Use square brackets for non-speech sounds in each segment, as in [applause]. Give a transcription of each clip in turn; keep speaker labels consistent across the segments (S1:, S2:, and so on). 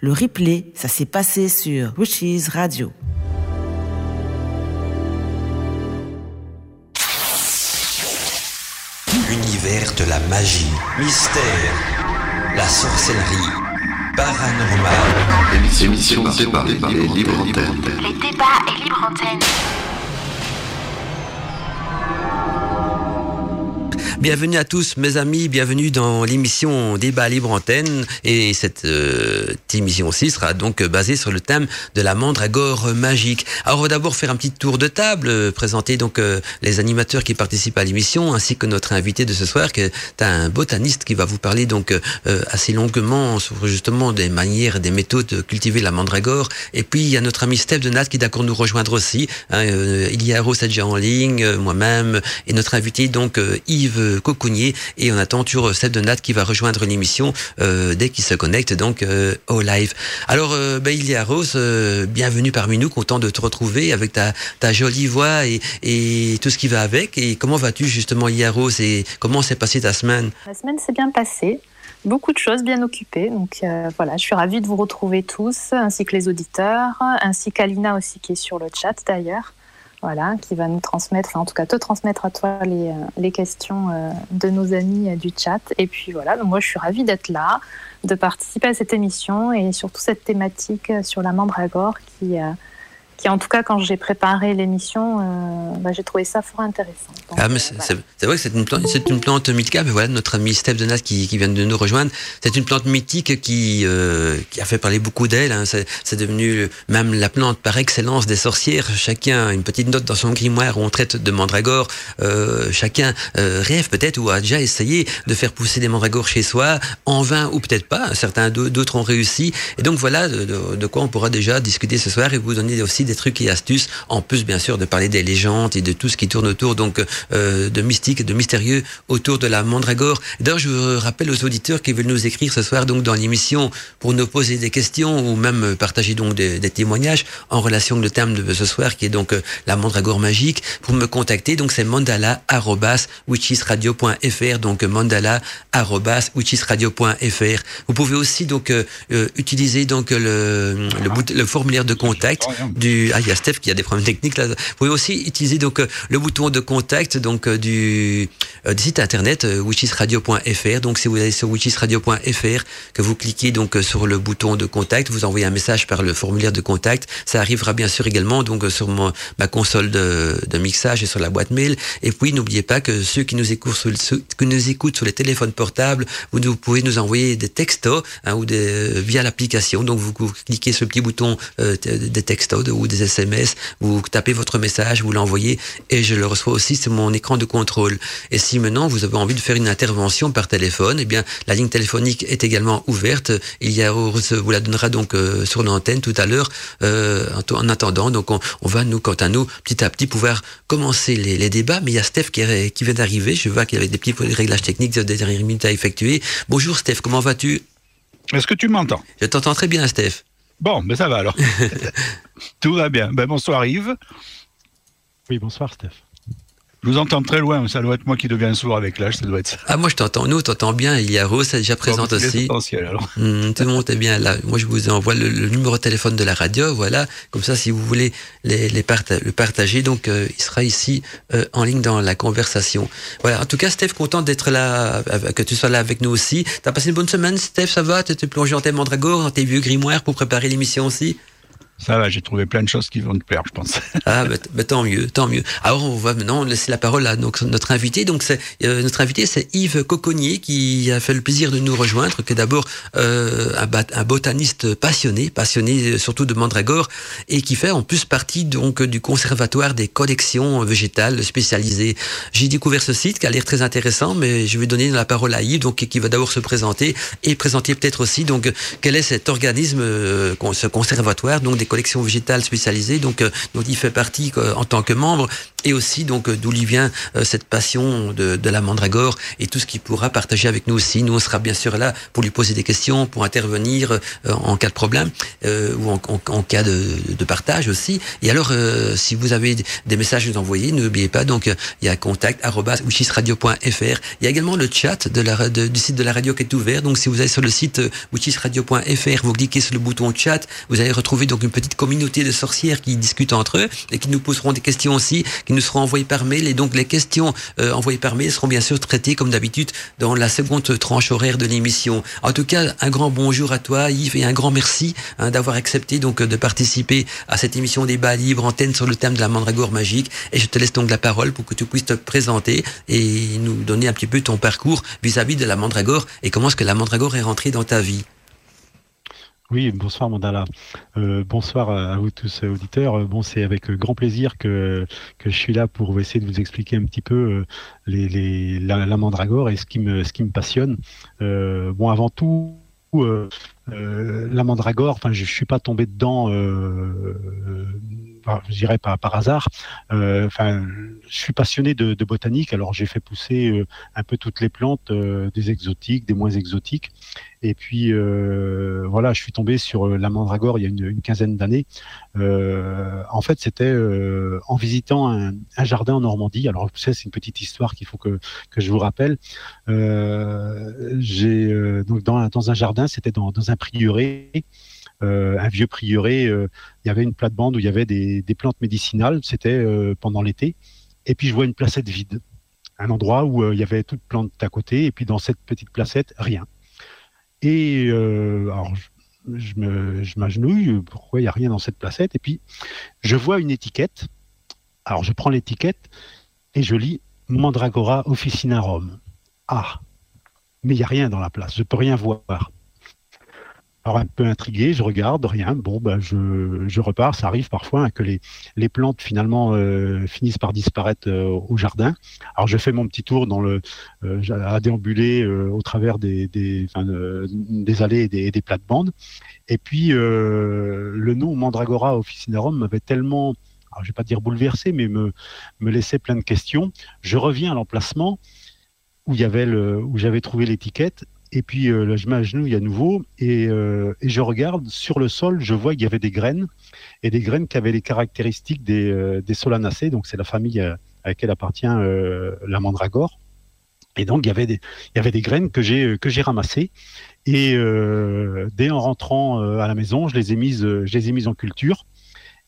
S1: Le replay, ça s'est passé sur Witches Radio.
S2: Univers de la magie, mystère, la sorcellerie, paranormal.
S3: Émission débat et libre antenne.
S4: Les débats et libre antenne.
S2: Bienvenue à tous mes amis, bienvenue dans l'émission Débat Libre Antenne et cette euh, émission-ci sera donc basée sur le thème de la mandragore magique. Alors d'abord faire un petit tour de table, euh, présenter donc euh, les animateurs qui participent à l'émission ainsi que notre invité de ce soir qui est un botaniste qui va vous parler donc assez longuement sur justement des manières des méthodes de cultiver la mandragore et puis il y a notre ami Steph de Nat qui est d'accord nous rejoindre aussi. Hein, il y a Rose déjà en ligne, moi-même et notre invité donc Yves Coconier et on attend toujours Seb de Nat qui va rejoindre l'émission euh, dès qu'il se connecte donc euh, au live. Alors euh, ben, il y a Rose, bienvenue parmi nous, content de te retrouver avec ta, jolie voix et, tout ce qui va avec. Et comment vas-tu justement hier Rose? Et comment s'est passée ta semaine?
S5: La semaine s'est bien passée beaucoup de choses bien occupées. Donc voilà, je suis ravie de vous retrouver tous, ainsi que les auditeurs, ainsi qu'Alina aussi qui est sur le chat d'ailleurs voilà, qui va nous transmettre, en tout cas te transmettre à toi les, euh, les questions euh, de nos amis euh, du chat. Et puis voilà, donc moi je suis ravie d'être là, de participer à cette émission et surtout cette thématique sur la mandragore qui, qui en tout cas quand j'ai préparé l'émission, euh, bah, j'ai trouvé ça fort intéressant.
S2: ah, mais euh, c'est vrai que c'est une plante, c'est une plante mythique. Mais voilà, notre ami Steph qui, qui vient de nous rejoindre, c'est une plante mythique qui euh, qui a fait parler beaucoup d'elle. Hein. C'est devenu même la plante par excellence des sorcières. Chacun a une petite note dans son grimoire où on traite de mandragore. Euh, chacun rêve peut-être ou a déjà essayé de faire pousser des mandragores chez soi, en vain ou peut-être pas. Certains d'autres ont réussi. Et donc voilà de, de, de quoi on pourra déjà discuter ce soir et vous donner aussi des trucs et astuces, en plus bien sûr de parler des légendes et de tout ce qui tourne autour donc euh, de mystique, de mystérieux autour de la mandragore. D'ailleurs, je rappelle aux auditeurs qui veulent nous écrire ce soir donc dans l'émission pour nous poser des questions ou même partager donc des, témoignages en relation avec le thème de ce soir qui est donc euh, la mandragore magique. Pour me contacter, donc c'est mandala witchisradio.fr donc mandala witchisradio.fr. Vous pouvez aussi donc euh, utiliser donc le, le, le formulaire de contact du ah, il y a Steph qui a des problèmes techniques là. Vous pouvez aussi utiliser donc euh, le bouton de contact donc euh, du, euh, du site internet witchisradio.fr. Donc si vous allez sur witchisradio.fr que vous cliquez donc sur le bouton de contact, vous envoyez un message par le formulaire de contact. Ça arrivera bien sûr également donc sur ma console de, de, mixage et sur la boîte mail. Et puis n'oubliez pas que ceux qui nous écoutent sur, les téléphones portables, vous, pouvez nous envoyer des textos hein, ou via l'application. Donc vous, cliquez sur le petit bouton des textos ou des SMS, vous tapez votre message, vous l'envoyez et je le reçois aussi sur mon écran de contrôle. Et si maintenant vous avez envie de faire une intervention par téléphone, eh bien la ligne téléphonique est également ouverte. Il y a, vous la donnera donc euh, sur l'antenne tout à l'heure. Euh, en attendant, donc on, va nous, quant à nous, petit à petit pouvoir commencer les, débats. Mais il y a Steph qui, qui vient d'arriver. Je vois qu'il y avait des petits réglages techniques des dernières minutes à effectuer. Bonjour Steph, comment vas-tu?
S6: Est-ce que tu m'entends?
S2: Je t'entends très bien, Steph.
S6: Bon, mais ça va alors. [laughs] Tout va bien. Ben, bonsoir Yves.
S7: Oui, bonsoir Steph.
S6: Je vous entends très loin, ça doit être moi qui deviens sourd avec l'âge, ça doit être ça.
S2: Ah, moi je t'entends, nous, t'entends bien, il y a Rose, est déjà présente aussi.
S6: Alors. [laughs]
S2: Mmh, tout le monde est bien là. Moi je vous envoie le, numéro de téléphone de la radio, voilà, comme ça si vous voulez les, les le partager, donc euh, il sera ici euh, en ligne dans la conversation. Voilà, en tout cas Steph, content d'être là, que tu sois là avec nous aussi. T'as passé une bonne semaine Steph, ça va? Tu t'es plongé en tes mandragores, dans tes vieux grimoires pour préparer l'émission aussi?
S6: Ça va, j'ai trouvé plein de choses qui vont te plaire, je pense. [laughs]
S2: Ah, bah, bah, tant mieux, tant mieux. Alors, on va maintenant laisser la parole à notre invité. Donc, c'est, euh, notre invité, c'est Yves Coconier, qui a fait le plaisir de nous rejoindre, qui est d'abord euh, un, un, botaniste passionné, passionné euh, surtout de mandragore, et qui fait en plus partie donc du conservatoire des collections végétales spécialisées. J'ai découvert ce site qui a l'air très intéressant, mais je vais donner la parole à Yves, donc qui va d'abord se présenter et présenter peut-être aussi donc quel est cet organisme, ce conservatoire, donc des collections végétales spécialisées, donc, euh, donc il fait partie en tant que membre. Et aussi donc d'où lui vient cette passion de, de, la mandragore et tout ce qu'il pourra partager avec nous aussi. Nous, on sera bien sûr là pour lui poser des questions, pour intervenir en cas de problème ou en, en, cas de, de, partage aussi. Et alors, si vous avez des messages à nous envoyer, n'oubliez pas, donc il y a contact wichisradio.fr. Il y a également le chat de la, du site de la radio qui est ouvert. Donc si vous allez sur le site wichisradio.fr, vous cliquez sur le bouton chat, vous allez retrouver donc une petite communauté de sorcières qui discutent entre eux et qui nous poseront des questions aussi, qui nous seront envoyées par mail. Et donc les questions euh, envoyées par mail seront bien sûr traitées comme d'habitude dans la seconde tranche horaire de l'émission. En tout cas, un grand bonjour à toi Yves et un grand merci hein, d'avoir accepté donc de participer à cette émission débat libre antenne sur le thème de la mandragore magique. Et je te laisse donc la parole pour que tu puisses te présenter et nous donner un petit peu ton parcours vis-à-vis -vis de la mandragore et comment est-ce que la mandragore est rentrée dans ta vie.
S7: Oui, bonsoir Mandala. Euh, bonsoir à vous tous auditeurs. Bon, c'est avec grand plaisir que, je suis là pour essayer de vous expliquer un petit peu euh, les, les, la, mandragore et ce qui me, ce qui me passionne. Euh, bon, avant tout, euh, euh, la mandragore, enfin, je, je suis pas tombé dedans je dirais pas par hasard. Euh, enfin, je suis passionné de, botanique, alors j'ai fait pousser euh, un peu toutes les plantes, euh, des exotiques, des moins exotiques. Et puis voilà, je suis tombé sur la mandragore il y a une, quinzaine d'années. en fait, c'était en visitant un, un, jardin en Normandie. Alors, ça, c'est une petite histoire qu'il faut que, je vous rappelle. j'ai donc dans, dans un jardin, c'était dans, un prieuré. Euh, un vieux prieuré, euh, il y avait une plate-bande où il y avait des, plantes médicinales, c'était euh, pendant l'été. Et puis je vois une placette vide, un endroit où il y avait toute plante à côté, et puis dans cette petite placette, rien. Et alors, je, je m'agenouille, pourquoi il n'y a rien dans cette placette? Et puis, je vois une étiquette. Alors, je prends l'étiquette et je lis Mandragora officinarum. Ah, mais il n'y a rien dans la place, je peux rien voir. Alors un peu intrigué, je regarde, rien. Bon, ben je, repars. Ça arrive parfois hein, que les, plantes finalement euh, finissent par disparaître euh, au jardin. Alors je fais mon petit tour dans le, euh, à déambuler euh, au travers des, des, allées et des, plates-bandes. Et puis le nom Mandragora officinarum m'avait tellement, je vais pas dire bouleversé, mais me, me laissait plein de questions. Je reviens à l'emplacement où il le, où j'avais trouvé l'étiquette et puis euh, là, je m'agenouille à nouveau et, euh, et, je regarde sur le sol, je vois qu'il y avait des graines et des graines qui avaient les caractéristiques des, euh, solanacées, donc c'est la famille à, à, laquelle appartient euh, la mandragore. Et donc il y avait des, graines que j'ai ramassées et euh, dès en rentrant à la maison, je les ai mises, je les ai mises en culture.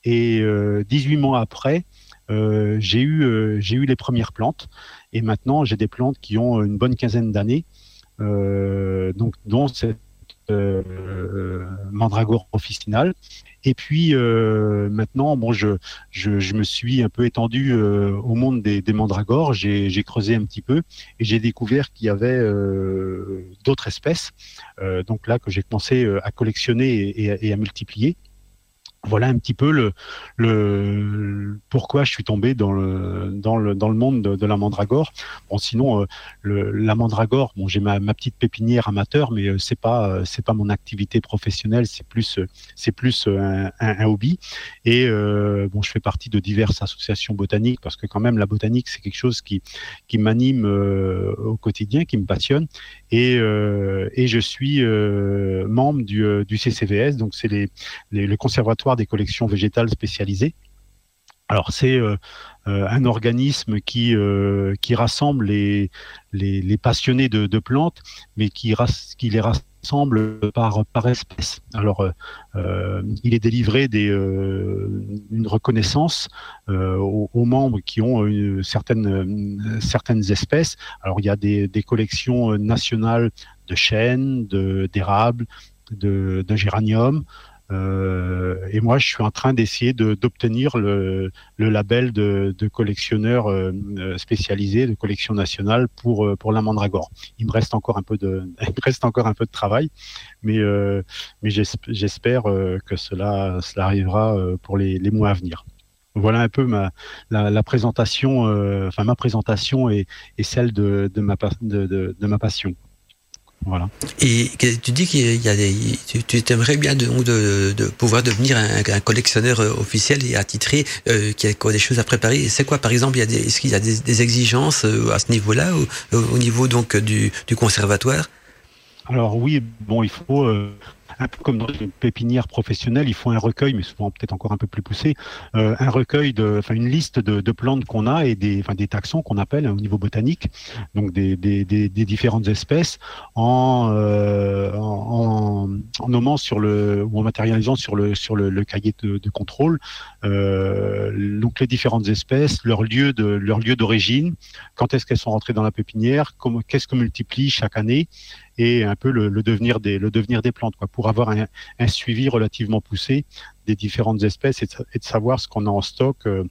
S7: Et 18 mois après, j'ai eu les premières plantes et maintenant j'ai des plantes qui ont une bonne quinzaine d'années euh, donc dont cette euh, mandragore officinale. Et puis euh, maintenant, bon, je, je, me suis un peu étendu euh, au monde des, mandragores. J'ai creusé un petit peu et j'ai découvert qu'il y avait euh, d'autres espèces. Euh, donc là, que j'ai commencé à collectionner et à multiplier voilà un petit peu le, pourquoi je suis tombé dans le monde de, la mandragore. Bon, sinon euh, la mandragore, j'ai ma, petite pépinière amateur, mais euh, c'est pas euh, c'est pas mon activité professionnelle, c'est plus c'est un, hobby. Et bon, je fais partie de diverses associations botaniques parce que quand même la botanique c'est quelque chose qui m'anime au quotidien, qui me passionne. Et et je suis membre du, CCVS, donc c'est le conservatoire des collections végétales spécialisées. Alors c'est euh, euh, un organisme qui euh, rassemble les passionnés de, plantes, mais qui, les rassemble par par espèce. Alors il est délivré des une reconnaissance aux, membres qui ont certaines espèces. Alors il y a des, des collections nationales de chênes, de d'érables, de, de géranium. Euh, et moi, je suis en train d'essayer d'obtenir le, label de, collectionneur euh, spécialisé, de collection nationale pour euh, pour la mandragore. Il me reste encore un peu de, [laughs] reste encore un peu de travail, mais euh, mais j'espère euh, que cela cela arrivera pour les, les mois à venir. Voilà un peu ma la, présentation, enfin ma présentation et, et celle de, de ma de, de ma passion. Voilà.
S2: Et tu dis qu'il y a des, tu, tu aimerais bien de, de, de pouvoir devenir un, un collectionneur euh, officiel et attitré euh, qui a quoi, des choses à préparer. C'est quoi, par exemple, il y a des, est-ce qu'il y a des, des exigences euh, à ce niveau-là, au, au niveau donc du, du conservatoire?
S7: Alors oui, bon, il faut, euh, un peu comme dans une pépinière professionnelle, il faut un recueil, mais souvent peut-être encore un peu plus poussé, euh, un recueil, de, enfin une liste de, plantes qu'on a et des, enfin, des taxons qu'on appelle hein, au niveau botanique, donc des, des, des, différentes espèces, en, euh, en, nommant sur le ou en matérialisant sur le sur le, cahier de, de contrôle, euh, donc les différentes espèces, leur lieu de leur lieu d'origine, quand est-ce qu'elles sont rentrées dans la pépinière, qu'est-ce que multiplie chaque année et un peu le, devenir des le devenir des plantes pour avoir un, suivi relativement poussé des différentes espèces et de, savoir ce qu'on a en stock euh,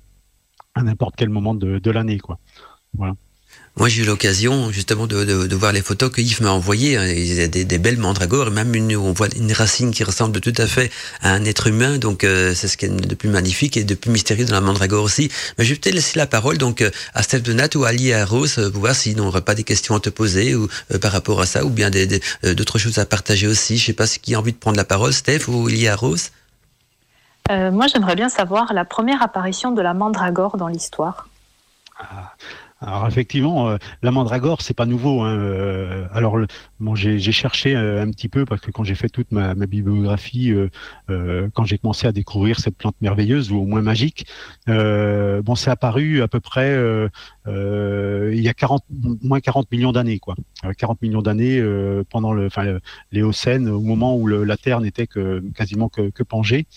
S7: à n'importe quel moment de, l'année quoi.
S2: Moi, j'ai eu l'occasion justement de, de, de voir les photos que Yves m'a envoyées. hein. Il y a des, des belles mandragores, et même une, on voit une racine qui ressemble tout à fait à un être humain. Donc, euh, c'est ce qui est de plus magnifique et de plus mystérieux dans la mandragore aussi. Mais je vais peut-être laisser la parole donc euh, à Steph Donat ou à Ali à Rose euh, pour voir s'ils n'auraient pas des questions à te poser ou euh, par rapport à ça, ou bien des- des, d'autres choses à partager aussi. Je sais pas qui a envie de prendre la parole, Steph ou Ali à Rose.
S5: Euh, moi, j'aimerais bien savoir la première apparition de la mandragore dans l'histoire.
S7: Ah, Alors effectivement, euh, la mandragore, c'est pas nouveau. Hein. euh, alors bon, j'ai cherché euh, un petit peu parce que quand j'ai fait toute ma, bibliographie, euh, euh, quand j'ai commencé à découvrir cette plante merveilleuse ou au moins magique, bon, c'est apparu à peu près il y a 40, moins 40 millions d'années, quoi. Euh, 40 millions d'années pendant le, enfin, l'Éocène, au moment où la Terre n'était que quasiment que, Pangée.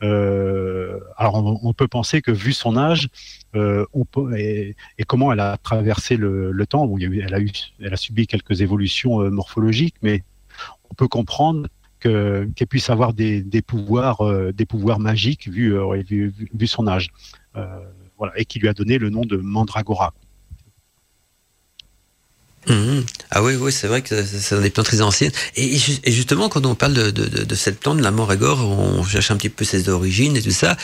S7: Alors on, peut penser que vu son âge, et, comment elle a traversé le, temps. Bon, elle, a eu, elle a subi quelques évolutions euh, morphologiques, mais on peut comprendre que- qu'elle puisse avoir des, pouvoirs, euh, des pouvoirs magiques vu, euh, son âge. Euh, voilà, et qui lui a donné le nom de Mandragora.
S2: Mhm. Ah oui, oui, c'est vrai que c'est c'est des plantes très anciennes. Et, et ju- et justement, quand on parle de cette plante, la mandragore, on cherche un petit peu ses origines et tout ça.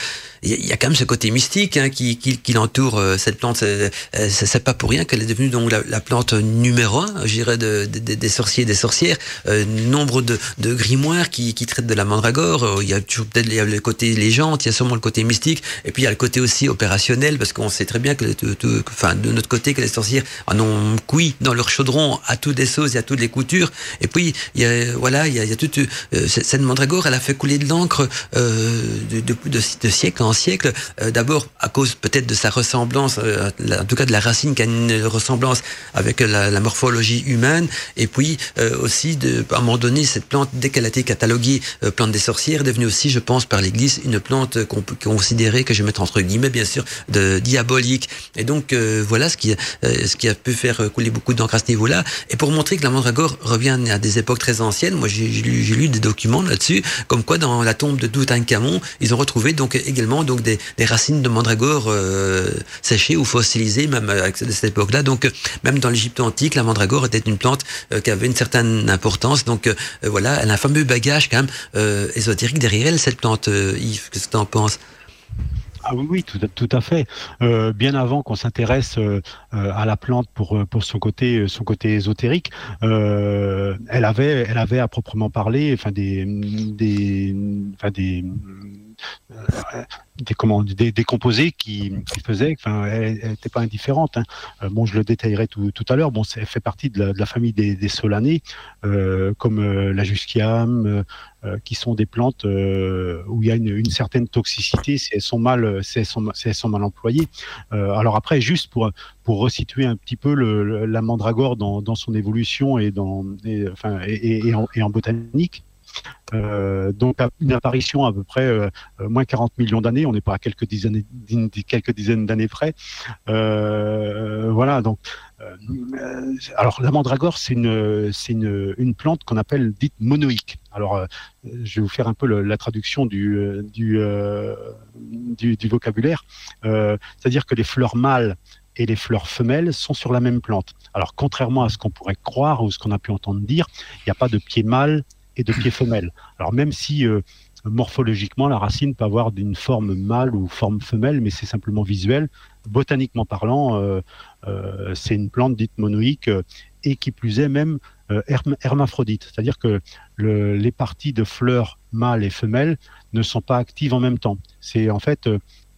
S2: Il y, a- quand même ce côté mystique hein, qui, qui, qui l'entoure, euh, cette plante. Euh, c'est- pas pour rien qu'elle est devenue donc la, la plante numéro un, je dirais, de, de- de- des sorciers et des sorcières. Euh, nombre de, de grimoires qui, qui traitent de la mandragore. Euh, Il y a toujours peut-être le côté légende, il y a sûrement le côté mystique, et puis il y a le côté aussi opérationnel, parce qu'on sait très bien que, tout- tout- enfin, de notre côté, que les sorcières en ont cuit dans leur chaudron à toutes les sauces et à toutes les coutures. Et puis, y a, voilà, il y a, y a toute, euh, cette mandragore, elle a fait couler de l'encre euh, de, de, de, de siècle en siècle. Euh, D'abord, à cause peut-être de sa ressemblance, euh, en tout cas de la racine qui a une ressemblance avec la, morphologie humaine. Et puis, euh, aussi, à un moment donné, cette plante, dès qu'elle a été cataloguée plante des sorcières, est devenue aussi, je pense, par l'Église, une plante qu'on peut considérer, que je vais mettre entre guillemets, bien sûr, diabolique. Et donc, voilà ce qui, ce qui a pu faire couler beaucoup d'encre à ce niveau-là. Et pour montrer que la mandragore revient à des époques très anciennes, moi j'ai j'ai lu, j'ai lu des documents là-dessus, comme quoi dans la tombe de Toutankhamon, ils ont retrouvé donc également donc des, racines de mandragore euh, séchées ou fossilisées, même à cette époque-là. Donc euh, même dans l'Égypte antique, la mandragore était une plante euh, qui avait une certaine importance. Donc euh, voilà, elle a un fameux bagage quand même euh, ésotérique derrière elle, cette plante, euh, Yves. Qu'est-ce que tu en penses?
S7: Ah oui, oui, tout, à- fait. Euh, bien avant qu'on s'intéresse euh, euh, à la plante pour euh, pour son côté son côté ésotérique, euh, elle avait elle avait à proprement parler, enfin des des enfin des euh, des, comment, des, composés qui, faisaient, enfin, elle n'était pas indifférente. Hein. Euh, bon, je le détaillerai tout, tout à l'heure. Bon, elle fait partie de la, famille des, solanés, euh, comme euh, la jusquiame, euh, euh, qui sont des plantes euh, où il y a une, certaine toxicité si elles sont mal, si elles sont, si elles sont mal employées. Euh, alors après, juste pour pour resituer un petit peu la mandragore dans, son évolution et dans enfin et, et- et en, et en botanique. Euh, donc une apparition à peu près euh, euh, moins 40 millions d'années, on n'est pas à quelques dizaines, d'années près. Voilà, donc alors la mandragore, c'est une, une, une plante qu'on appelle dite monoïque. Alors je vais vous faire un peu la traduction du, du, du, vocabulaire. C'est-à-dire que les fleurs mâles et les fleurs femelles sont sur la même plante. Alors contrairement à ce qu'on pourrait croire ou ce qu'on a pu entendre dire, il n'y a pas de pied mâle et de pied femelle. Alors même si euh, morphologiquement la racine peut avoir une forme mâle ou forme femelle, mais c'est simplement visuel. Botaniquement parlant, euh, euh, c'est une plante dite monoïque et qui plus est même herm- hermaphrodites, c'est-à-dire que le- les parties de fleurs mâles et femelles ne sont pas actives en même temps. C'est en fait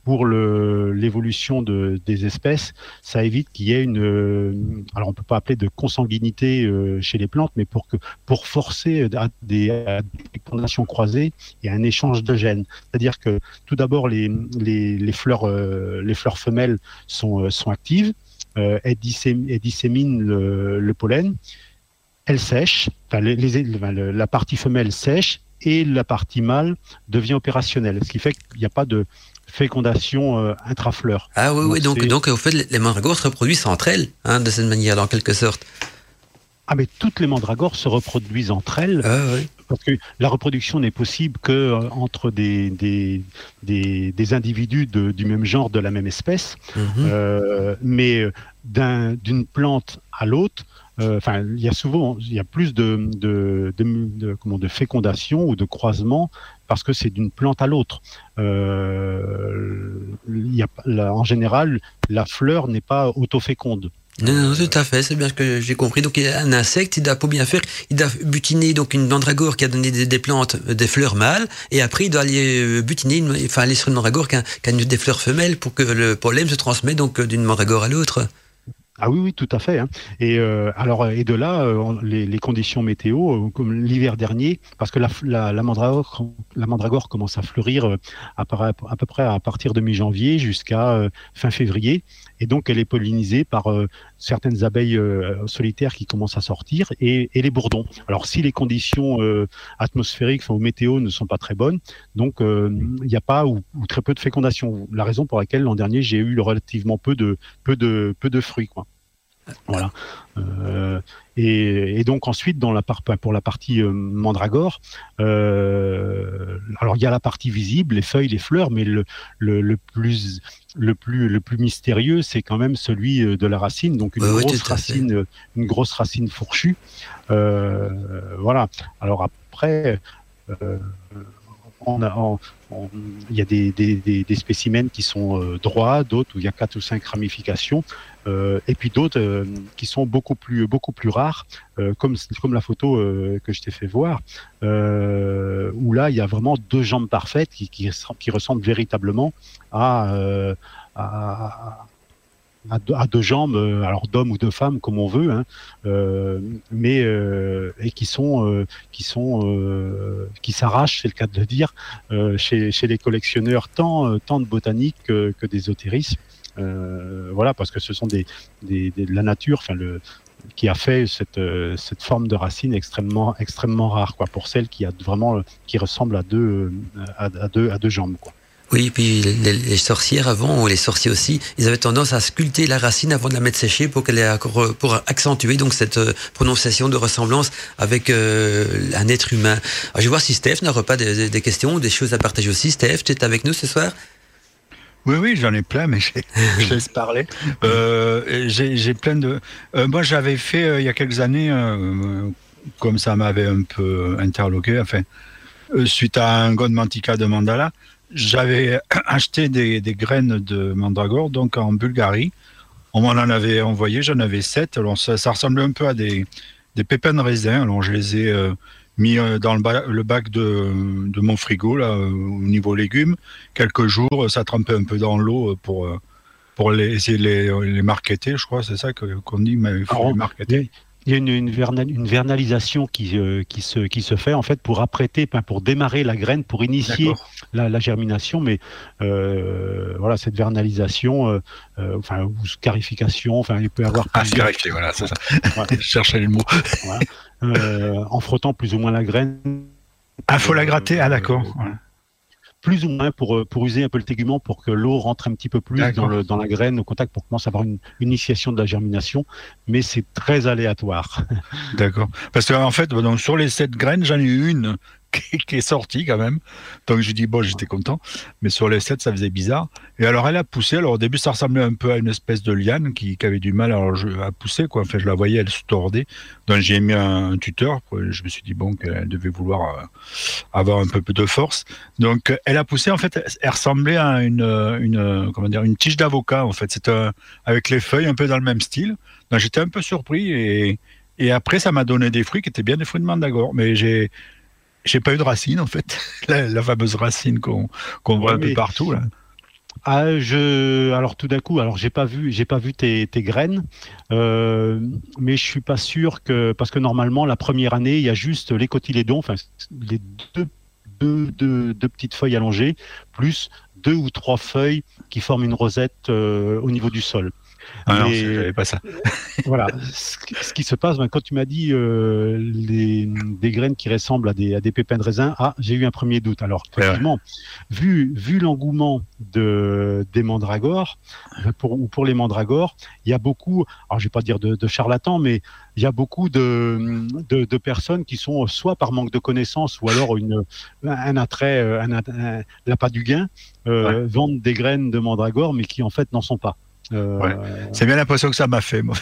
S7: pour l'évolution de, des espèces, ça évite qu'il y ait une, euh, alors on peut pas appeler de consanguinité euh, chez les plantes, mais pour que pour forcer à des, à des fécondations croisées et un échange de gènes. C'est-à-dire que tout d'abord les, les, fleurs euh, les fleurs femelles sont euh, sont actives, euh, elles, dissém- elles disséminent le, le pollen, elles sèchent, enfin, les- la partie femelle sèche et la partie mâle devient opérationnelle, ce qui fait qu'il n'y a pas de fécondation euh, intrafleur.
S2: Ah oui, oui,
S7: Donc,
S2: donc, donc, au fait, les- mandragores se reproduisent entre elles, hein, de cette manière, en quelque sorte.
S7: Ah mais toutes les mandragores se reproduisent entre elles
S2: Ah oui.
S7: parce que la reproduction n'est possible que euh, entre des, des, des, des individus de- du même genre, de la même espèce.
S2: Mhm.
S7: Euh, mais euh, d'un- d'une plante à l'autre, euh, enfin, il y a souvent, il y a plus de, de, de, de- comment, de fécondation ou de croisement parce que c'est d'une plante à l'autre. Euh, y a, en général, la fleur n'est pas autoféconde.
S2: Non, non, tout à fait, c'est bien ce que j'ai compris. Donc, a un insecte, il doit, pour bien faire, il doit butiner donc une mandragore qui a donné des, plantes, euh, des fleurs mâles, et après, il doit aller euh, butiner, enfin, aller sur une mandragore qui a, qui a des fleurs femelles pour que le pollen se transmette donc d'une mandragore à l'autre.
S7: Ah oui, oui, tout à fait. hein. Et euh, alors, et de là, euh, les, conditions météo, euh, comme l'hiver dernier, parce que la, la, mandragore, la mandragore commence à fleurir à, à peu près à partir de mi-janvier jusqu'à fin février, et donc elle est pollinisée par euh, certaines abeilles euh, solitaires qui commencent à sortir et, et les bourdons. Alors, si les conditions euh, atmosphériques, enfin, ou météo, ne sont pas très bonnes, donc il n'y a pas ou, ou très peu de fécondation. La raison pour laquelle l'an dernier j'ai eu relativement peu de peu de peu de fruits, quoi. Voilà. Euh, et, et donc ensuite, dans la part, pour la partie euh, mandragore, euh, alors il y a la partie visible, les feuilles, les fleurs, mais le, le, le plus le plus le plus mystérieux, c'est quand même celui de la racine. Donc une
S2: Oui,
S7: grosse racine, une grosse racine fourchue. Voilà. Alors après. Il y a des, spécimens qui sont euh, droits, d'autres où il y a quatre ou cinq ramifications, euh, et puis d'autres euh, qui sont beaucoup plus beaucoup plus rares, comme comme la photo que je t'ai fait voir, où là il y a vraiment deux jambes parfaites qui qui, ressemblent véritablement à, à deux, à deux jambes, euh, alors d'hommes ou de femmes comme on veut, hein, euh, mais euh, et qui sont euh, qui sont euh, qui s'arrachent, c'est le cas de le dire, euh, chez, chez les collectionneurs tant tant de botanique que, que voilà, parce que ce sont des, des, des- de la nature, enfin le qui a fait cette, cette forme de racine extrêmement extrêmement rare quoi pour celle qui a vraiment qui ressemble à deux à, à deux à deux jambes quoi.
S2: Oui, puis les, les sorcières avant, ou les sorciers aussi, ils avaient tendance à sculpter la racine avant de la mettre sécher pour qu'elle ait pour accentuer donc cette euh, prononciation de ressemblance avec euh, un être humain. Alors, je vais voir si Steph n'aura pas des, questions ou des choses à partager aussi. Steph, tu es avec nous ce soir?
S6: Oui, oui, j'en ai plein, mais [laughs] je, laisse parler. Euh, j'ai plein de. euh, moi, j'avais fait euh, il y a quelques années, comme ça m'avait un peu interloqué, enfin, suite à un God Mantica de Mandala, j'avais [clears throat] acheté des, des graines de mandragore, donc en Bulgarie. On m'en en avait envoyé, j'en avais sept. Alors, ça, ça ressemblait un peu à des, des pépins de raisin. Alors, je les ai euh, mis euh, dans le, ba- le bac de, de mon frigo, là, euh, au niveau légumes quelques jours, ça trempait un peu dans l'eau pour, pour les, essayer de les, les marketer, je crois, c'est ça qu'on dit, mais il faut
S7: Alors,
S6: les marketer.
S7: Il y a une, une, verna- une vernalisation qui, euh, qui, se, qui se fait en fait pour apprêter, pour démarrer la graine, pour initier la, la germination, mais euh, voilà cette vernalisation, euh, enfin ou scarification, enfin il peut y avoir
S6: Ah, scarifier, voilà, c'est ça.
S7: Ouais. [laughs]
S6: je cherchais le mot.
S7: en frottant plus ou moins la graine.
S6: Ah, faut la gratter, ah d'accord. Voilà.
S7: Plus ou moins pour, euh, pour user un peu le tégument pour que l'eau rentre un petit peu plus dans, le, dans la graine au contact pour commencer à avoir une, une initiation de la germination, mais c'est très aléatoire.
S6: D'accord. Parce que en fait, donc, sur les sept graines, j'en ai eu une qui, est sortie quand même. Donc je dis bon, j'étais content. Mais sur les sept, ça faisait bizarre. Et alors elle a poussé. Alors au début, ça ressemblait un peu à une espèce de liane qui, avait du mal à pousser. Quoi. Enfin, je la voyais, elle se tordait. Donc j'ai mis un, tuteur. Je me suis dit bon qu'elle devait vouloir euh, avoir un peu de force. Donc elle a poussé. En fait, elle ressemblait à une, une tige d'avocat. En fait, c'était avec les feuilles un peu dans le même style. Donc j'étais un peu surpris et Et après, ça m'a donné des fruits qui étaient bien des fruits de mandragore. Mais j'ai j'ai pas eu de racine en fait, [laughs] la, fameuse racine qu'on voit un peu partout là.
S7: Ah, je, alors tout d'un coup, alors j'ai pas vu, j'ai pas vu tes, tes graines, euh, mais je suis pas sûr que parce que normalement la première année il y a juste les cotylédons, enfin les deux, deux, deux, deux petites feuilles allongées, plus deux ou trois feuilles qui forment une rosette euh, au niveau du sol.
S6: Ah non, pas ça. [laughs]
S7: voilà. Ce, qui se passe, ben, quand tu m'as dit euh, les, des graines qui ressemblent à des, à des pépins de raisin, ah, j'ai eu un premier doute. Alors, effectivement, vu, vu l'engouement de, des mandragores, euh, pour, ou pour les mandragores, il y a beaucoup, alors je vais pas dire de, de charlatans, mais il y a beaucoup de, de, de, personnes qui sont soit par manque de connaissances ou alors une, un attrait, euh, un, un, l'appât du gain, euh, vendent des graines de mandragore, mais qui en fait n'en sont pas.
S6: Euh... C'est bien l'impression que ça m'a fait. Moi.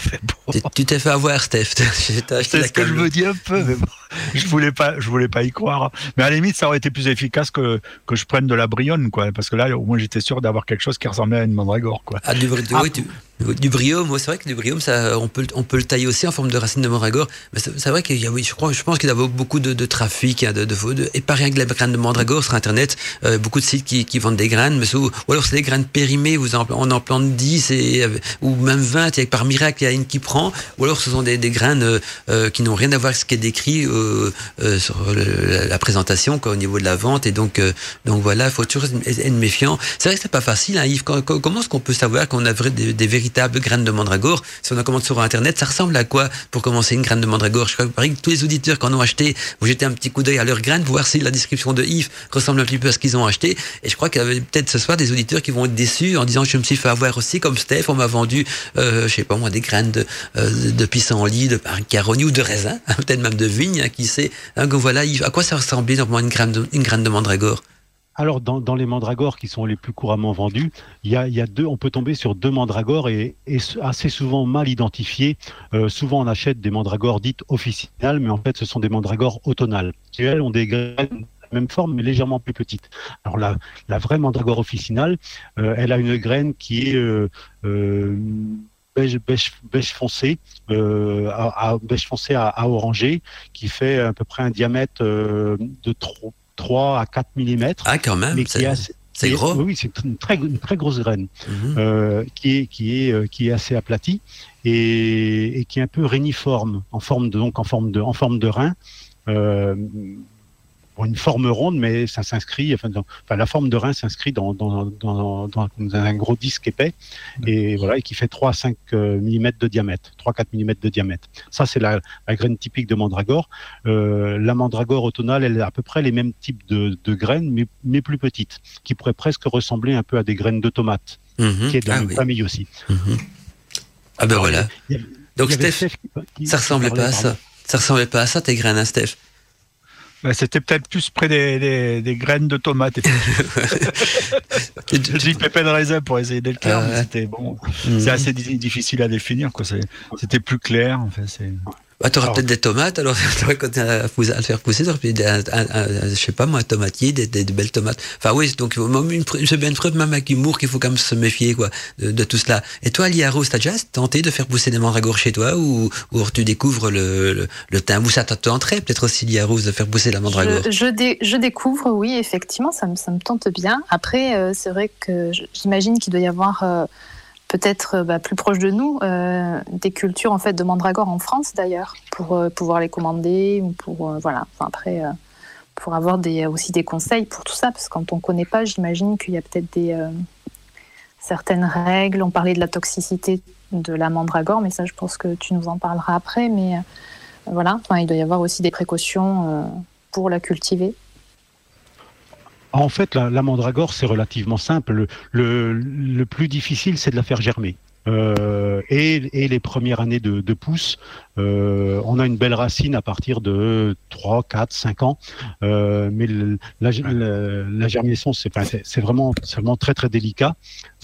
S2: Tu t'es fait avoir, Steph. [laughs]
S6: C'est ce que je me dis un peu. Mais bon, je voulais pas, je voulais pas y croire. Mais à la limite, ça aurait été plus efficace que, que je prenne de la brionne, quoi. Parce que là, au moins, j'étais sûr d'avoir quelque chose qui ressemblait à une mandragore, quoi.
S2: Ah, du, ah, oui, tu, du briome, c'est vrai que du briome, ça, on, peut, on peut le tailler aussi en forme de racine de mandragore. Mais c'est vrai qu'il y a, oui, je, crois, je pense qu'il y a beaucoup de, de trafic, hein, de, de, et pas rien que la graine de mandragore sur Internet, euh, beaucoup de sites qui, qui, vendent des graines, mais ou, alors c'est des graines périmées, vous en, on en plante 10 et, ou même 20, et par miracle, il y a une qui prend, ou alors ce sont des, des graines euh, euh qui n'ont rien à voir avec ce qui est décrit euh, euh sur la présentation, quoi, au niveau de la vente, et donc, euh, donc voilà, il faut toujours être méfiant. C'est vrai que c'est pas facile, hein, Yves. Comment est-ce qu'on peut savoir qu'on a des, des vérités véritable graine de mandragore. Si on en commande sur Internet, ça ressemble à quoi pour commencer une graine de mandragore? Je crois que tous les auditeurs qui en ont acheté, vous jetez un petit coup d'œil à leur graine, voir si la description de Yves ressemble un petit peu à ce qu'ils ont acheté. Et je crois qu'il y avait peut-être ce soir des auditeurs qui vont être déçus en disant je me suis fait avoir aussi comme Steph, on m'a vendu, euh, je sais pas moi, des graines de, euh, de pissenlit, de carogne ou de raisin, [laughs] peut-être même de vigne, hein, qui sait. Hein, voilà, Yves, à quoi ça ressemblait normalement une graine une graine de mandragore?
S7: Alors, dans, les mandragores qui sont les plus couramment vendus, il y a, deux, on peut tomber sur deux mandragores et, assez souvent mal identifiés. Euh, souvent, on achète des mandragores dites officinales, mais en fait, ce sont des mandragores automnales, elles ont des graines de la même forme, mais légèrement plus petites. Alors, la, vraie mandragore officinale, euh, elle a une graine qui est euh, beige, foncé, à, à, à, orangé, qui fait à peu près un diamètre de trop 3 à 4 mm.
S2: Ah, quand même. C'est gros.
S7: Oui, c'est une très, une très grosse graine mhm. euh, qui, est, qui, est, euh, qui est assez aplatie et, et, qui est un peu réniforme, en forme de, donc en forme de, en forme de rein. Euh, une forme ronde, mais ça s'inscrit, enfin, enfin, la forme de rein s'inscrit dans, dans, dans, dans, un gros disque épais, et voilà, et qui fait 3 à 5 euh, mm de diamètre, 3-4 mm de diamètre. Ça, c'est la, la, graine typique de mandragore. Euh, la mandragore automnale, elle a à peu près les mêmes types de, de graines, mais, mais, plus petites, qui pourraient presque ressembler un peu à des graines de tomates, mmh, qui est ah, la oui. famille aussi.
S2: Mmh. Ah ben voilà. Donc Steph, Steph qui, ça ressemblait pas à ça. Ça ressemblait pas à ça, tes graines, hein, Steph?
S6: Ben, C'était peut-être plus près des, des, des, graines de tomates. [laughs] J'ai dit pépin de raisin pour essayer d'être clair, ah, mais c'était bon. Mmh. C'est assez difficile à définir. C'était plus clair. En fait,
S2: bah, tu auras peut-être des tomates, alors tu aurais continué à, à, le faire pousser, tu aurais un, un, un, je sais pas moi, un tomatier, des, des, des belles tomates. Enfin oui, donc c'est bien une preuve, même avec humour, qu'il faut quand même se méfier quoi, de, de tout cela. Et toi, Liaro, t'as déjà tenté de faire pousser des mandragores chez toi ou, ou tu découvres le, le, le thym Ou ça t'a tenté peut-être aussi, Liaro, de faire pousser la mandragore?
S5: Je, je, dé, je, découvre, oui, effectivement, ça me, ça me tente bien. Après, euh, c'est vrai que j'imagine qu'il doit y avoir... Euh, peut-être euh, bah, plus proche de nous, euh, des cultures en fait de mandragore en France d'ailleurs, pour euh, pouvoir les commander ou pour voilà. Après, pour avoir aussi des conseils pour tout ça, parce que quand on connaît pas, j'imagine qu'il y a peut-être des certaines règles. On parlait de la toxicité de la mandragore, mais ça, je pense que tu nous en parleras après. Mais voilà, il doit y avoir aussi des précautions pour la cultiver.
S7: En fait, la, la mandragore, c'est relativement simple. Le, le, le plus difficile, c'est de la faire germer. Euh, et, et, les premières années de, de pousse, euh, on a une belle racine à partir de 3, 4, 5 ans. Euh, mais le, la, la, la, germination, c'est vraiment, vraiment très très délicat.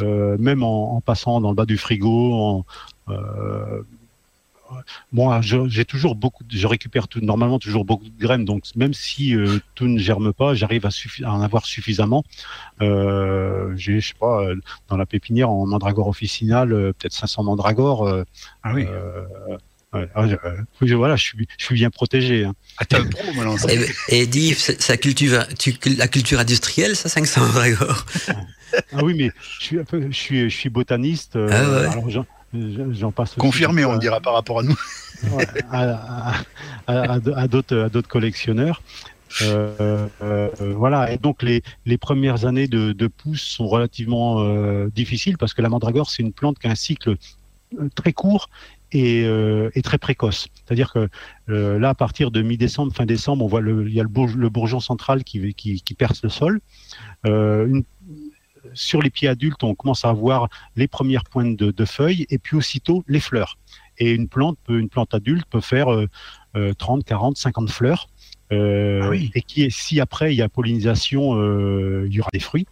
S7: Euh, même en, en, passant dans le bas du frigo, en, euh, moi, j'ai toujours beaucoup, je récupère tout, normalement toujours beaucoup de graines, donc même si euh, tout ne germe pas, j'arrive à, à, en avoir suffisamment. Euh, j'ai, je sais pas, euh, dans la pépinière en mandragore officinale, euh, peut-être 500 mandragores.
S6: ah oui.
S7: Ouais, ah, je- euh, je- voilà, je suis, je suis bien protégé. hein.
S6: Ah, t'es un pro.
S2: Et, et ça cultive, tu- la culture industrielle, ça, 500 mandragores?
S7: Ah oui, mais je suis, un peu, je suis, je suis botaniste. euh,
S2: Ah ouais.
S7: alors j'en- passe.
S6: Confirmé, on
S7: à-
S6: dira par rapport à nous. [laughs]
S7: à, à- à- à d- à d'autres collectionneurs. Euh, euh, voilà, et donc les, les premières années de, de pousse sont relativement euh, difficiles parce que la mandragore, c'est une plante qui a un cycle euh, très court et, euh, et très précoce. C'est-à-dire que euh, là, à partir de mi-décembre, fin décembre, on voit le, il y a le, bourg- le bourgeon central qui, qui, qui perce le sol. Euh, une- sur les pieds adultes, on commence à voir les premières pointes de, de feuilles et puis aussitôt les fleurs. Et une plante, peut, une plante adulte peut faire euh, euh, 30, 40, 50 fleurs. Euh,
S6: Ah oui.
S7: Et qui, est- si après il y a pollinisation, euh, il y aura des fruits.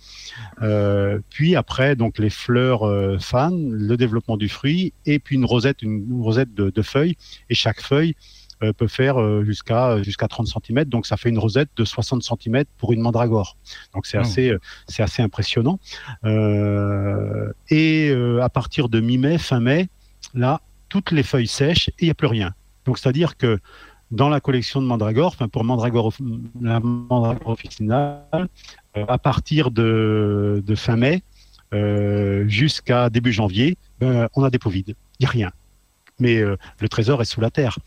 S7: Euh, puis après, donc les fleurs fanent, le développement du fruit, et puis une rosette, une, une rosette de, de feuilles. Et chaque feuille euh, peut faire euh, jusqu'à jusqu'à 30 cm. Donc ça fait une rosette de 60 cm pour une mandragore. Donc c'est
S6: Oh.
S7: assez, euh, c'est assez impressionnant. Euh, et euh, à partir de mi-mai, fin mai, là, toutes les feuilles sèchent et il n'y a plus rien. Donc c'est-à-dire que dans la collection de mandragore, enfin pour mandragore, la mandragore officinale, euh, à partir de, de fin mai euh, jusqu'à début janvier, on a des pots vides. Il n'y a rien. Mais euh, le trésor est sous la terre.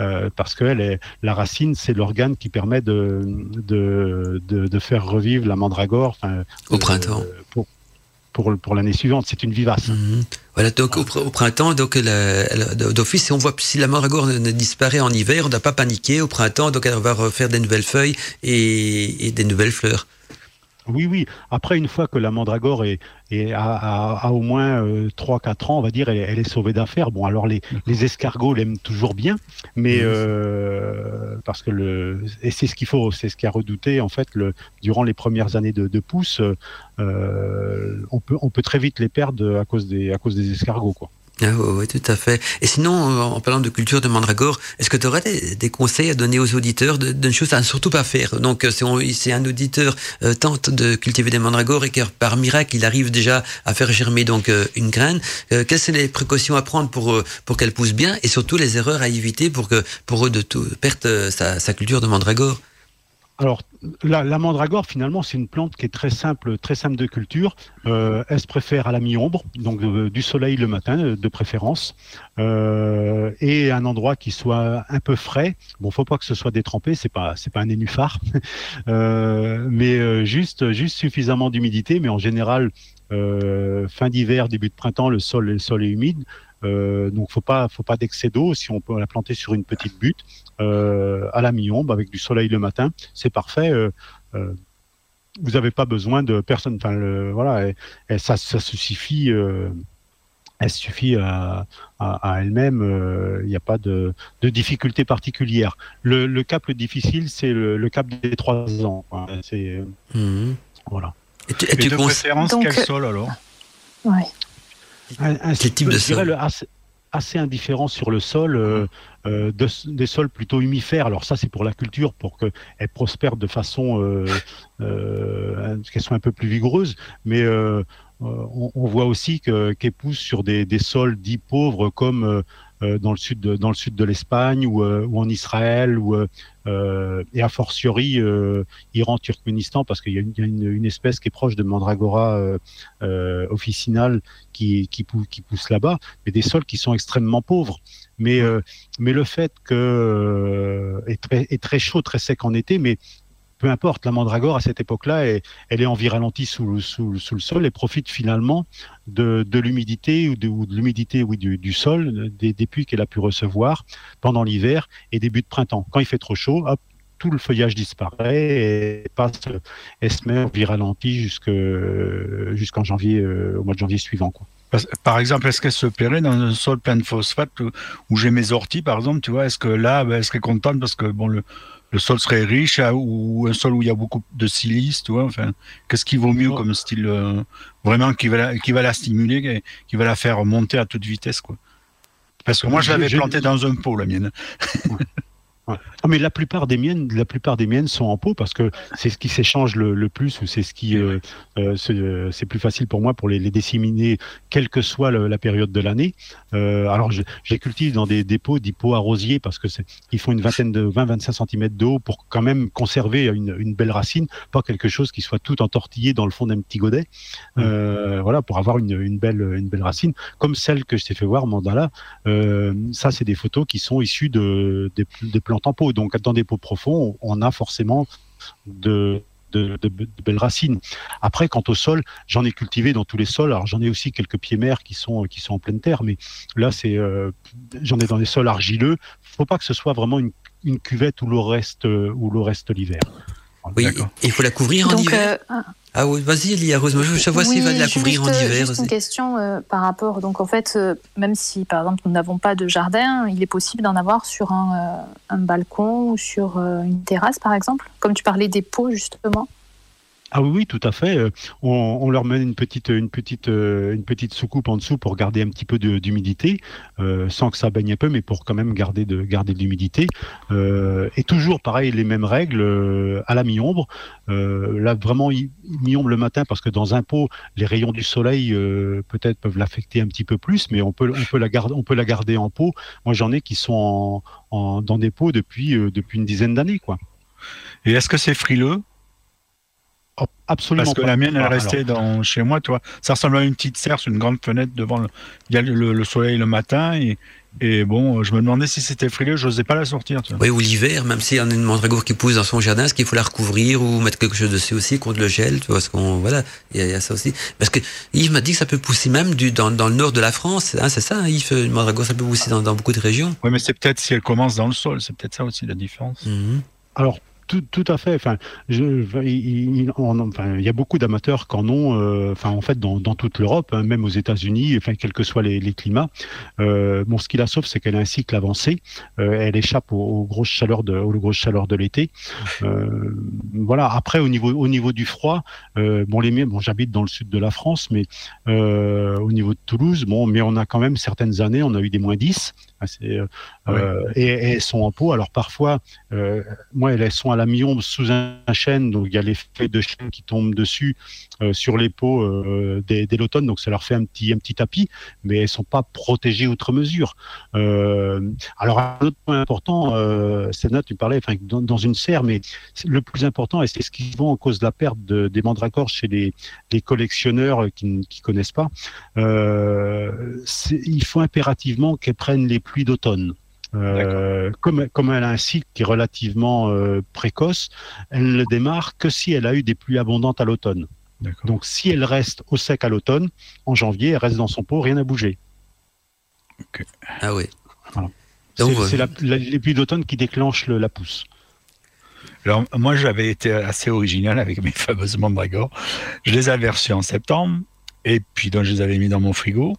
S7: Euh, parce que elle est, la racine, c'est l'organe qui permet de, de, de, de faire revivre la mandragore
S2: Au
S7: euh,
S2: printemps.
S7: pour, pour, pour l'année suivante. C'est une vivace.
S2: Mhm. Voilà, donc au, pr- au printemps, donc d'office, si on voit si la mandragore ne, disparaît en hiver, on doit pas paniquer. Au printemps, donc elle va refaire des nouvelles feuilles et, et des nouvelles fleurs.
S7: Oui, oui. Après, une fois que la mandragore est, est à au moins euh, 3-4 ans, on va dire, elle, elle est sauvée d'affaires. Bon, alors les, les escargots l'aiment toujours bien, mais euh, parce que le et c'est ce qu'il faut, c'est ce qui a redouté en fait le durant les premières années de, de pousse, euh, on peut on peut très vite les perdre à cause des à cause des escargots quoi.
S2: Ah oui, tout à fait. Et sinon, euh, en parlant de culture de mandragore, est-ce que tu aurais des, conseils à donner aux auditeurs d'une chose à ne surtout pas faire? Donc, euh, si, un auditeur euh, tente de cultiver des mandragores et que par miracle, il arrive déjà à faire germer donc une graine, quelles sont les précautions à prendre pour, pour qu'elle pousse bien et surtout les erreurs à éviter pour que pour eux de tout euh, sa, sa culture de mandragore?
S7: Alors, la, mandragore, finalement, c'est une plante qui est très simple, très simple de culture. Euh, elle se préfère à la mi-ombre, donc euh, du soleil le matin, euh, de préférence, euh, et un endroit qui soit un peu frais. Bon, faut pas que ce soit détrempé, c'est pas, c'est pas un nénuphar, [laughs] mais juste, juste suffisamment d'humidité. Mais en général, fin d'hiver, début de printemps, le sol, le sol est humide. Euh, donc faut pas faut pas d'excès d'eau. Si on peut la planter sur une petite butte euh, à la mi-ombre avec du soleil le matin c'est parfait. Euh, euh, vous n'avez pas besoin de personne. Enfin le, voilà et, et ça ça se suffit euh, elle suffit à, à, à elle-même. Euh, il n'y a pas de, de difficulté particulière. Le, le cap le difficile c'est le, le cap des trois ans quoi. c'est
S2: Mhm.
S7: voilà.
S2: Et tu, et
S6: Et
S2: tu
S6: de préférence,
S5: Donc,
S6: quel sol alors?
S5: Ouais.
S7: Un, un
S2: type de
S7: je dirais
S2: sol
S7: le assez, assez indifférent sur le sol, euh, euh, de- des sols plutôt humifères. Alors ça, c'est pour la culture, pour qu'elle prospère de façon euh, euh, qu'elle soit un peu plus vigoureuse. Mais euh, euh, on, on voit aussi que- qu'elle pousse sur des, des sols dits pauvres, comme euh, euh, dans le sud de, dans le sud de l'Espagne ou, euh, en Israël ou euh, euh, et a fortiori euh, Iran, Turkménistan, parce qu'il y a, une, espèce qui est proche de Mandragora euh, euh, officinale qui, qui, pou- qui pousse là-bas, mais des sols qui sont extrêmement pauvres. Mais, euh, mais le fait que euh, est, très, est très chaud, très sec en été, mais peu importe, la mandragore à cette époque-là, elle, est en vie ralentie sous, le sol et profite finalement de, l'humidité ou de, l'humidité oui, du, sol, des, des puits qu'elle a pu recevoir pendant l'hiver et début de printemps. Quand il fait trop chaud, tout le feuillage disparaît et passe, elle se met en vie ralentie jusque- jusqu'en janvier, euh, au mois de janvier suivant.
S6: Par exemple, est-ce qu'elle se plairait dans un sol plein de phosphate où- où j'ai mes orties, par exemple, tu vois? Est-ce que là, ben, elle serait contente parce que bon, le, le sol serait riche ou un sol où il y a beaucoup de silice, tu vois Enfin, qu'est-ce qui vaut mieux
S7: Oh.
S6: comme style euh, vraiment qui va, la, qui va la stimuler, qui- va la faire monter à toute vitesse, quoi Parce que moi, je l'avais plantée dans un pot, la mienne. [laughs]
S7: Ah, mais la plupart des miennes, la plupart des miennes sont en pot parce que c'est ce qui s'échange le, le plus ou c'est ce qui, euh, euh, c'est euh, c'est plus facile pour moi pour les, les disséminer, quelle que soit le- la période de l'année. Euh, alors, je, je les cultive dans des dépôts, des pots arrosiers parce que ils font une vingtaine de 20-25 cm d'eau pour quand même conserver une, une belle racine, pas quelque chose qui soit tout entortillé dans le fond d'un petit godet. Euh, voilà, pour avoir une, une belle, une belle racine, comme celle que je t'ai fait voir, Mandala. Ça, c'est des photos qui sont issues de, des, des plantes en pot. Donc, dans des pots profonds, on a forcément de, belles racines. Après, quant au sol, j'en ai cultivé dans tous les sols. Alors, j'en ai aussi quelques pieds mers qui sont, en pleine terre, mais là, c'est, euh, j'en ai dans des sols argileux. Faut pas que ce soit vraiment une, une cuvette où l'eau reste, euh, où l'eau reste l'hiver.
S2: Oui, il faut la couvrir en
S5: Donc,
S2: hiver?
S5: euh,
S2: Ah oui, vas-y, Elia Rose. Je savoir s'il va la
S5: juste,
S2: couvrir en
S5: euh,
S2: hiver.
S5: Juste une question euh, par rapport. Donc, en fait, euh, même si, par exemple, nous n'avons pas de jardin, il est possible d'en avoir sur un, euh, un balcon ou sur euh, une terrasse, par exemple? Comme tu parlais des pots, justement.
S7: Ah oui, tout à fait. Euh, On, leur met une petite, une petite, euh, une petite soucoupe en dessous pour garder un petit peu d'humidité, euh, sans que ça baigne un peu, mais pour quand même garder de garder de l'humidité. Et toujours pareil, les mêmes règles à la mi-ombre. Là, vraiment mi-ombre le matin, parce que dans un pot, les rayons du soleil peut-être peuvent l'affecter un petit peu plus, mais on peut, on peut la garder, on peut la garder en pot. Moi, j'en ai qui sont en, dans des pots depuis, depuis une dizaine d'années, quoi.
S6: Et est-ce que c'est frileux?
S7: Absolument
S6: Parce que
S7: pas.
S6: la mienne, elle
S7: Ah, alors,
S6: restait dans, chez moi, toi. Ça ressemble à une petite serre une grande fenêtre devant. Le, il y a le, le soleil le matin et, et bon, je me demandais si c'était frileux. Je n'osais pas la sortir. Tu vois.
S2: Oui, ou l'hiver, même s'il y en a une mandragore qui pousse dans son jardin, est-ce qu'il faut la recouvrir ou mettre quelque chose dessus aussi contre le gel, tu vois, parce qu'on, voilà, il y, a- il y a ça aussi. Parce que Yves m'a dit que ça peut pousser même du, dans, dans le nord de la France, hein, c'est ça, hein, Yves, une mandragore, ça peut pousser dans, dans beaucoup de régions.
S6: Oui, mais c'est peut-être si elle commence dans le sol. C'est peut-être ça aussi la différence.
S2: Mhm.
S7: Alors, tout, tout à fait. Enfin, il, y a beaucoup d'amateurs qui en ont, euh, enfin, en fait, dans, toute l'Europe, hein, même aux États-Unis, enfin, quels que soient les, climats. Euh, bon, ce qui la sauve, c'est qu'elle a un cycle avancé. Euh, elle échappe aux, grosses chaleurs de, aux grosses chaleurs de l'été. Voilà. Après, au niveau, au niveau du froid, bon, j'habite dans le sud de la France, mais au niveau de Toulouse, bon, mais on a quand même certaines années, on a eu des moins 10. Ah, euh, et, elles sont en pot. Alors parfois, euh, moi, elles sont à la mi-ombre sous un chêne, donc il y a l'effet de chêne qui tombe dessus euh, sur les pots dès, l'automne, donc ça leur fait un petit, un petit tapis, mais elles sont pas protégées outre mesure. Alors un autre point important, euh, Sénat, tu parlais, enfin, dans, une serre, mais le plus important, et c'est ce qui vont en cause de la perte de- des mandragores chez les, collectionneurs qui ne connaissent pas, il faut impérativement qu'elles prennent les pluies d'automne. Euh, comme, comme elle a un cycle qui est relativement euh, précoce, elle ne démarre que si elle a eu des pluies abondantes à l'automne. Donc si elle reste au sec à l'automne, en janvier, elle reste dans son pot, rien n'a bougé.
S2: Ah oui.
S7: Voilà.
S2: Donc,
S7: C'est les pluies d'automne qui déclenchent le- la pousse.
S6: Alors, moi, j'avais été assez original avec mes [laughs] fameuses mandragores. Je les avais reçues en septembre, et puis donc, je les avais mis dans mon frigo,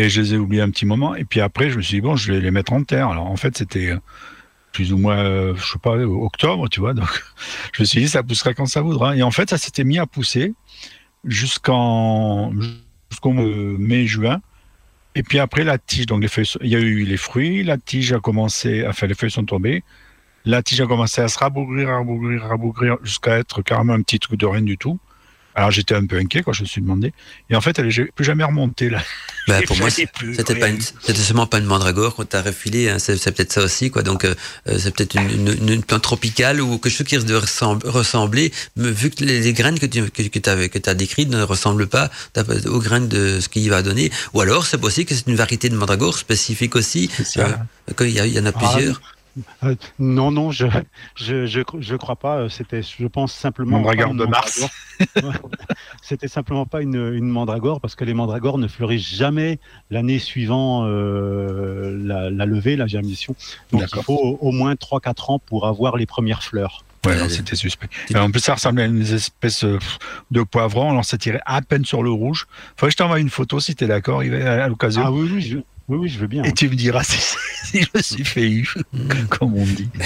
S6: et je les ai oubliés un petit moment. Et puis après, je me suis dit, bon, je vais les mettre en terre. Alors, en fait, c'était euh, plus ou moins, euh, je sais pas, octobre, tu vois. Donc, [laughs] je me suis dit, ça poussera quand ça voudra. Et en fait, ça s'était mis à pousser jusqu'en euh, mai-juin. Et puis après, la tige, donc les feuilles, il y a eu les fruits, la tige a commencé, enfin, les feuilles sont tombées. La tige a commencé à se rabougrir, rabougrir, rabougrir, jusqu'à être carrément un petit truc de rien du tout. Alors j'étais un peu inquiet quand je me suis demandé. Et en fait, elle n'est plus jamais remontée là.
S2: Bah, [laughs]
S6: Il
S2: pour moi, c'était pas une, seulement pas une mandragore qu'on t'a refilé, hein, c'est, peut-être ça aussi, quoi. Donc, euh, euh, c'est peut-être une, une, une plante tropicale ou quelque chose qui risque de ressembler, mais vu que les, les graines que tu que, que t'as décrites ne ressemblent pas t'as- aux graines de ce qu'il va donner. Ou alors, c'est possible que c'est une variété de mandragore spécifique aussi. Euh, qu'il y, a- il y en a plusieurs.
S7: Euh, non, non, je je, je, je crois pas. C'était, je pense simplement.
S6: Mandragore de Mars.
S7: C'était simplement pas une, une mandragore parce que les mandragores ne fleurissent jamais l'année suivant euh, la, la levée, la germination. Donc il faut au, moins 3-4 ans pour avoir les premières fleurs.
S6: Ouais, c'était suspect. En plus, ça ressemblait à une espèce euh, de poivron. Alors, ça tirait à peine sur le rouge. Faudrait que je t'envoie une photo si tu es d'accord, à l'occasion.
S7: Ah oui, oui, je, Oui, oui, je veux bien.
S6: Et tu me diras si, si je suis fait eu, comme on dit. [laughs]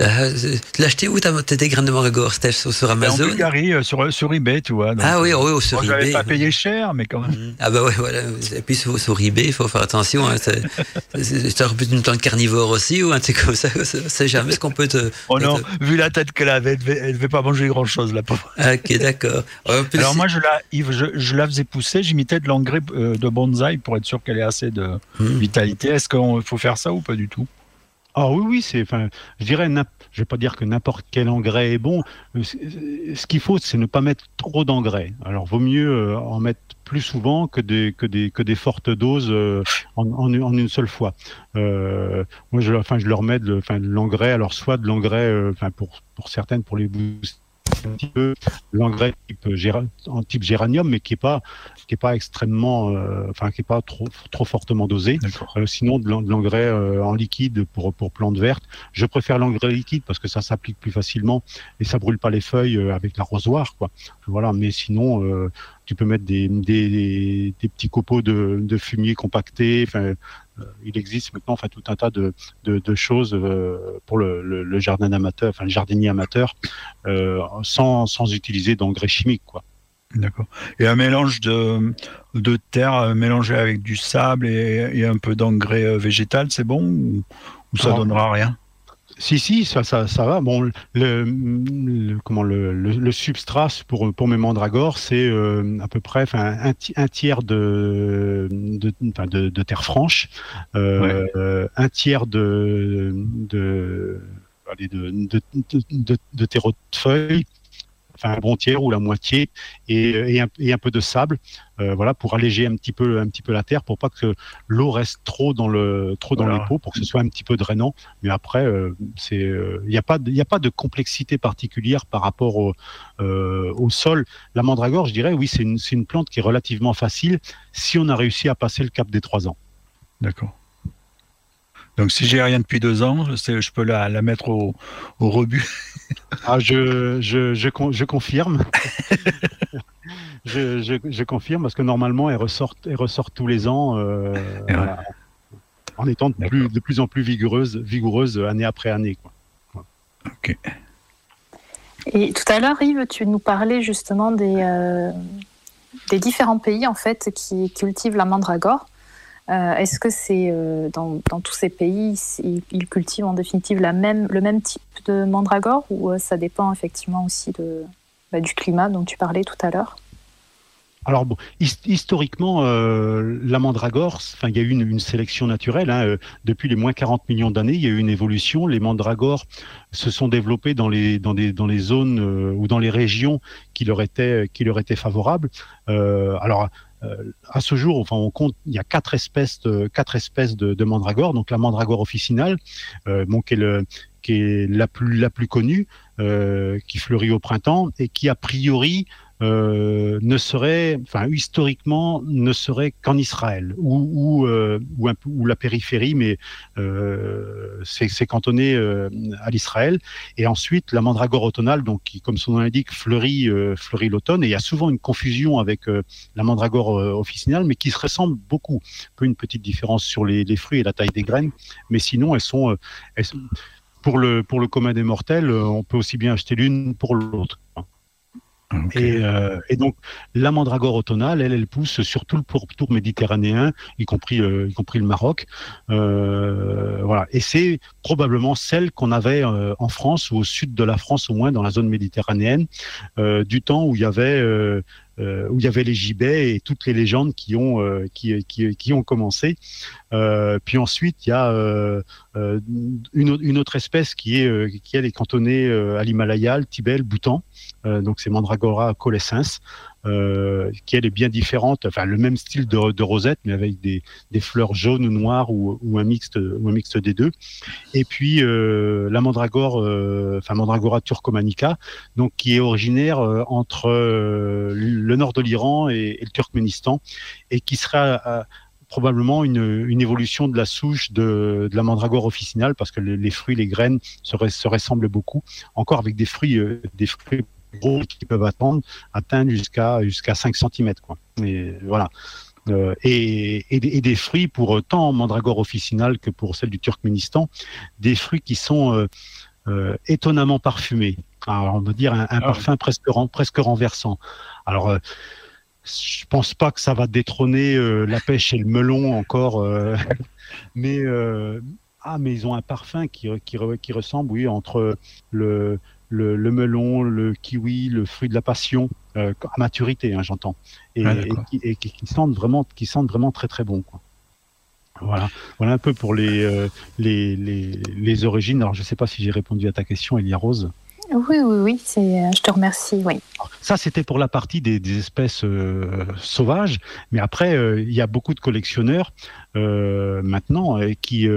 S2: Euh, tu l'as acheté où t'as tes graines de mandragore, Steph, sur,
S6: En
S2: Amazon
S6: Bulgarie, euh, sur, sur eBay, tu vois. donc,
S2: Ah oui,
S6: euh,
S2: oui, sur
S6: j'avais
S2: eBay.
S6: pas payé cher, mais quand même.
S2: Mm. Ah bah ouais, voilà. Et puis sur, sur eBay, il faut faire attention. Hein. Un peu une plante carnivore aussi ou un truc comme ça. C'est jamais ce qu'on peut te.
S6: Oh non,
S2: te-
S6: vu la tête qu'elle avait, elle devait, elle devait pas manger grand chose, la pauvre.
S2: Ah, Ok, d'accord. [laughs]
S6: Alors moi, je la, je, je la faisais pousser, j'imitais de l'engrais euh, de bonsaï pour être sûr qu'elle ait assez de
S2: Mm.
S6: vitalité. Est-ce qu'il faut faire ça ou pas du tout?
S7: Ah oui, oui, c'est, enfin, je dirais, je vais pas dire que n'importe quel engrais est bon. Euh, Ce qu'il faut, c'est ne pas mettre trop d'engrais. Alors, vaut mieux euh, en mettre plus souvent que des que des que des fortes doses euh, en, en, une- en une seule fois. Euh, moi, je, enfin, je leur mets de, enfin, de l'engrais. Alors, soit de l'engrais, euh, enfin, pour pour certaines, pour les booster un petit peu, l'engrais type, géra- en type géranium, mais qui est pas qui est pas extrêmement, euh, enfin, qui est pas trop trop fortement dosé. Euh, sinon, de l'en- de l'engrais euh, en liquide pour, pour plantes vertes. Je préfère l'engrais liquide parce que ça s'applique plus facilement et ça brûle pas les feuilles avec l'arrosoir. Quoi. Voilà, mais sinon, tu peux mettre des, des, des petits copeaux de, de fumier compactés. Euh, il existe maintenant enfin, tout un tas de, de, de choses euh, pour le, le, le jardin amateur, enfin le jardinier amateur, euh, sans, sans utiliser d'engrais chimiques. Quoi.
S6: D'accord. Et un mélange de, de terre mélangé avec du sable et, et un peu d'engrais végétal, c'est bon ou, ou ça
S7: Alors,
S6: donnera rien?
S7: Si, si, ça, ça, ça va. Bon, le, le- comment le, le, le substrat pour, pour mes mandragores, c'est euh, à peu près un, un tiers de, de, de, de terre franche, euh, un tiers de, de, allez, de, de, de, de, de terreau de feuilles, enfin un bon tiers ou la moitié, et, et, un, et un peu de sable, euh, voilà, pour alléger un petit peu, un petit peu la terre, pour pas que l'eau reste trop dans le, trop dans
S6: Voilà.
S7: les pots, pour que ce soit un petit peu drainant. Mais après, euh, c'est, il n'y a pas, il a pas de complexité particulière par rapport au, euh, au sol. La mandragore, je dirais, oui, c'est une, c'est une plante qui est relativement facile si on a réussi à passer le cap des trois ans.
S6: D'accord. Donc si j'ai rien depuis deux ans, je peux la, la mettre au, au rebut. [laughs]
S7: Ah, je, je, je, con- je confirme. [laughs] je, je, je confirme parce que normalement, elle ressort, elle ressort tous les ans. euh, voilà, en étant de plus, de plus en plus vigoureuse, vigoureuse année après année. Quoi.
S5: Et tout à l'heure, Yves, tu nous parlais justement des, euh, des différents pays en fait qui cultivent la mandragore. Euh, Est-ce que c'est euh, dans, tous ces pays, ils, cultivent en définitive le même type de mandragore ou euh, ça dépend effectivement aussi bah, du climat dont tu parlais tout à l'heure?
S7: Alors bon, his- historiquement, la mandragore, enfin, il y a eu une, sélection naturelle. hein, depuis les moins 40 millions d'années, il y a eu une évolution. Les mandragores se sont développés dans les zones ou dans les régions qui leur étaient qui leur étaient favorables. Alors à ce jour, enfin, on compte, il y a quatre espèces de, quatre espèces de, mandragore. Donc la mandragore officinale, euh, bon, qui est le qui est la plus la plus connue, euh, qui fleurit au printemps et qui a priori euh, ne serait, enfin historiquement, ne serait qu'en Israël ou ou, euh, ou, la périphérie, mais euh, c'est cantonné euh, à l'Israël. Et ensuite, la mandragore automnale, donc qui, comme son nom l'indique, fleurit euh, fleurit l'automne. Et il y a souvent une confusion avec la mandragore officinale, mais qui se ressemble beaucoup. Peu une petite différence sur les, les fruits et la taille des graines, mais sinon elles sont, elles sont- pour le pour le commun des mortels, on peut aussi bien acheter l'une pour l'autre. Et, euh, et donc la mandragore automnale, elle, elle pousse sur tout le pourtour méditerranéen, y compris, euh, y compris le Maroc. Euh, voilà. Et c'est probablement celle qu'on avait euh, en France ou au sud de la France, au moins dans la zone méditerranéenne, euh, du temps où il y avait euh, où il y avait les gibets et toutes les légendes qui ont euh, qui, qui, ont commencé. Euh, puis ensuite, il y a une, au- une autre espèce qui est qui est cantonnée à l'Himalaya, le Tibet, Bhoutan. Donc c'est Mandragora colescens, euh, qui elle est bien différente, enfin le même style de, rosette, mais avec des, fleurs jaunes ou noires ou, un mixte un mixte des deux. Et puis euh, la Mandragore, euh, enfin Mandragora turcomanica, donc qui est originaire entre le nord de l'Iran et, le Turkménistan, et qui sera probablement une, évolution de la souche de, la mandragore officinale parce que les, fruits, les graines se, se ressemblent beaucoup, encore avec des fruits, des fruits gros qui peuvent attendre, atteindre jusqu'à jusqu'à 5 cm. Quoi. Et voilà. euh, et, et, des, et, des, fruits pour tant mandragore officinal que pour celle du Turkménistan, des fruits qui sont euh, euh, étonnamment parfumés. Alors on va dire un, un ah parfum presque, presque renversant. Alors euh, je pense pas que ça va détrôner euh, la pêche et le melon encore, [laughs] mais ah mais ils ont un parfum qui, qui, qui ressemble oui entre le le, le, melon, le kiwi, le fruit de la passion, euh, à maturité, hein, j'entends, et, ah, et, qui, sentent vraiment, qui sentent vraiment très très bon. Quoi. Voilà, voilà un peu pour les, euh, les, les, les, origines. Alors, je ne sais pas si j'ai répondu à ta question, Elia Rose.
S5: Oui, oui, oui, euh, je te remercie. Oui.
S7: Ça, c'était pour la partie des, des espèces euh, sauvages, mais après, euh, il y a beaucoup de collectionneurs euh, maintenant euh, qui,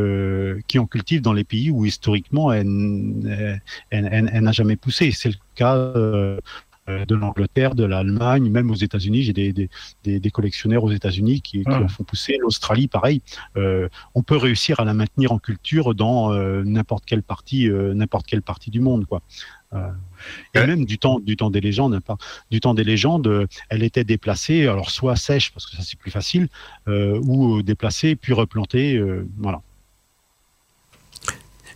S7: qui en cultivent dans les pays où historiquement elle, n'a jamais poussé. C'est le cas de l'Angleterre, de l'Allemagne, même aux États-Unis. J'ai des, des, des, des, collectionneurs aux États-Unis qui, qui en font pousser. L'Australie, pareil. Euh, on peut réussir à la maintenir en culture dans euh, n'importe quelle partie, euh, n'importe quelle partie du monde, quoi. Et ouais. même du temps, du temps des légendes, hein, du temps des légendes, elle était déplacée, alors soit sèche parce que ça c'est plus facile, ou déplacée puis replantée, voilà.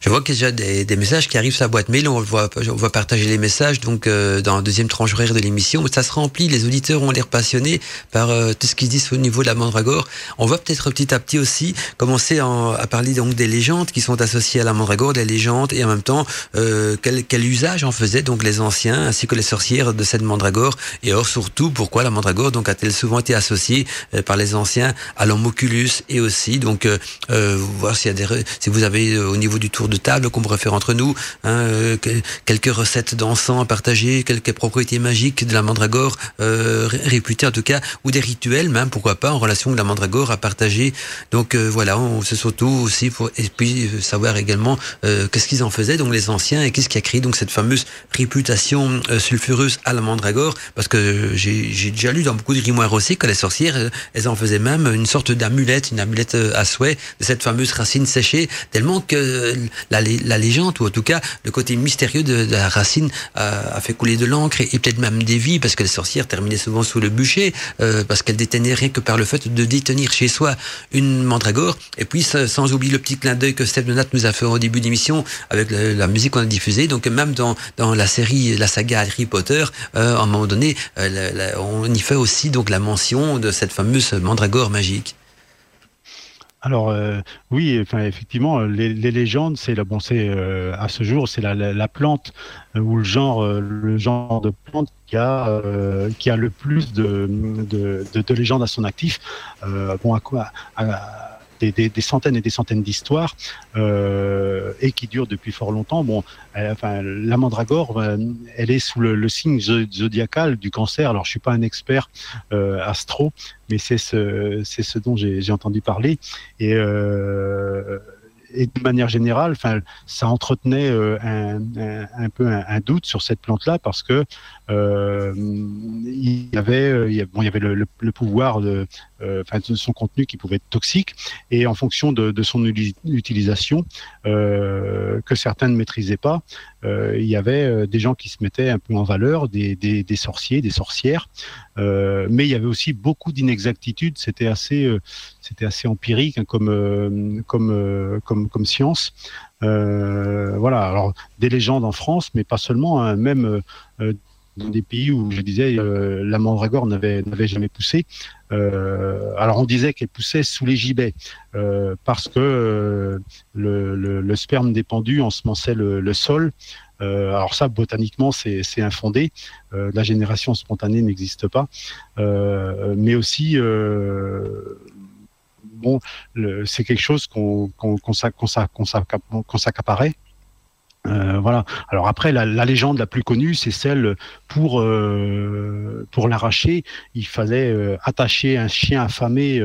S2: Je vois qu'il y a déjà des, des, messages qui arrivent sur la boîte mail. On va partager les messages donc euh, dans la deuxième tranche horaire de l'émission. Ça se remplit. Les auditeurs ont l'air passionnés par euh, tout ce qu'ils disent au niveau de la mandragore. On va peut-être petit à petit aussi commencer en, à parler donc des légendes qui sont associées à la mandragore, des légendes et en même temps euh, quel, usage en faisaient donc les anciens ainsi que les sorcières de cette mandragore. Et or surtout pourquoi la mandragore donc a-t-elle souvent été associée par les anciens à l'homoculus et aussi donc voir s'il y a des si vous avez au niveau du tour de de table qu'on pourrait faire entre nous, hein, euh, quelques recettes d'encens à partager, quelques propriétés magiques de la mandragore euh, réputée en tout cas, ou des rituels même, pourquoi pas, en relation avec la mandragore à partager. Donc euh, voilà, on se surtout aussi pour et puis euh, savoir également euh, qu'est-ce qu'ils en faisaient, donc les anciens, et qu'est-ce qui a créé donc cette fameuse réputation euh, sulfureuse à la mandragore, parce que j'ai déjà lu dans beaucoup de grimoires aussi que les sorcières, elles en faisaient même une sorte d'amulette, une amulette à souhait de cette fameuse racine séchée, tellement que la, la, légende, ou en tout cas le côté mystérieux de, de la racine a, a, fait couler de l'encre et, peut-être même des vies, parce que les sorcières terminaient souvent sous le bûcher, euh, parce qu'elles détenaient rien que par le fait de détenir chez soi une mandragore. Et puis, sans oublier le petit clin d'œil que Steph Donat nous a fait au début d'émission avec la, musique qu'on a diffusée. Donc, même dans, dans la série, la saga Harry Potter, euh, à un moment donné, euh, la, on y fait aussi donc la mention de cette fameuse mandragore magique.
S7: Alors euh, oui, enfin effectivement, les, les légendes, c'est bon, c'est euh, à ce jour, c'est la, la, la, plante euh, ou le genre, le genre de plante qui a euh, qui a le plus de de, de, de légendes à son actif. Des, des, des, centaines et des centaines d'histoires euh, et qui durent depuis fort longtemps. Bon, elle, enfin, la mandragore, euh, elle est sous le, le, signe zodiacal du cancer. Alors, je suis pas un expert euh, astro, mais c'est ce, c'est ce dont j'ai entendu parler. Et euh, et de manière générale, enfin, ça entretenait euh, un, peu un, doute sur cette plante-là parce que euh, il y avait, euh, bon, il y avait le, pouvoir de, son contenu qui pouvait être toxique et en fonction de, son utilisation que certains ne maîtrisaient pas, il y avait des gens qui se mettaient un peu en valeur, des sorciers, des sorcières, mais il y avait aussi beaucoup d'inexactitudes. C'était assez, c'était assez empirique hein, comme, comme, comme, science. Euh, voilà, alors des légendes en France, mais pas seulement, hein, même euh, dans des pays où je disais euh, la mandragore n'avait jamais poussé. Euh, alors on disait qu'elle poussait sous les gibets euh, parce que euh, le, sperme des pendus ensemençait le, le sol. Euh, alors ça, botaniquement, c'est infondé. la génération spontanée n'existe pas, mais aussi c'est quelque chose qu'on qu qu s'accaparait. Euh, voilà. Alors après, la, légende la plus connue, c'est celle pour euh, pour l'arracher, il fallait euh, attacher un chien affamé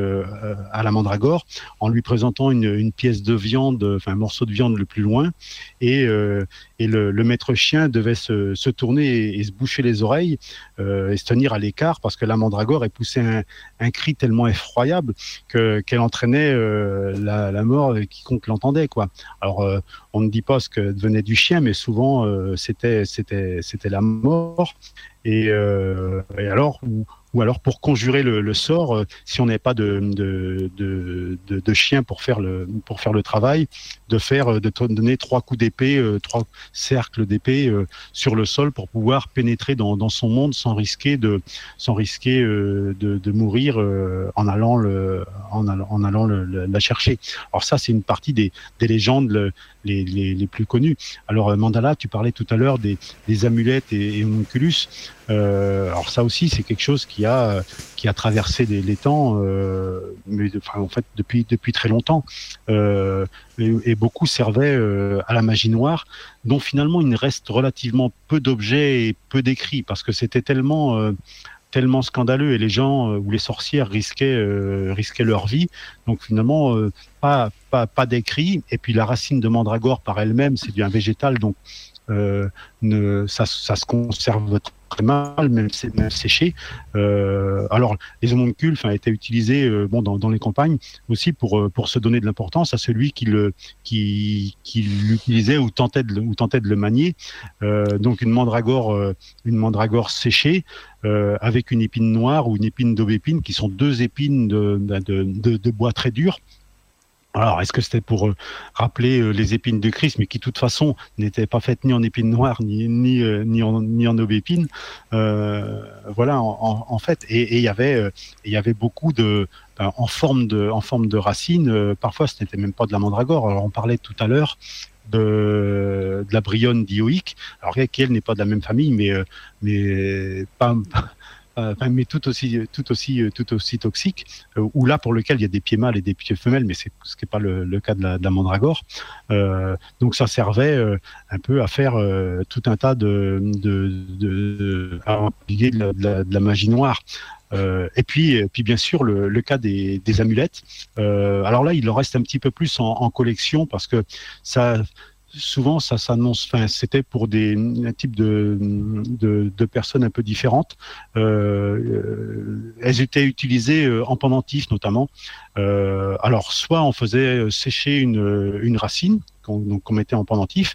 S7: à la mandragore en lui présentant une, pièce de viande, un morceau de viande le plus loin, et, euh, le, maître chien devait se, se tourner et, se boucher les oreilles euh, et se tenir à l'écart parce que la mandragore elle poussait un, cri tellement effroyable que qu'elle entraînait la, la, mort quiconque l'entendait quoi. Alors on ne dit pas ce que devenait du chien, mais souvent euh, c'était c'était c'était la mort. Et, euh, et alors, ou, alors pour conjurer le, sort, euh, si on n'avait pas de, de, de, chien pour faire le pour faire le travail, de faire euh, de donner trois coups d'épée, trois cercles d'épée sur le sol pour pouvoir pénétrer dans, son monde sans risquer de sans risquer de, mourir en allant le en allant, en allant le- la chercher. Alors ça c'est une partie des, des légendes les, plus connues. Alors euh, Mandala, tu parlais tout à l'heure des, amulettes et, et. Euh, alors ça aussi, c'est quelque chose qui a qui a traversé les, temps, euh, mais enfin, en fait depuis depuis très longtemps. Et, et beaucoup servaient à la magie noire, dont finalement il reste relativement peu d'objets et peu d'écrits parce que c'était tellement tellement scandaleux et les gens euh, ou les sorcières risquaient euh, risquaient leur vie. Donc finalement euh, pas pas pas d'écrits. Et puis la racine de mandragore par elle-même, c'est du un végétal donc euh, ne, ça, ça se conserve très mal, même, même séché. Euh, alors, les homoncules enfin, étaient utilisés euh, bon, dans, dans les campagnes aussi pour, euh, pour se donner de l'importance à celui qui le qui, qui l'utilisait ou tentait de ou tentait de le manier. Euh, donc une mandragore, une mandragore séchée avec une épine noire ou une épine d'aubépine, qui sont deux épines de, de, de bois très dur. Alors, est-ce que c'était pour euh, rappeler euh, les épines de Christ, mais qui de toute façon n'étaient pas faites ni en épines noires ni ni euh, ni en ni en aubépine Voilà, en, fait, et il y avait y avait beaucoup de ben, en forme de en forme de racines. parfois, ce n'était même pas de la mandragore. Alors, on parlait tout à l'heure de, de la bryone dioïque, alors qui elle n'est pas de la même famille, mais mais pas mais tout aussi, tout aussi, euh, tout aussi toxique. Euh, ou là, pour lequel il y a des pieds mâles et des pieds femelles, mais ce n'est pas le, cas de la, mandragore. Euh, donc, ça servait euh, un peu à faire euh, tout un tas de, de, de, de, la, magie noire. Euh, et puis, puis bien sûr le, cas des, des amulettes. Euh, alors là, il en reste un petit peu plus en collection parce que ça, souvent ça s'annonce. Enfin, c'était pour des un type de, de, personnes un peu différentes. Euh, euh, elles étaient utilisées euh, en pendentif notamment. Alors, soit on faisait sécher une, une racine qu'on mettait en pendentif,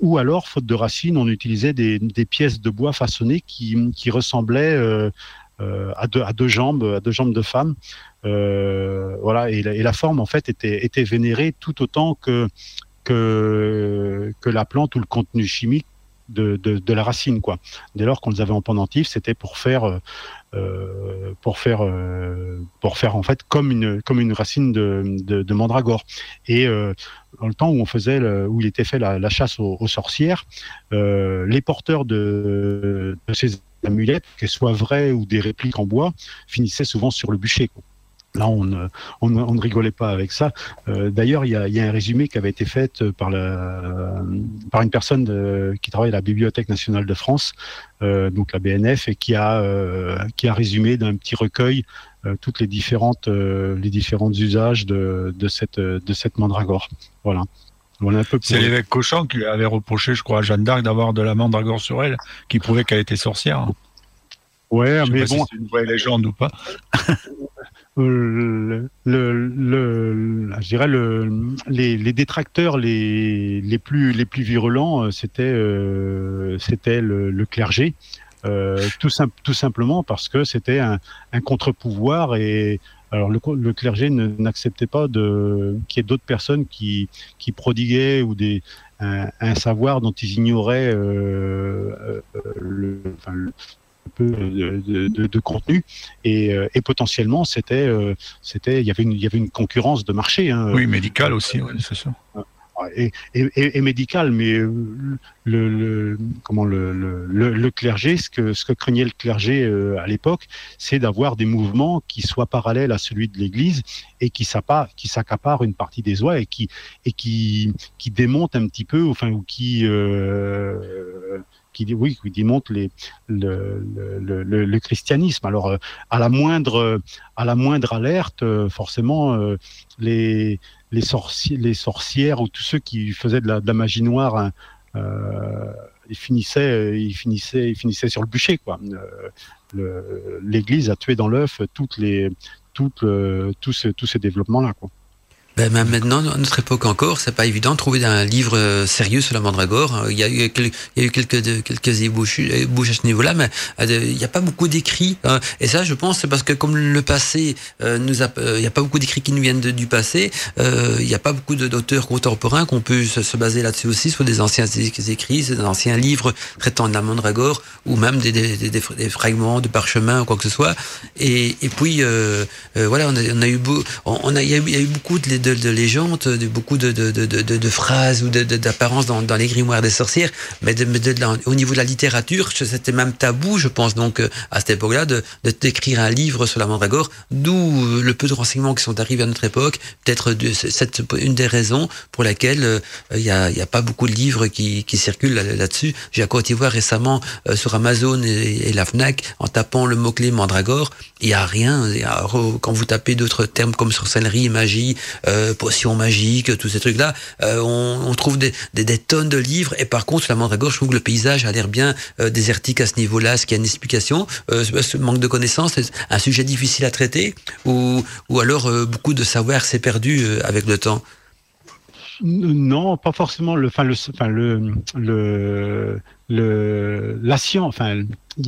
S7: ou alors, faute de racine, on utilisait des, des pièces de bois façonnées qui, qui ressemblaient à, deux, à deux jambes, à deux jambes de femme. Euh, voilà, et la, et la forme en fait était, était vénérée tout autant que que, la plante ou le contenu chimique de, de, la racine quoi. Dès lors qu'on les avait en pendentif, c'était pour faire euh, pour faire euh, pour faire en fait comme une comme une racine de, de, mandragore. Et euh, dans le temps où on faisait où il était fait la, chasse aux, sorcières, euh, les porteurs de, ces amulettes, qu'elles soient vraies ou des répliques en bois, finissaient souvent sur le bûcher. Là, on ne, on, ne, on ne rigolait pas avec ça. Euh, D'ailleurs, il y a, il y a un résumé qui avait été fait par, la, par une personne de, qui travaille à la Bibliothèque nationale de France, euh, donc la BNF, et qui a, euh, qui a résumé d'un petit recueil euh, toutes les différentes, euh, les différents usages de, de, cette, de cette mandragore. Voilà.
S6: Voilà un peu C'est l'évêque Cochon qui avait reproché, je crois, à Jeanne d'Arc d'avoir de la mandragore sur elle, qui prouvait qu'elle était sorcière.
S7: Ouais, mais bon.
S6: Si c'est une vraie légende ou pas. [laughs]
S7: le, le, le, je dirais le, les, les détracteurs les, les plus les plus virulents, c'était euh, c'était le, le, clergé, euh, tout, sim tout simplement parce que c'était un, un contre-pouvoir et alors le, le clergé n'acceptait pas de qu'il y ait d'autres personnes qui qui prodiguaient ou des un, un savoir dont ils ignoraient euh, le, enfin, peu de, de, de, contenu et, et potentiellement c'était c'était il y avait une il y avait une concurrence de marché hein.
S6: oui médical aussi oui, c'est ça
S7: et, et, et, médical mais le, le comment le, le, le, clergé ce que ce que craignait le clergé euh, à l'époque c'est d'avoir des mouvements qui soient parallèles à celui de l'église et qui s'accaparent qui s'accaparent une partie des oies et qui et qui qui démontent un petit peu enfin ou qui euh, qui oui qui démontre les le, le, christianisme. Alors euh, à la moindre à la moindre alerte euh, forcément euh, les les sorciers les sorcières ou tous ceux qui faisaient de la, magie noire hein, euh, ils finissaient ils finissaient ils finissaient sur le bûcher l'église a tué dans l'œuf toutes les toutes tous ces tous ces développements là
S2: Ben, maintenant, à notre époque encore, c'est pas évident de trouver un livre euh, sérieux sur la mandragore. Il y a eu, il y a eu quelques, quelques ébauches à ce niveau-là, mais euh, il n'y a pas beaucoup d'écrits. hein. Et ça, je pense, c'est parce que comme le passé euh, il n'y a pas beaucoup d'écrits qui nous viennent du passé. Il n'y a pas beaucoup d'auteurs contemporains qu'on peut se, se baser là-dessus aussi, soit des anciens écrits, des anciens livres traitant de la mandragore, ou même des, des, des, des fra- des fragments de parchemin ou quoi que ce soit. Et, puis, voilà, on a, eu on a, il y a eu beaucoup de, de, de légendes, de, beaucoup de, phrases ou d'apparences dans, les grimoires des sorcières, mais, au niveau de la littérature, c'était même tabou, je pense, donc euh, à cette époque-là, de, d'écrire un livre sur la mandragore, d'où le peu de renseignements qui sont arrivés à notre époque, peut-être une des raisons pour laquelle euh, il y a, pas beaucoup de livres qui, circulent là- là-dessus. J'ai encore été voir récemment euh, sur Amazon et, et la Fnac en tapant le mot-clé mandragore, il y a rien. Quand vous tapez d'autres termes comme sorcellerie, magie, euh, potions magiques, tous ces trucs-là, euh, on, trouve des, tonnes de livres. Et par contre, sur la mandragore, je trouve que le paysage a l'air bien euh, désertique à ce niveau-là. Est-ce qu'il y a une explication Ce manque de connaissances, c'est un sujet difficile à traiter, ou, alors beaucoup de savoir s'est perdu avec le temps.
S7: Non, pas forcément. Le, le, le, le, la science, enfin,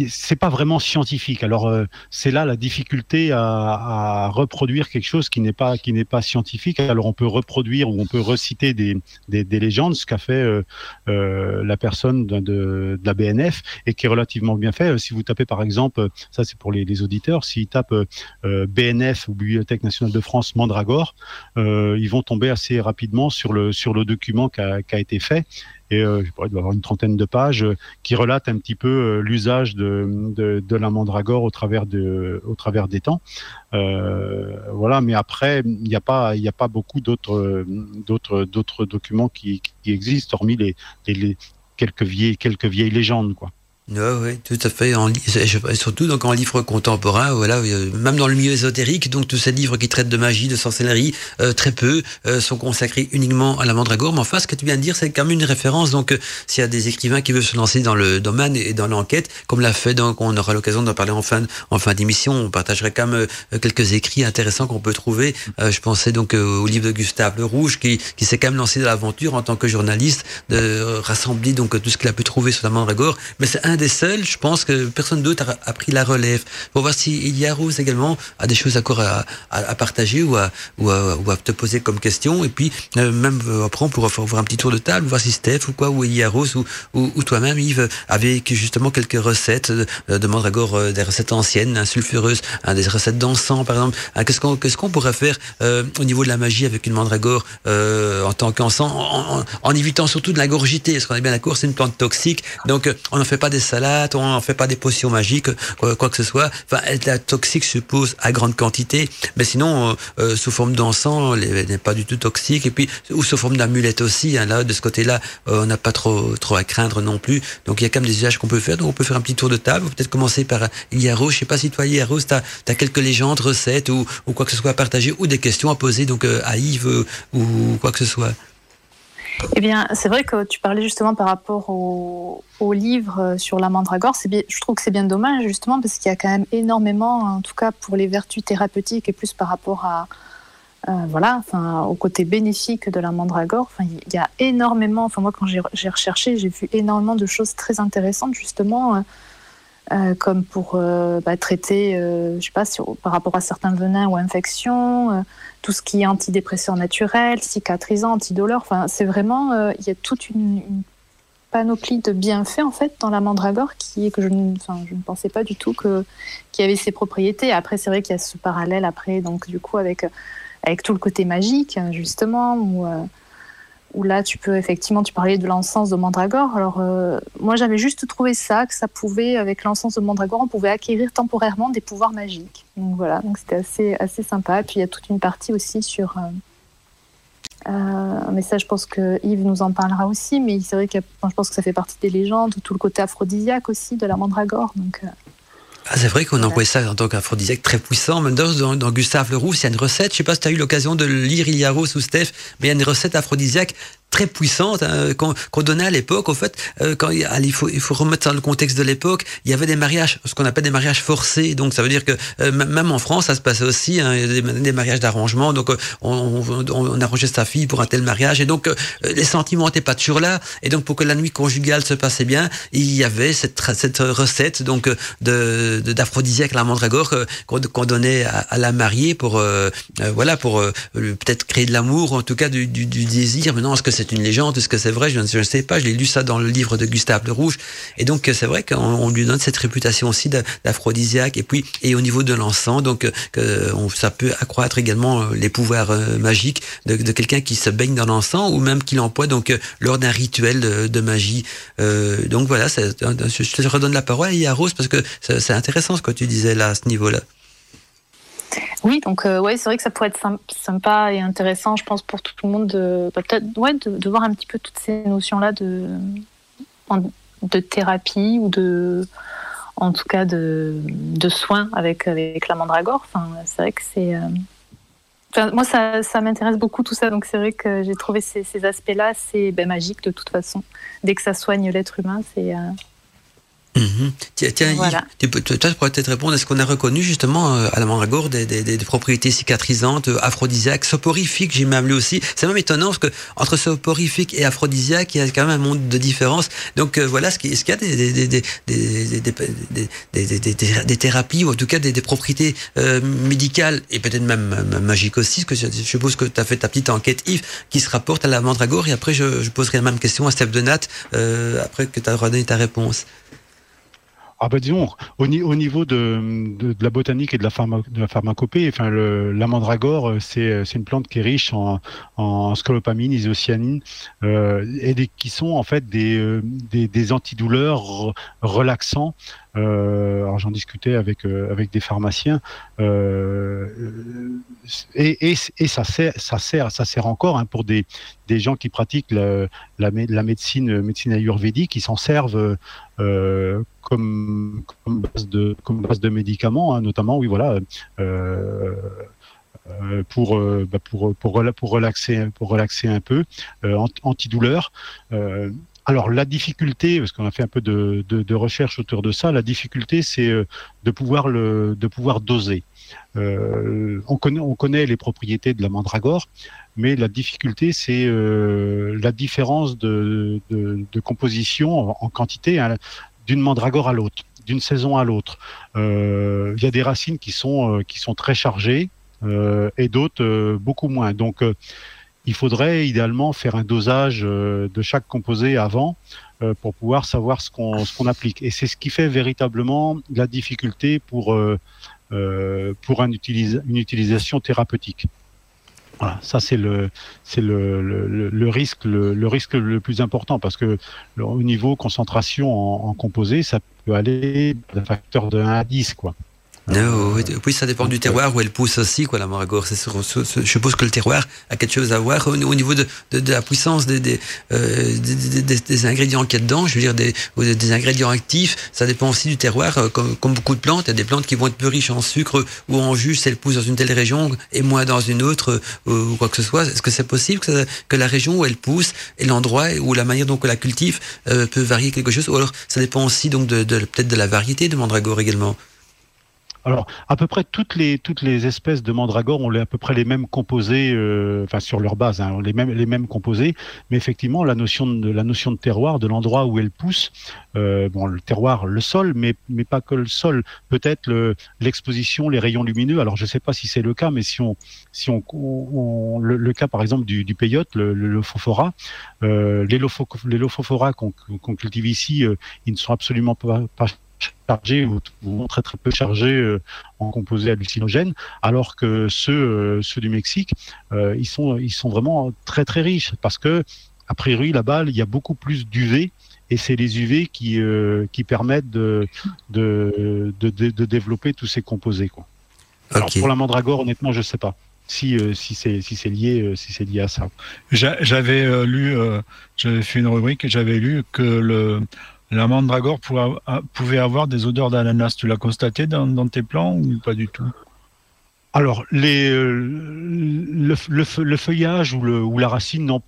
S7: c'est pas vraiment scientifique. Alors, euh, c'est là la difficulté à, reproduire quelque chose qui n'est pas, qui n'est pas scientifique. Alors, on peut reproduire ou on peut reciter des, des, des légendes, ce qu'a fait euh, euh, la personne de, la BNF et qui est relativement bien fait. Si vous tapez, par exemple, ça c'est pour les, auditeurs, s'ils tapent BNF ou Bibliothèque nationale de France Mandragore, ils vont tomber assez rapidement sur le sur le document qui a, qui a été fait et euh, je pourrais il doit avoir une trentaine de pages euh, qui relate un petit peu euh, l'usage de, de, de la mandragore au travers de au travers des temps. Euh, voilà, mais après il n'y a pas n'y a pas beaucoup d'autres documents qui, qui existent hormis les, les, les quelques vieilles quelques vieilles légendes quoi.
S2: Oui, oui, tout à fait. En, surtout donc en livre contemporain, voilà, même dans le milieu ésotérique, donc tous ces livres qui traitent de magie, de sorcellerie, euh, très peu euh, sont consacrés uniquement à la mandragore. Mais enfin, ce que tu viens de dire, c'est quand même une référence. Donc, euh, s'il y a des écrivains qui veulent se lancer dans le domaine et dans l'enquête, comme l'a fait, donc on aura l'occasion d'en parler en fin, en fin d'émission. On partagerait quand même euh, quelques écrits intéressants qu'on peut trouver. Euh, je pensais donc au livre de Gustave Le Rouge, qui, qui s'est quand même lancé dans l'aventure en tant que journaliste, de rassembler donc tout ce qu'il a pu trouver sur la mandragore. Mais c'est des seuls, je pense que personne d'autre a, pris la relève. Pour voir si Ilia Rose également a des choses à, à, à partager ou à, ou, à, te poser comme question. Et puis, euh, même euh, après, on pourra faire un petit tour de table, voir si Steph ou quoi, ou Ilia Rose ou, ou, ou toi-même, Yves, avec justement quelques recettes de, de mandragore, euh, des recettes anciennes, hein, sulfureuses, des recettes d'encens, par exemple. Hein, Qu'est-ce qu'on qu'est-ce qu'on pourrait faire euh, au niveau de la magie avec une mandragore euh, en tant qu'encens, en, évitant surtout de l'ingorgité, parce qu'on est bien d'accord, c'est une plante toxique, donc euh, on n'en fait pas des salades, on n'en fait pas des potions magiques, quoi, que ce soit. Enfin, la toxique suppose à grande quantité, mais sinon, euh, euh, sous forme d'encens, elle n'est pas du tout toxique, et puis ou sous forme d'amulette aussi. Hein, de ce côté-là, euh, on n'a pas trop trop à craindre non plus. Donc il y a quand même des usages qu'on peut faire. Donc on peut faire un petit tour de table. Peut-être commencer par Rose. Je sais pas si toi, Rose, tu as, quelques légendes, recettes ou, quoi que ce soit à partager ou des questions à poser donc à Yves ou quoi que ce soit.
S5: Eh bien, c'est vrai que tu parlais justement par rapport au, livre euh, sur la mandragore. Je trouve que c'est bien dommage justement parce qu'il y a quand même énormément, en tout cas pour les vertus thérapeutiques et plus par rapport à euh, voilà, enfin au côté bénéfique de la mandragore. Enfin, il y a énormément. Enfin moi, quand j'ai recherché, j'ai vu énormément de choses très intéressantes justement. euh, comme pour bah, traiter, je sais pas, par rapport à certains venins ou infections, tout ce qui est antidépresseur naturel, cicatrisant, antidouleur. Enfin, c'est vraiment, euh, il y a toute une, panoplie de bienfaits en fait dans la mandragore qui que je ne, enfin, je ne pensais pas du tout que qui avait ces propriétés. Après, c'est vrai qu'il y a ce parallèle après, donc du coup avec avec tout le côté magique justement où euh, où là tu peux effectivement tu parlais de l'encens de mandragore. Alors euh, moi j'avais juste trouvé ça que ça pouvait avec l'encens de mandragore on pouvait acquérir temporairement des pouvoirs magiques. Donc voilà. Donc c'était assez assez sympa. Puis il y a toute une partie aussi sur euh, euh, mais ça je pense que Yves nous en parlera aussi. Mais c'est vrai que je pense que ça fait partie des légendes tout le côté aphrodisiaque aussi de la mandragore. Donc
S2: Ah, c'est vrai qu'on emploie ça en tant qu'aphrodisiaque très puissant. Même dans, Gustave Leroux, il y a une recette. Je sais pas si tu as eu l'occasion de le lire, Rose ou Steph, mais il y a une recette aphrodisiaque très puissante hein, qu'on donnait à l'époque. Au fait, euh, quand il faut, il faut remettre ça dans le contexte de l'époque. Il y avait des mariages, ce qu'on appelle des mariages forcés. Donc ça veut dire que euh, même en France, ça se passait aussi. Hein, des, mariages d'arrangement. Donc euh, on, on, on, arrangeait sa fille pour un tel mariage. Et donc les sentiments n'étaient pas toujours là. Et donc pour que la nuit conjugale se passait bien, il y avait cette, cette recette donc de d'aphrodisiaque la mandragore qu'on donnait à, à, la mariée pour voilà pour peut-être créer de l'amour, en tout cas du, du, du désir. Maintenant, est-ce que c'est une légende Est-ce que c'est vrai? Je, ne sais pas. Je l'ai lu ça dans le livre de Gustave Le Rouge. Et donc, c'est vrai qu'on lui donne cette réputation aussi d'aphrodisiaque. Et puis, et au niveau de l'encens, donc, que on, ça peut accroître également euh, les pouvoirs euh, magiques de, quelqu'un qui se baigne dans l'encens ou même qui l'emploie donc euh, lors d'un rituel de, de magie. Euh, donc voilà, je te redonne la parole à Rose parce que c'est intéressant ce que tu disais là à ce niveau-là.
S5: Oui, donc euh, ouais, c'est vrai que ça pourrait être sympa et intéressant, je pense, pour tout le monde de bah, peut-être ouais, de, voir un petit peu toutes ces notions-là de, de thérapie ou de en tout cas de, de soins avec, avec la mandragore. Enfin, c'est vrai que c'est. Euh... Moi, ça, m'intéresse beaucoup tout ça, donc c'est vrai que j'ai trouvé ces, aspects-là assez ben, magiques de toute façon. Dès que ça soigne l'être humain, c'est. Euh...
S2: Mmh. Tiens, tiens voilà. tu, peux, toi, tu pourrais peut-être répondre. Est-ce qu'on a reconnu justement euh, à la mandragore des, des, des, propriétés cicatrisantes, euh, aphrodisiaques, soporifiques J'ai même lu aussi. C'est même étonnant parce que entre soporifique et aphrodisiaque, il y a quand même un monde de différence. Donc euh, voilà, est-ce qu'il y a des, des, thérapies ou en tout cas des, propriétés euh, médicales et peut-être même, magiques aussi Parce que je suppose que tu as fait ta petite enquête, Yves, qui se rapporte à la mandragore. Et après, je, je poserai la même question à Steph Donat euh, après que tu as redonné ta réponse.
S7: Ah bah disons, au, au niveau de, de, la botanique et de la, de la pharmacopée, enfin le, la mandragore, euh, c'est une plante qui est riche en, en scopamine, isocyanine, euh, et des, qui sont en fait des, euh, des, des antidouleurs relaxants euh, alors j'en discutais avec euh, avec des pharmaciens euh, et, et, et, ça sert ça sert ça sert encore hein, pour des des gens qui pratiquent la, la, la médecine médecine ayurvédique qui s'en servent euh, comme, comme, base de, comme base de médicaments, hein, notamment, oui, voilà, euh, pour, bah pour, pour, pour, relaxer, pour relaxer un peu, euh, antidouleur. Alors la difficulté, parce qu'on a fait un peu de, recherche autour de ça, la difficulté c'est euh, de pouvoir le, de pouvoir doser. Euh, on connaît, on connaît les propriétés de la mandragore, mais la difficulté c'est euh, la différence de, composition en, quantité hein, d'une mandragore à l'autre, d'une saison à l'autre. Il y a des racines qui sont qui sont très chargées et d'autres beaucoup moins. Donc il faudrait idéalement faire un dosage euh, de chaque composé avant euh, pour pouvoir savoir ce qu'on applique. Et c'est ce qui fait véritablement la difficulté pour euh, pour un utilisa une utilisation thérapeutique. Voilà, ça c'est le c'est le, le, risque le, risque le plus important parce que au niveau concentration en, en composé, ça peut aller d'un facteur de 1 à 10 quoi.
S2: Non, oui, ça dépend du terroir où elle pousse aussi, quoi, la mandragore. Je suppose que le terroir a quelque chose à voir au, niveau de, de, de, la puissance des, des, euh, des, ingrédients qu'il y a dedans. Je veux dire, des, des ingrédients actifs. Ça dépend aussi du terroir. Euh, comme, comme, beaucoup de plantes, il y a des plantes qui vont être plus riches en sucre ou en jus si elles poussent dans une telle région et moins dans une autre euh, ou quoi que ce soit. Est-ce que c'est possible que, que, la région où elle pousse et l'endroit ou la manière dont on la cultive euh, peut varier quelque chose? Ou alors, ça dépend aussi donc de, de peut-être de la variété de mandragore également
S7: alors, à peu près toutes les toutes les espèces de mandragore ont à peu près les mêmes composés, euh, enfin sur leur base, hein, les mêmes les mêmes composés. Mais effectivement, la notion de la notion de terroir, de l'endroit où elle pousse, euh, bon, le terroir, le sol, mais mais pas que le sol. Peut-être l'exposition, les rayons lumineux. Alors, je ne sais pas si c'est le cas, mais si on si on, on le, le, cas par exemple du, du peyote, le, le euh, les, lophophora qu'on qu cultive ici, euh, ils ne sont absolument pas, pas chargés ou, très très peu chargés euh, en composés hallucinogènes, alors que ceux, euh, ceux du Mexique, euh, ils, sont, ils sont vraiment très très riches parce que, a priori, là-bas, il y a beaucoup plus d'UV et c'est les UV qui, euh, qui permettent de, de, de, de, développer tous ces composés. Quoi. Alors okay. pour la mandragore, honnêtement, je ne sais pas si euh, si c'est si c'est lié euh, si c'est lié à ça.
S6: J'avais euh, lu, j'avais fait une rubrique et j'avais lu que le la mandragore pouvait avoir des odeurs d'ananas. Tu l'as constaté dans, dans, tes plans ou pas du tout?
S7: Alors, les, le, le, le, feuillage ou, le, ou la racine, non,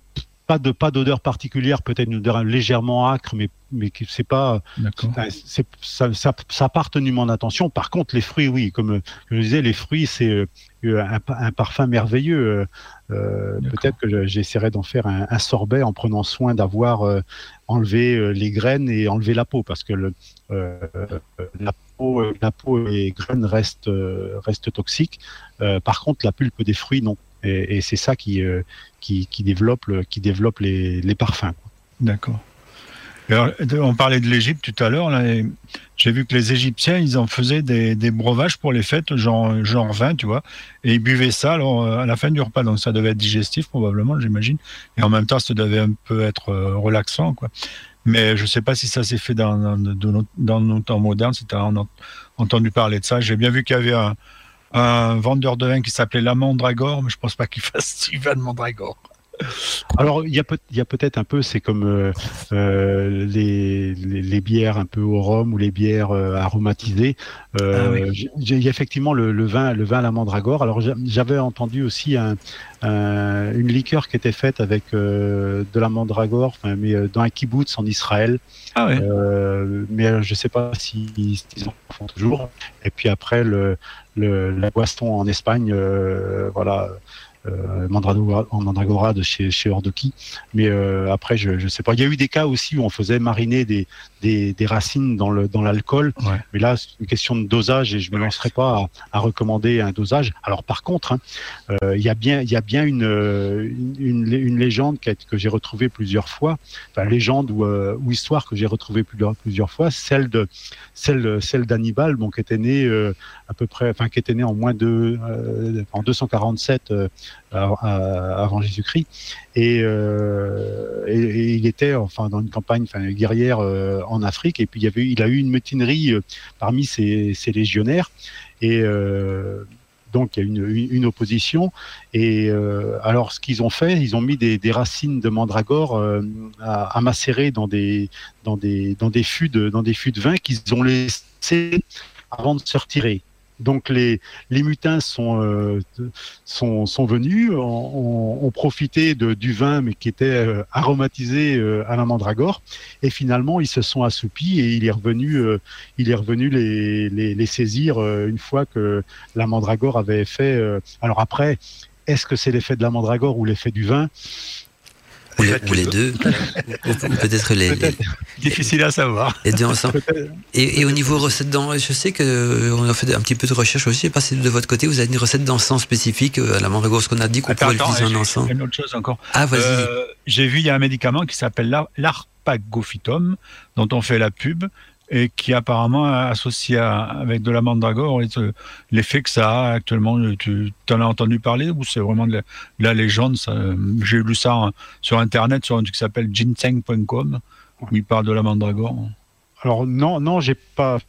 S7: pas de pas d'odeur particulière, peut-être une odeur légèrement acre, mais mais c'est pas
S6: D'accord.
S7: Enfin, c'est- ça, ça, ça a pas retenu mon attention. Par contre, les fruits, oui, comme euh, je disais, les fruits, c'est euh, un, pa- un parfum merveilleux. Euh. Peut-être que je- j'essaierai d'en faire un, un sorbet en prenant soin d'avoir euh, enlevé euh, les graines et enlevé la peau, parce que le, la, peau, la peau et les graines restent, restent toxiques. Par contre, la pulpe des fruits, non. Et, et c'est ça qui, qui, qui développe, qui développe les, les parfums.
S6: D'accord. Alors, on parlait de l'Égypte tout à l'heure. J'ai vu que les Égyptiens, ils en faisaient des, des breuvages pour les fêtes, genre, genre vin, tu vois. Et ils buvaient ça alors, euh, à la fin du repas. Donc ça devait être digestif, probablement, j'imagine. Et en même temps, ça devait un peu être euh, relaxant, quoi. Mais je ne sais pas si ça s'est fait dans, nos- dans nos temps modernes, si tu as entendu parler de ça. J'ai bien vu qu'il y avait un, un vendeur de vin qui s'appelait la Mandragore, mais je pense pas qu'il [laughs] fasse du vin de Mandragore.
S7: Alors, il y a, peut- il y a peut-être un peu, c'est comme euh, euh, les, les, les bières un peu au rhum ou les bières euh, aromatisées.
S6: Ah oui.
S7: Il y a effectivement le, le vin, le vin à la mandragore. Alors, j'a- j'avais entendu aussi un, un- une liqueur qui était faite avec de la mandragore, mais dans un kibbutz en Israël.
S6: Ah ouais.
S7: Mais je ne sais pas si- s'ils en font toujours. Et puis après, le, le, la boisson en Espagne, voilà, euh, Mandragora, Mandragora de chez, chez Ordoki. Mais euh, après, je ne sais pas. Il y a eu des cas aussi où on faisait mariner des, des, des racines dans l'alcool.
S6: Ouais.
S7: Mais là, c'est une question de dosage et je me lancerai pas à, à recommander un dosage. Alors par contre, hein, euh, il y a bien il y a bien une euh, une, une, une légende que j'ai retrouvée plusieurs fois, enfin légende ou, ou histoire que j'ai retrouvée plusieurs plusieurs fois, celle de celle celle d'Hannibal, bon qui était né à peu près, enfin qui était né en moins de en 247 euh, av- à- avant Jésus-Christ. Et, euh, et, il était enfin dans une campagne enfin guerrière euh, en Afrique. Et puis il a eu une mutinerie euh, parmi ses, légionnaires. Et euh, donc il y a une, une, opposition. Et euh, alors ce qu'ils ont fait ils ont mis des, racines de mandragore euh, à, à macérer dans des dans des dans des fûts de dans des fûts de vin qu'ils ont laissés avant de se retirer donc les, mutins sont, euh, sont, venus, ont, profité de, du vin mais qui était euh, aromatisé euh, à la mandragore et finalement ils se sont assoupis et il est revenu, il est revenu les, les, les saisir une fois que la mandragore avait fait. alors après, est-ce que c'est l'effet de la mandragore ou l'effet du vin?
S2: Ou, les- ou les deux. ou, ou peut-être les, les,
S6: Difficile à savoir.
S2: les deux ensemble. Et, et au niveau recette d'encens, je sais que euh, on a fait un petit peu de recherche aussi. Je sais pas si de votre côté, vous avez une recette d'encens spécifique euh, à la mandragore, ce qu'on a dit qu'on
S6: attends,
S2: l'utiliser en
S6: j'ai-
S2: encens.
S6: j'ai une autre chose encore.
S2: Ah, vas-y.
S6: Euh, J'ai vu, il y a un médicament qui s'appelle l'ar- l'arpagophytum, dont on fait la pub, et qui apparemment associé à- avec de la mandragore. L'effet que ça a actuellement, tu en as entendu parler ou c'est vraiment de la, de la légende J'ai lu ça en- sur Internet, sur un truc qui s'appelle ginseng.com, où il parle de la mandragore.
S7: Alors non, non, j'ai pas.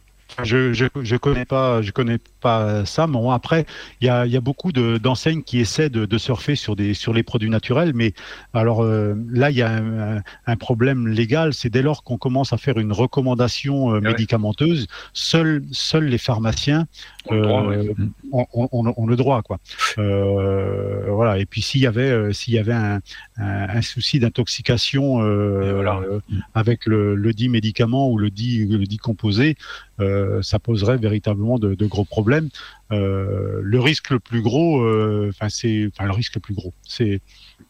S7: Je, je, je connais pas, je connais pas ça. Mais bon, après, il y a, y a beaucoup de- d'enseignes qui essaient de, de surfer sur des sur les produits naturels. Mais alors euh, là, il y a un, problème légal. C'est dès lors qu'on commence à faire une recommandation euh,
S6: ouais.
S7: médicamenteuse, seuls seuls les pharmaciens
S6: On le droit, ouais.
S7: Ont, ont- ont- ont le droit, quoi. Voilà. Et puis s'il y avait euh, s'il y avait un, un, un souci d'intoxication
S6: voilà.
S7: avec le, le dit médicament ou le dit le dit composé, euh, ça poserait véritablement de, gros problèmes. Euh, le risque le plus gros, euh, enfin c'est, enfin le risque le plus gros, c'est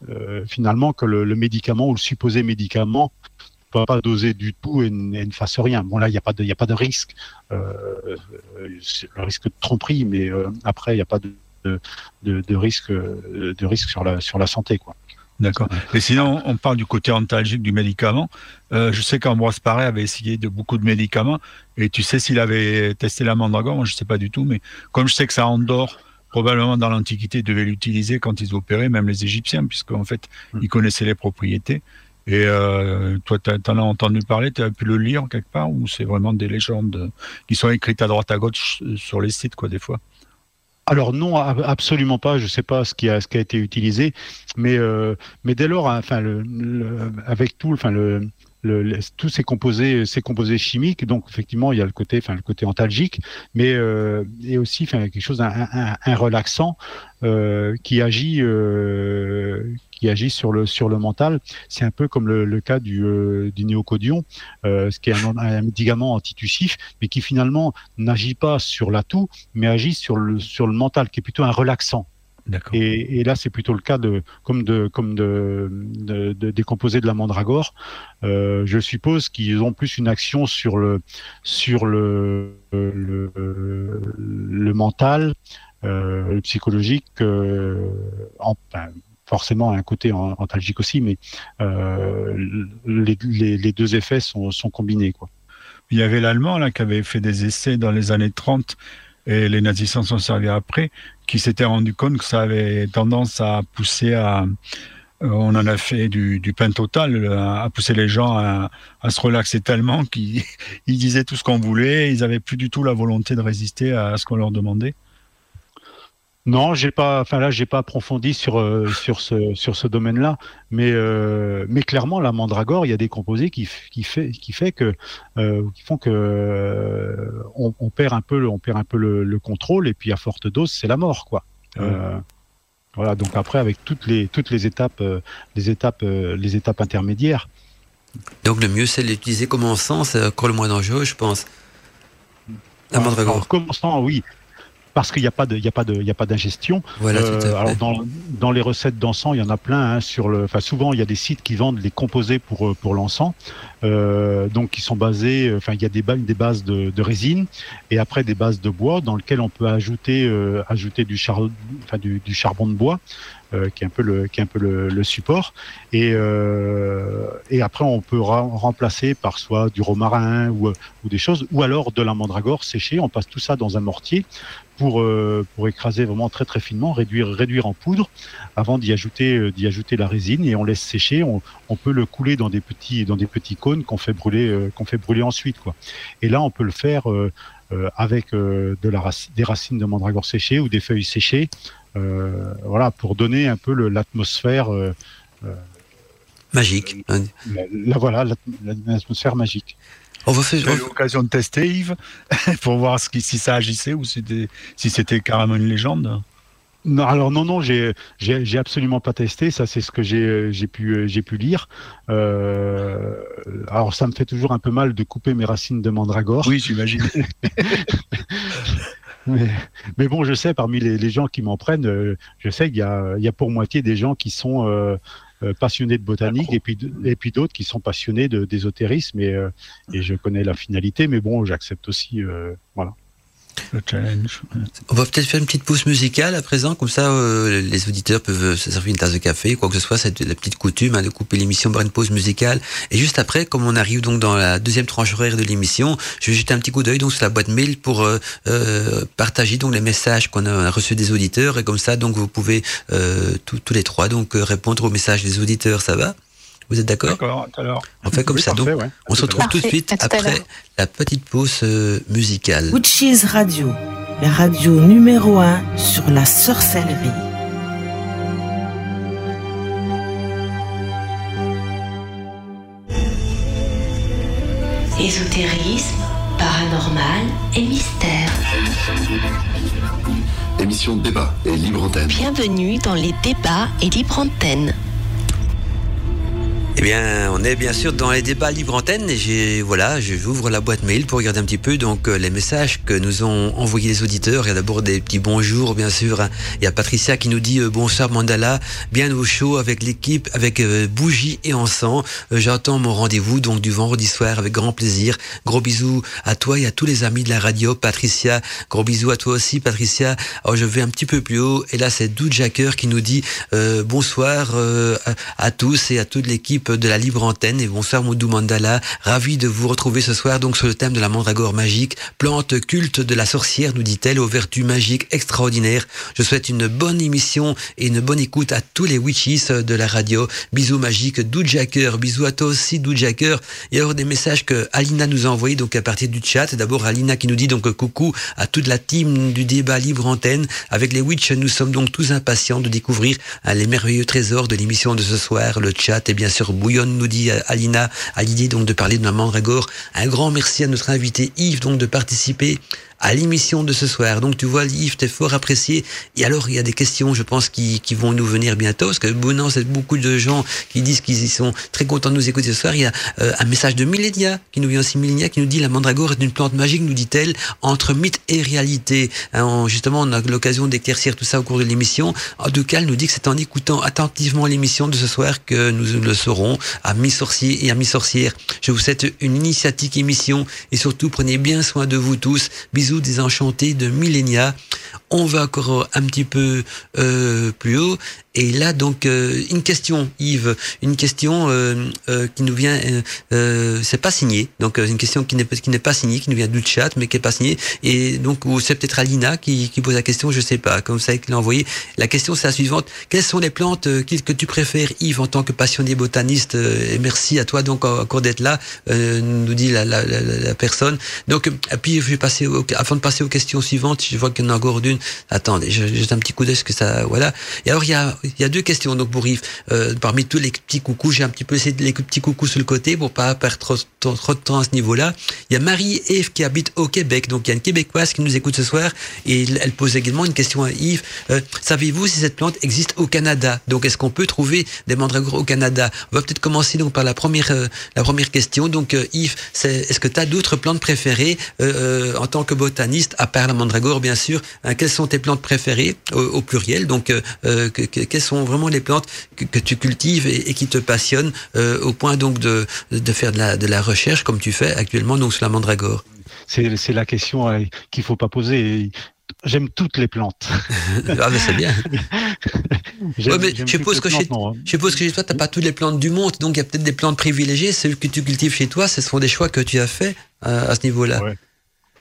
S7: euh, finalement que le, médicament ou le supposé médicament ne soit pas dosé du tout et, ne fasse rien. Bon là, il n'y a pas de, a pas de risque, euh, euh, le risque de tromperie, mais euh, après il n'y a pas de, risque, euh, de risque sur la sur la santé, quoi.
S6: D'accord. Et sinon, on parle du côté antalgique du médicament. Euh, je sais qu'Ambroise Paré avait essayé de beaucoup de médicaments. Et tu sais s'il avait testé la mandragore Moi, je ne sais pas du tout. Mais comme je sais que ça endort, probablement dans l'Antiquité, ils devaient l'utiliser quand ils opéraient, même les Égyptiens, puisqu'en fait,
S7: Mm.
S6: ils connaissaient les propriétés. Et euh, toi, tu en as entendu parler, tu as pu le lire quelque part, ou c'est vraiment des légendes euh, qui sont écrites à droite à gauche sur les sites, quoi, des fois?
S7: Alors non, ab- absolument pas. Je ne sais pas ce qui a ce qui a été utilisé, mais euh, mais dès lors, hein, enfin le, le- avec tout, enfin le le, le- tous ces composés, ces chimiques. Donc effectivement, il y a le côté, enfin le côté antalgique, mais euh, et aussi, enfin quelque chose, un, un, un relaxant euh, qui agit, euh, qui agit sur le sur le mental. C'est un peu comme le, le cas du, euh, du néocodion, euh, ce qui est un, un médicament antitussif, mais qui finalement n'agit pas sur l'atout, mais agit sur le sur le mental, qui est plutôt un relaxant. Et, et là, c'est plutôt le cas de comme de comme de, de, de- des composés de la mandragore. Euh, je suppose qu'ils ont plus une action sur le sur le le, le mental, euh, le psychologique, euh, en, forcément un côté antalgique aussi, mais euh, les, les, les deux effets sont, sont combinés quoi.
S6: Il y avait l'Allemand là qui avait fait des essais dans les années 30 et les nazis s'en sont servis après, qui s'était rendu compte que ça avait tendance à pousser à euh, on en a fait du, pain total, à, à pousser les gens à, se relaxer tellement qu'ils [laughs] ils disaient tout ce qu'on voulait, ils avaient plus du tout la volonté de résister à ce qu'on leur demandait.
S7: Non, j'ai pas. Enfin là, j'ai pas approfondi sur euh, sur ce sur ce domaine-là, mais euh, mais clairement, la mandragore, il y a des composés qui qui fait qui fait que euh, qui font que euh, on, on perd un peu le, on perd un peu le, le contrôle et puis à forte dose, c'est la mort, quoi. Euh, voilà. Donc après, avec toutes les toutes les étapes euh, les étapes euh, les étapes intermédiaires.
S2: Donc le mieux, c'est de l'utiliser comme encens, c'est encore le moins dangereux, je pense. La mandragore.
S7: Alors, commençant, oui. Parce qu'il n'y a pas de, il y a pas de, il y a pas d'ingestion.
S2: Voilà,
S7: Euh, alors dans, dans les recettes d'encens, il y en a plein. Hein, sur le, enfin souvent il y a des sites qui vendent les composés pour euh, pour l'encens, euh, donc qui sont basés. euh, Enfin il y a des, des bases de, de résine et après des bases de bois dans lesquelles on peut ajouter euh, ajouter du char, enfin du, du charbon de bois. Euh, qui est un peu le qui est un peu le, le support et euh, et après on peut remplacer par soit du romarin ou ou des choses ou alors de la mandragore séchée on passe tout ça dans un mortier pour euh, pour écraser vraiment très très finement, réduire réduire en poudre avant d'y ajouter d'y ajouter la résine et on laisse sécher. On, on peut le couler dans des petits dans des petits cônes qu'on fait brûler qu'on fait brûler ensuite quoi. Et là on peut le faire avec de la des racines de mandragore séchées ou des feuilles séchées, voilà pour donner un peu l'atmosphère euh,
S2: Magique. hein.
S7: la, la- voilà l'at- l'atmosphère magique.
S2: On va faire.
S6: J'ai eu l'occasion de tester Yves [laughs] pour voir ce qui, si ça agissait ou c'était, si c'était carrément une légende.
S7: Non, alors non, non, j'ai, absolument pas testé. Ça, c'est ce que j'ai, j'ai pu, euh, j'ai pu lire. Euh, alors, ça me fait toujours un peu mal de couper mes racines de mandragore.
S6: Oui, j'imagine. [laughs]
S7: Mais, mais bon, je sais, parmi les, les gens qui m'en prennent, euh, je sais qu'il y a, il y a pour moitié des gens qui sont euh, euh, passionnés de botanique et puis, d- et puis d'autres qui sont passionnés de, d'ésotérisme. Et, et je connais la finalité, mais bon, j'accepte aussi. euh, voilà.
S6: Le challenge.
S2: On va peut-être faire une petite pause musicale à présent, comme ça euh, les auditeurs peuvent euh, se servir une tasse de café, quoi que ce soit, c'est la petite coutume hein, de couper l'émission par une pause musicale. Et juste après, comme on arrive donc dans la deuxième tranche horaire de l'émission, je vais jeter un petit coup d'œil donc sur la boîte mail pour euh, euh, partager donc les messages qu'on a reçus des auditeurs et comme ça donc vous pouvez euh, tous les trois donc répondre aux messages des auditeurs, ça va? Vous êtes d'accord
S6: D'accord, tout à l'heure.
S2: On fait comme
S7: Oui,
S2: ça. Donc,
S7: ouais.
S2: on se retrouve tout de suite après la petite pause euh, musicale.
S1: Witches Radio, la radio numéro 1 sur la sorcellerie.
S8: Ésotérisme, paranormal et mystère.
S3: Émission de débat et libre antenne.
S8: Bienvenue dans les débats et libre antenne.
S2: Eh bien, on est bien sûr dans les débats libre antenne et j'ai voilà, j'ouvre la boîte mail pour regarder un petit peu donc euh, les messages que nous ont envoyés les auditeurs. Il y a d'abord des petits bonjours, bien sûr. hein. Il y a Patricia qui nous dit euh, bonsoir Mandala, bien au chaud avec l'équipe, avec euh, bougie et encens. J'attends mon rendez-vous donc du vendredi soir avec grand plaisir. Gros bisous à toi et à tous les amis de la radio, Patricia. Gros bisous à toi aussi, Patricia. Alors je vais un petit peu plus haut et là c'est Doud Jacker qui nous dit bonsoir à tous et à toute l'équipe de la Libre Antenne et bonsoir Moudou Mandala. Ravi de vous retrouver ce soir donc sur le thème de la mandragore magique, plante culte de la sorcière, nous dit-elle, aux vertus magiques extraordinaires. Je souhaite une bonne émission et une bonne écoute à tous les witches de la radio. Bisous magiques, Doud Jacker. Bisous à toi aussi, Doud Jacker. Il y a alors des messages que Alina nous a envoyés donc à partir du chat. D'abord Alina qui nous dit donc coucou à toute la team du débat Libre Antenne. Avec les witches, nous sommes donc tous impatients de découvrir hein, les merveilleux trésors de l'émission de ce soir, le chat et bien sûr bouillonne, nous dit Alina, à l'idée donc de parler de la mandragore. Un grand merci à notre invité Yves donc de participer à l'émission de ce soir. Donc tu vois, Yves, t'es fort apprécié. Et alors, il y a des questions, je pense, qui, qui vont nous venir bientôt, parce que bon, c'est beaucoup de gens qui disent qu'ils sont très contents de nous écouter ce soir. Il y a euh, un message de Millénia, qui nous vient aussi Millénia, qui nous dit la mandragore est une plante magique, nous dit-elle, entre mythe et réalité. Hein, justement, on a l'occasion d'éclaircir tout ça au cours de l'émission. En tout cas, elle nous dit que c'est en écoutant attentivement l'émission de ce soir que nous le saurons à mi-sorcier et à mi-sorcière. Je vous souhaite une initiatique émission et surtout prenez bien soin de vous tous. Bisous désenchantés de Millénia. On va encore un petit peu euh, plus haut. Et là, donc, euh, une question, Yves, une question euh, euh qui nous vient, euh, c'est pas signé, donc une question qui n'est qui n'est pas signée, qui nous vient du chat, mais qui est pas signée. Et donc, c'est peut-être Alina qui, pose la question, je sais pas, comme ça qu'il l'a envoyé. La question, c'est la suivante quelles sont les plantes que tu préfères, Yves, en tant que passionné botaniste Et merci à toi donc encore d'être là, nous dit la, la, la, personne. Donc, puis je vais passer, au, avant de passer aux questions suivantes, je vois qu'il y en a encore d'une. Attendez, j'ai un petit coup d'œil, que ça, voilà. Et alors il y a il y a deux questions donc pour Yves. Euh, parmi tous les petits coucous, j'ai un petit peu laissé les petits coucous sur le côté pour pas perdre trop, de temps à ce niveau-là. Il y a Marie-Ève qui habite au Québec, donc il y a une Québécoise qui nous écoute ce soir et elle pose également une question à Yves. Euh, savez-vous si cette plante existe au Canada? Donc est-ce qu'on peut trouver des mandragores au Canada? On va peut-être commencer donc par la première euh, la première question. Donc euh, Yves, est-ce que tu as d'autres plantes préférées en tant que botaniste à part la mandragore bien sûr hein, Quelles sont tes plantes préférées au, pluriel? Donc que, quelles sont vraiment les plantes que, tu cultives et, qui te passionnent euh, au point donc de, de faire de la, de la recherche comme tu fais actuellement donc sur la mandragore?
S7: C'est la question euh, qu'il faut pas poser. J'aime toutes les plantes. [laughs]
S2: ah, mais c'est bien. [laughs] ouais, je, suppose que chez, hein. je suppose que chez toi, tu n'as pas toutes les plantes du monde, donc il y a peut-être des plantes privilégiées. Celles que tu cultives chez toi, ce sont des choix que tu as fait euh, à ce niveau-là. Ouais.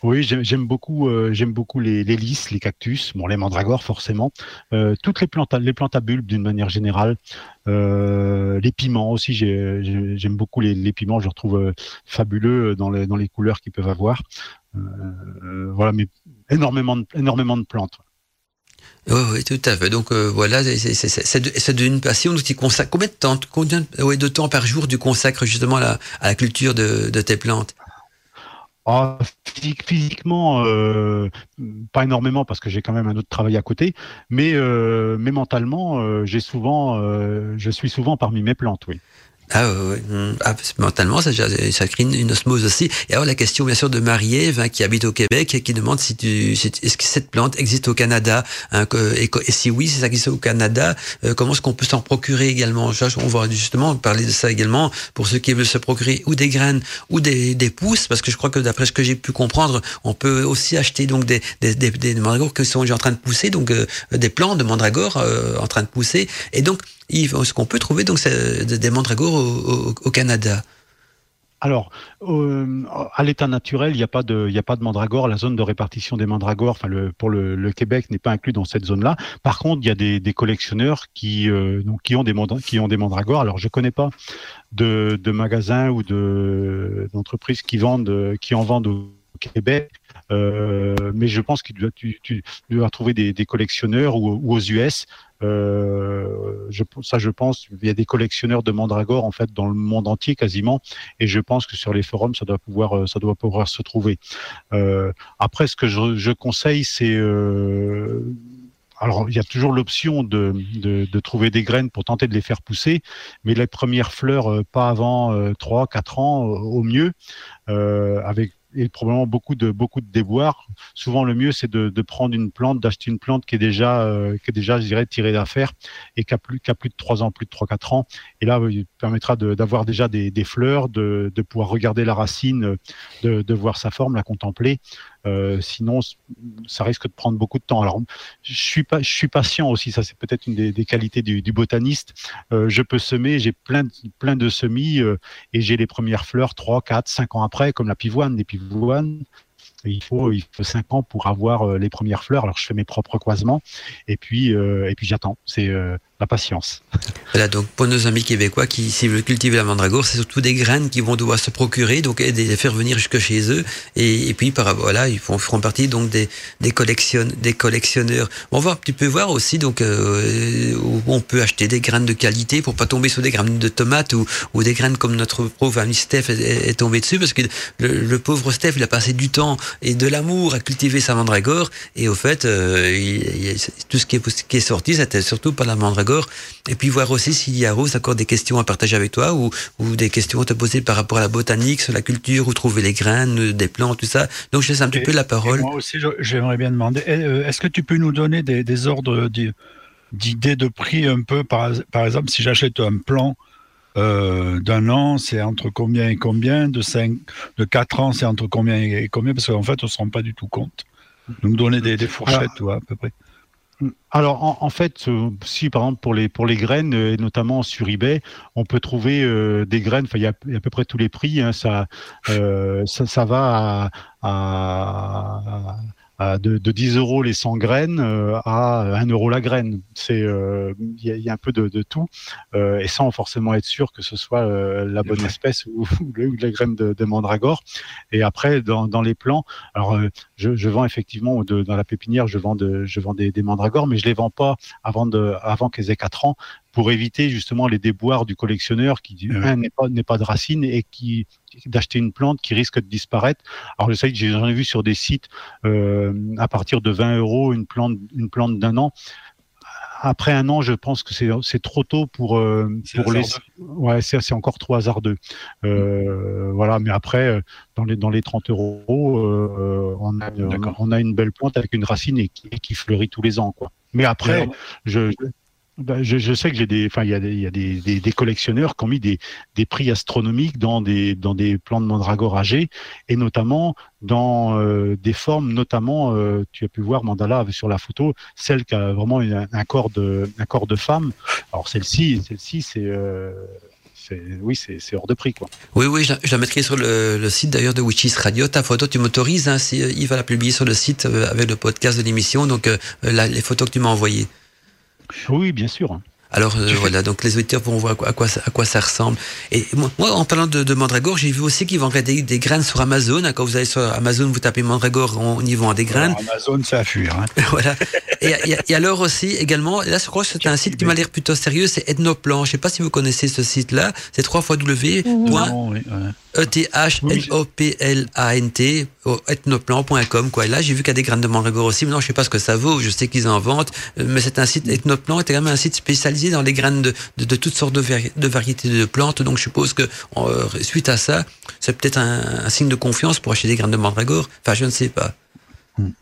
S7: Oui, j'aime beaucoup, euh, j'aime beaucoup les, les, lys, les cactus, bon les mandragores forcément, euh, toutes les plantes, les plantes à bulbes d'une manière générale, euh, les piments aussi, j'aime beaucoup les, les, piments, je les retrouve euh, fabuleux dans les, dans les couleurs qu'ils peuvent avoir. Euh, voilà, mais énormément, de, énormément de plantes.
S2: Oui, oui, tout à fait. Donc voilà, c'est d'une passion. Tu consacres combien de temps, combien de temps par jour tu consacres justement à la, à la culture de, de tes plantes?
S7: Ah, physiquement, euh, pas énormément parce que j'ai quand même un autre travail à côté, mais, euh, mentalement, euh, j'ai souvent, je suis souvent parmi mes plantes, oui.
S2: Ah oui, hmm. ah, mentalement, ça, crée une, osmose aussi. Et alors la question bien sûr de Marie-Ève hein, qui habite au Québec et qui demande si tu, est-ce que cette plante existe au Canada hein, et, et, si oui, si ça existe au Canada, euh, comment est-ce qu'on peut s'en procurer également? On va justement parler de ça également pour ceux qui veulent se procurer ou des graines ou des, des pousses, parce que je crois que d'après ce que j'ai pu comprendre, on peut aussi acheter donc des, des, des, mandragores qui sont en train de pousser, donc euh, des plants de mandragores euh, en train de pousser, et donc est-ce qu'on peut trouver donc des mandragores au, Canada?
S7: Alors, euh, à l'état naturel, il n'y a pas de, mandragore. La zone de répartition des mandragores, enfin le, pour le, Québec, n'est pas inclus dans cette zone-là. Par contre, il y a des, collectionneurs qui, euh, qui ont des mandragores. Alors, je connais pas de, magasins ou de d'entreprises qui vendent, qui en vendent au Québec. Euh, mais je pense que tu, dois trouver des, collectionneurs ou, aux US euh, ça, je pense, il y a des collectionneurs de mandragores en fait dans le monde entier quasiment, et je pense que sur les forums, ça doit pouvoir, euh, se trouver. Après, ce que je, conseille, c'est alors, il y a toujours l'option de, trouver des graines pour tenter de les faire pousser, mais les premières fleurs, pas avant euh, 3, 4 ans au mieux, avec et probablement beaucoup de beaucoup de déboires. Souvent, le mieux, c'est de, prendre une plante, d'acheter une plante qui est déjà euh, qui est déjà, je dirais, tirée d'affaire et qui a plus plus de trois ans, plus de trois quatre ans. Et là, il permettra d'avoir déjà des, des, fleurs, de, de pouvoir regarder la racine, de, de voir sa forme, la contempler. Euh, sinon, ça risque de prendre beaucoup de temps. Alors, je suis pas, je suis patient aussi. Ça, c'est peut-être une des, qualités du, botaniste. Euh, je peux semer, j'ai plein, plein de semis euh, et j'ai les premières fleurs trois, quatre, cinq ans après, comme la pivoine. Les pivoines, il faut il faut cinq ans pour avoir les premières fleurs. Alors je fais mes propres croisements et puis et puis j'attends. C'est la patience.
S2: Voilà, donc pour nos amis québécois qui, s'ils veulent cultiver la mandragore, c'est surtout des graines qu'ils vont devoir se procurer, donc et les faire venir jusque chez eux. Et, puis, par, voilà, ils font, feront partie donc des, des, collection, des collectionneurs. On va un petit peu voir aussi, donc, euh, où on peut acheter des graines de qualité pour pas tomber sur des graines de tomates ou, ou des graines comme notre pauvre ami Steph est, est tombé dessus, parce que le, le, pauvre Steph, il a passé du temps et de l'amour à cultiver sa mandragore, et au fait, euh, il, il, tout ce qui est, qui est sorti, c'était surtout pas la mandragore et puis voir aussi s'il y a Rose encore des questions à partager avec toi ou, ou, des questions à te poser par rapport à la botanique, sur la culture, où trouver les graines, des plantes, tout ça. Donc je laisse un petit peu la parole.
S6: Moi aussi, j'aimerais bien demander, euh, est-ce que tu peux nous donner des, des ordres d'idées de prix un peu, par, par exemple, si j'achète un plan euh, d'un an, c'est entre combien et combien De 5, de 4 ans, c'est entre combien et combien Parce qu'en fait, on ne se rend pas du tout compte. Donc donner des, des fourchettes, tu vois, à peu près.
S7: Alors en, en, fait, euh, si par exemple pour les pour les graines, et notamment sur eBay, on peut trouver euh, des graines. Enfin, il y, a, à peu près tous les prix. Hein, ça, euh, ça, ça va à, de, de, 10 euros les 100 graines euh, à 1 euro la graine. C'est euh, il y, y, a un peu de, de tout euh, et sans forcément être sûr que ce soit la bonne espèce ou, [laughs] ou, la graine de, de, mandragore. Et après dans, dans les plants, alors je, je, vends effectivement dans la pépinière, je vends je vends des, des mandragores, mais je les vends pas avant de avant qu'elles aient 4 ans pour éviter justement les déboires du collectionneur qui un n'est pas n'est pas de racine et qui d'acheter une plante qui risque de disparaître. Alors je sais que j'en ai vu sur des sites euh, à partir de 20 euros une plante une plante d'un an. Après un an, je pense que c'est trop tôt pour euh, pour les ouais c'est encore trop hasardeux. Euh, voilà, mais après dans les dans les 30 euros, euh, on a on a une belle plante avec une racine et qui, qui fleurit tous les ans quoi. Mais après, je, ben, je, sais que j'ai des, enfin, il y a, des, collectionneurs qui ont mis des, prix astronomiques dans des, dans des plants de mandragore âgés, et notamment dans euh, des formes, notamment, euh, tu as pu voir Mandala sur la photo, celle qui a vraiment un, corps de, un corps de femme. Alors celle-ci, celle-ci, c'est euh, oui, c'est hors de prix. Quoi.
S2: Oui, oui, je, la mettrai sur le, site d'ailleurs de Witches Radio. Ta photo, tu m'autorises, hein, si, il va la publier sur le site avec le podcast de l'émission, donc les photos que tu m'as envoyées.
S7: Oui, bien sûr.
S2: Alors euh, voilà, donc les auditeurs pourront voir à quoi, à quoi, ça, à quoi ça ressemble. Et moi, moi en parlant de, de mandragore, j'ai vu aussi qu'ils vendaient des, des, graines sur Amazon. Quand vous allez sur Amazon, vous tapez mandragore, on y vend des graines.
S6: Alors, Amazon, ça a fuir. Hein. [laughs]
S2: voilà. Et, et, et, alors aussi, également, là, je crois que c'est un site qui m'a l'air plutôt sérieux, c'est Ethnoplan. Je sais pas si vous connaissez ce site-là. C'est 3 fois W. E-T-H-N-O-P-L-A-N-T, ethnoplan.com, quoi. Et là, j'ai vu qu'il y a des graines de mandragore aussi. Maintenant, je sais pas ce que ça vaut. Je sais qu'ils en vendent. Mais c'est un site, Ethnoplan est quand même un site spécialisé dans les graines de, de, toutes sortes de, variétés de plantes. Donc, je suppose que, euh, suite à ça, c'est peut-être un, un, signe de confiance pour acheter des graines de mandragore. Enfin, je ne sais pas.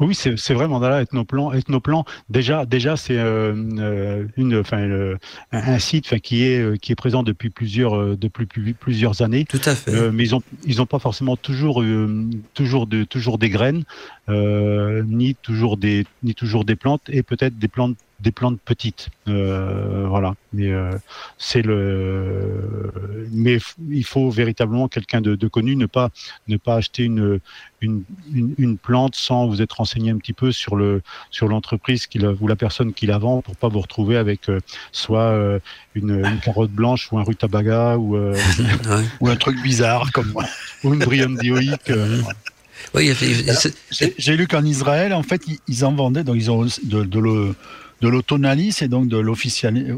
S7: Oui, c'est vrai, Mandala Ethnoplan. Ethnoplan, déjà, déjà c'est euh, une, enfin, le, un site, enfin, qui est qui est présent depuis plusieurs depuis plusieurs années.
S2: Tout à fait.
S7: Euh, mais ils ont ils ont pas forcément toujours euh, toujours de toujours des graines, euh, ni toujours des ni toujours des plantes et peut-être des plantes des plantes petites. Euh, voilà. Mais euh, c'est le. Mais il faut véritablement quelqu'un de, de, connu, ne pas ne pas acheter une une, une, une plante sans vous être renseigné un petit peu sur le sur l'entreprise qui la, ou la personne qui la vend pour pas vous retrouver avec euh, soit euh, une, une, carotte blanche ou un rutabaga ou [laughs]
S6: ou un truc bizarre comme moi
S7: ou une brillante dioïque.
S2: Oui,
S6: j'ai lu qu'en Israël, en fait, ils, en vendaient, donc ils ont de, de le, de l'autonalis et donc de l'officialis,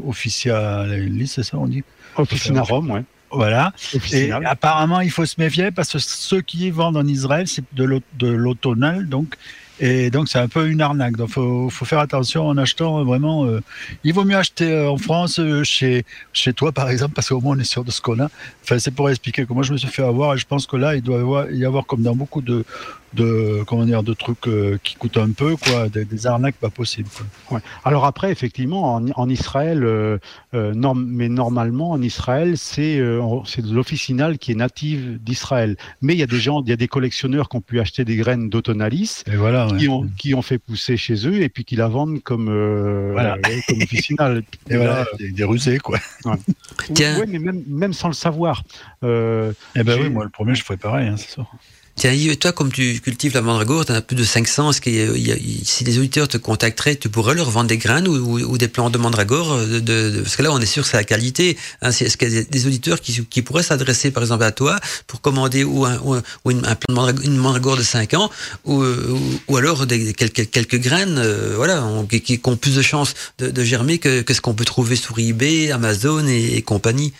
S6: c'est ça on dit?
S7: Officinarum, ouais.
S6: Voilà. Officinal. Et apparemment, il faut se méfier parce que ceux qui vendent en Israël, c'est de l'autonal, donc et donc, c'est un peu une arnaque. Donc, il faut, faut, faire attention en achetant vraiment. Euh, il vaut mieux acheter euh, en France, euh, chez, chez toi, par exemple, parce qu'au moins, on est sûr de ce qu'on a. Enfin, c'est pour expliquer que moi, je me suis fait avoir et je pense que là, il doit y avoir, y avoir comme dans beaucoup de, de comment dire de trucs euh, qui coûtent un peu quoi des, des arnaques pas possibles.
S7: Ouais. alors après effectivement en, en Israël euh, euh, norm, mais normalement en Israël c'est euh, c'est de l'officinal qui est native d'Israël mais il y a des gens il y a des collectionneurs qui ont pu acheter des graines d'autonalis
S6: voilà,
S7: qui ont qui ont fait pousser chez eux et puis qui la vendent comme euh,
S6: voilà. [laughs]
S7: comme officinal
S6: et, et voilà des, des rusés quoi
S7: ouais. Tiens. Ouais, mais même même sans le savoir
S6: euh, eh ben oui moi le premier je ferais pareil hein, c'est sûr
S2: Tiens, toi, comme tu cultives la mandragore, tu en as plus de 500. Est-ce a- si les auditeurs te contacteraient, tu pourrais leur vendre des graines ou, ou- ou des plants de mandragore euh, de, de- de- Parce que là, on est sûr que c'est la qualité. Hein, Est-ce qu'il y a des, auditeurs qui, qui pourraient s'adresser, par exemple, à toi pour commander ou un, ou ou une, un plant de mandragore, de 5 ans ou, ou, alors des, quelques, quelques graines euh, voilà, on- qui, qui ont plus de chances de, de germer que, que ce qu'on peut trouver sur eBay, Amazon et, et compagnie?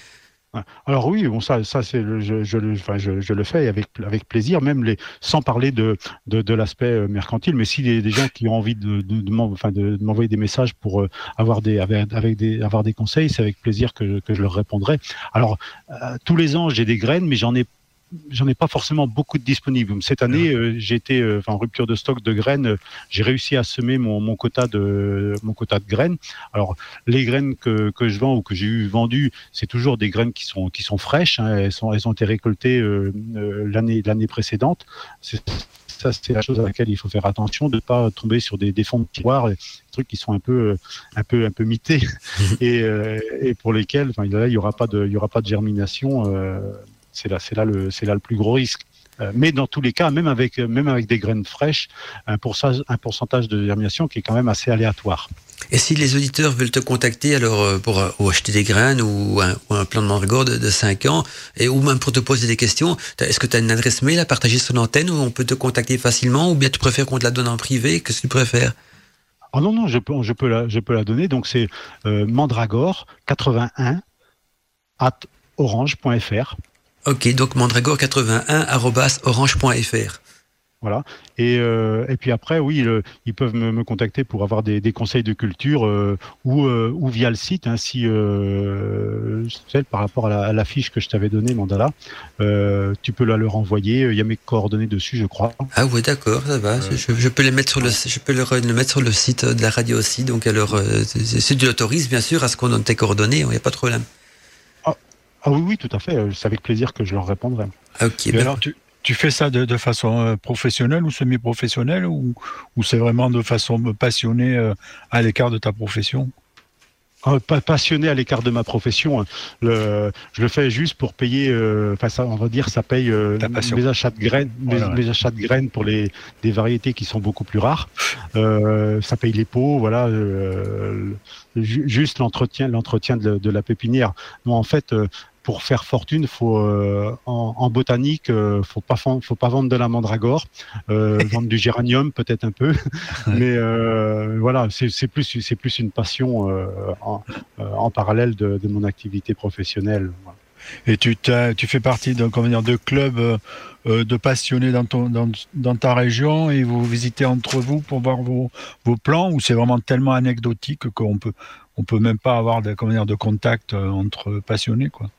S7: Alors oui, bon ça, ça c'est je, je, le- fais avec avec plaisir, même les sans parler de de, l'aspect euh, mercantile, mais si des, des gens qui ont envie de m'envoyer des messages pour euh, avoir des avec, avoir des conseils, c'est avec plaisir que, je- que je leur répondrai. Alors euh, tous les ans j'ai des graines, mais j'en ai J'en ai pas forcément beaucoup de disponibles. Cette année, euh, j'ai été euh, en rupture de stock de graines. euh, J'ai réussi à semer mon, mon quota de mon quota de graines. Alors les graines que, que je vends ou que j'ai eu vendues, c'est toujours des graines qui sont qui sont fraîches. hein. Elles sont elles ont été récoltées euh, l'année l'année précédente. C'est ça, c'est la chose à laquelle il faut faire attention, de ne pas tomber sur des, des fonds de tiroir, des trucs qui sont un peu, un peu, un peu mités [laughs] et, euh, et pour lesquels, enfin, là, il y aura pas de, il y aura pas de germination. euh, c'est là, c'est là le, c'est là le plus gros risque. Euh, Mais dans tous les cas, même avec, même avec des graines fraîches, un pourcentage, un pourcentage de germination qui est quand même assez aléatoire.
S2: Et si les auditeurs veulent te contacter alors euh, pour, euh, ou acheter des graines ou un, ou un plan de mandragore de, de 5 ans, et, ou même pour te poser des questions, est-ce que tu as une adresse mail à partager sur l'antenne où on peut te contacter facilement ou bien tu préfères qu'on te la donne en privé? Qu'est-ce que tu préfères?
S7: Ah non, non, je peux, je peux, la, je peux la donner. Donc c'est euh, mandragore81 at orange.fr.
S2: Ok, donc mandragore81
S7: Voilà. Et, euh, et puis après, oui, le- ils peuvent me, me contacter pour avoir des, des conseils de culture euh, ou, euh, ou via le site, hein, si par rapport à la, à la fiche que je t'avais donnée, Mandala, tu peux la leur envoyer. Il y a mes coordonnées dessus, je crois.
S2: Ah ouais, d'accord, ça va. Je, je peux les mettre sur le, je peux le, le mettre sur le site de la radio aussi. Donc alors, si tu l'autorises, bien sûr, à ce qu'on donne tes coordonnées, il n'y a pas de problème.
S7: Ah oui, oui, tout à fait. euh, C'est avec plaisir que je leur répondrai.
S2: Ok,
S6: Et
S2: ben,
S6: alors, tu, tu fais ça de, de façon euh, professionnelle ou semi-professionnelle ou, ou c'est vraiment de façon passionnée euh, à l'écart de ta profession?
S7: Ah, pas passionné à l'écart de ma profession. hein. Le, je le fais juste pour payer. euh, Enfin, ça, on va dire, ça paye euh, mes achats de graines, mes-
S6: Voilà, ouais.
S7: mes, achats de graines pour les des variétés qui sont beaucoup plus rares. Euh, ça paye les pots, voilà. ju- juste l'entretien, l'entretien de, de la pépinière. Non, en fait. Pour faire fortune, faut euh, en, en botanique, euh, faut pas faut pas vendre de la mandragore, euh, [laughs] vendre du géranium peut-être un peu, mais euh, voilà, c'est plus c'est plus une passion en, en parallèle de, de mon activité professionnelle. Voilà.
S6: Et tu, fais partie d'un comment dire, de club euh, de passionnés dans, ton, dans, dans ta région et vous visitez entre vous pour voir vos, vos plans ou c'est vraiment tellement anecdotique qu'on peut on peut même pas avoir de, comment dire, de contact entre passionnés quoi?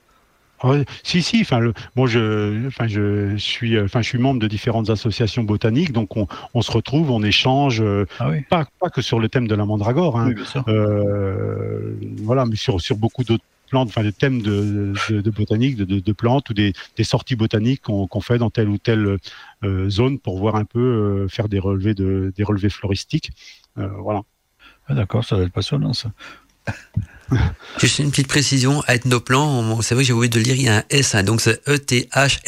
S7: Ouais, si si, enfin le, bon je enfin je suis euh, enfin je suis membre de différentes associations botaniques, donc on, on se retrouve, on échange, euh,
S6: Ah oui,
S7: pas pas que sur le thème de la mandragore, hein,
S6: oui bien sûr.
S7: Euh, voilà, mais sur, sur beaucoup d'autres plantes, enfin des thèmes de, de, de botanique, de, de, plantes ou des, des sorties botaniques qu'on fait dans telle ou telle euh, zone pour voir un peu faire des relevés de des relevés floristiques. Voilà.
S6: Ah, D'accord, ça va être passionnant ça. [laughs]
S2: Juste une petite précision, Ethnoplan, c'est vrai que j'ai oublié de lire, il y a un S, hein, donc c'est E-T-H-N-O-P-L-A.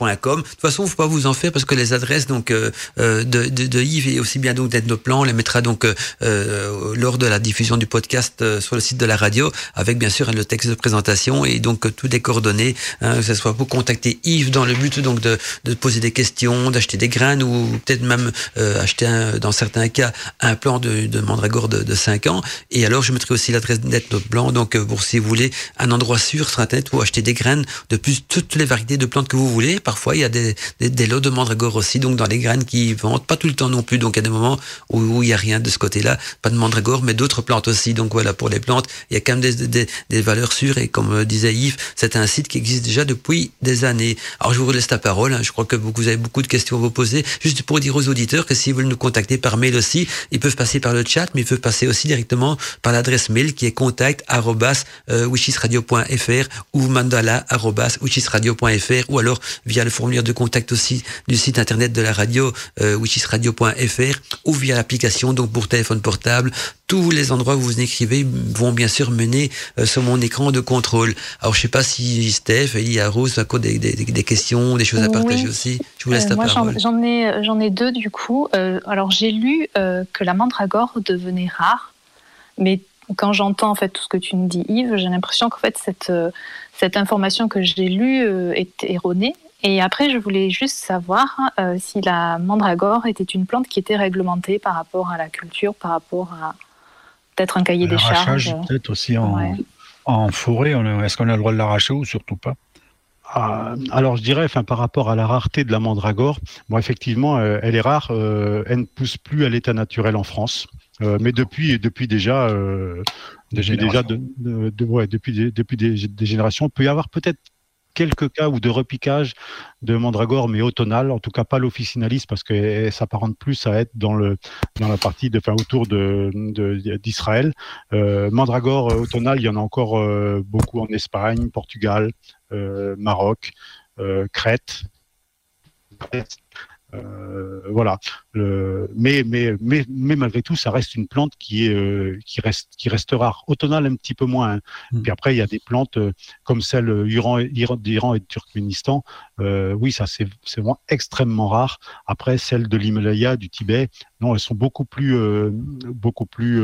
S2: De toute façon, faut pas vous en faire parce que les adresses donc euh, euh, de, de, de Yves et aussi bien donc d'Ethnoplan, on les mettra donc euh, euh, lors de la diffusion du podcast euh, sur le site de la radio, avec bien sûr le texte de présentation et donc euh, toutes les coordonnées, hein, que ce soit pour contacter Yves dans le but donc de, de poser des questions, d'acheter des graines ou peut-être même acheter un, dans certains cas un plan de, de mandragore de, de 5 ans. Et alors je mettrai aussi l'adresse d'Ethnoplan, donc pour si vous voulez un endroit sûr sur internet où acheter des graines de plus toutes les variétés de plantes que vous voulez. Parfois, il y a des, des, des lots de mandragore aussi, donc dans les graines qui vendent, pas tout le temps non plus. Donc, il y a des moments où, il y a rien de ce côté-là, pas de mandragore, mais d'autres plantes aussi. Donc, voilà, pour les plantes, il y a quand même des, des, des valeurs sûres. Et comme euh, disait Yves, c'est un site qui existe déjà depuis des années. Alors, je vous laisse la parole. Hein. Je crois que vous avez beaucoup de questions à vous poser. Juste pour dire aux auditeurs que s'ils veulent nous contacter par mail aussi, ils peuvent passer par le chat, mais ils peuvent passer aussi directement par l'adresse mail qui est contact@wishisradio.fr ou mandala@wishisradio.fr www.wichisradio.fr ou alors via le formulaire de contact aussi du site internet de la radio euh, wichisradio.fr ou via l'application donc pour téléphone portable. Tous les endroits où vous écrivez vont bien sûr mener euh, sur mon écran de contrôle. Alors je sais pas si Steph, Elie, Rose, des, des, des questions, des choses à partager
S5: Oui.
S2: aussi. Je vous laisse
S5: Euh,
S2: la
S5: moi, j'en
S2: parole.
S5: j'en ai, j'en ai deux du coup. Euh, alors, j'ai lu euh, que la mandragore devenait rare, mais quand j'entends en fait tout ce que tu nous dis, Yves, j'ai l'impression qu'en fait cette, euh, cette information que j'ai lue euh, est erronée. Et après, je voulais juste savoir euh, si la mandragore était une plante qui était réglementée par rapport à la culture, par rapport à peut-être un cahier des charges.
S6: peut-être aussi en,
S5: Ouais.
S6: en forêt. Est-ce qu'on a le droit de l'arracher ou surtout pas?
S7: Ah, alors je dirais, enfin, par rapport à la rareté de la mandragore, bon, effectivement, euh, elle est rare. euh, elle ne pousse plus à l'état naturel en France, Euh, mais depuis, depuis déjà, euh,
S6: Des
S7: depuis déjà
S6: générations.
S7: de, de- de- ouais, depuis depuis des, des générations, il peut y avoir peut-être quelques cas ou de repiquage de mandragore, mais automnal, en tout cas pas l'officinalis, parce que elle s'apparente plus à être dans le dans la partie de, enfin, autour de de- d'Israël. Euh, mandragore euh, automnal, il y en a encore euh, beaucoup en Espagne, Portugal, euh, Maroc, euh, Crète. Euh, voilà. Le- mais, mais, mais, mais malgré tout, ça reste une plante qui est euh, qui reste qui reste rare. Automnale un petit peu moins. hein.
S6: Mm.
S7: Puis après, il y a des plantes euh, comme celle Iran, Iran- d'Iran et de Turkménistan. Oui, ça c'est vraiment extrêmement rare. Après, celles de l'Himalaya, du Tibet, non, elles sont beaucoup plus beaucoup plus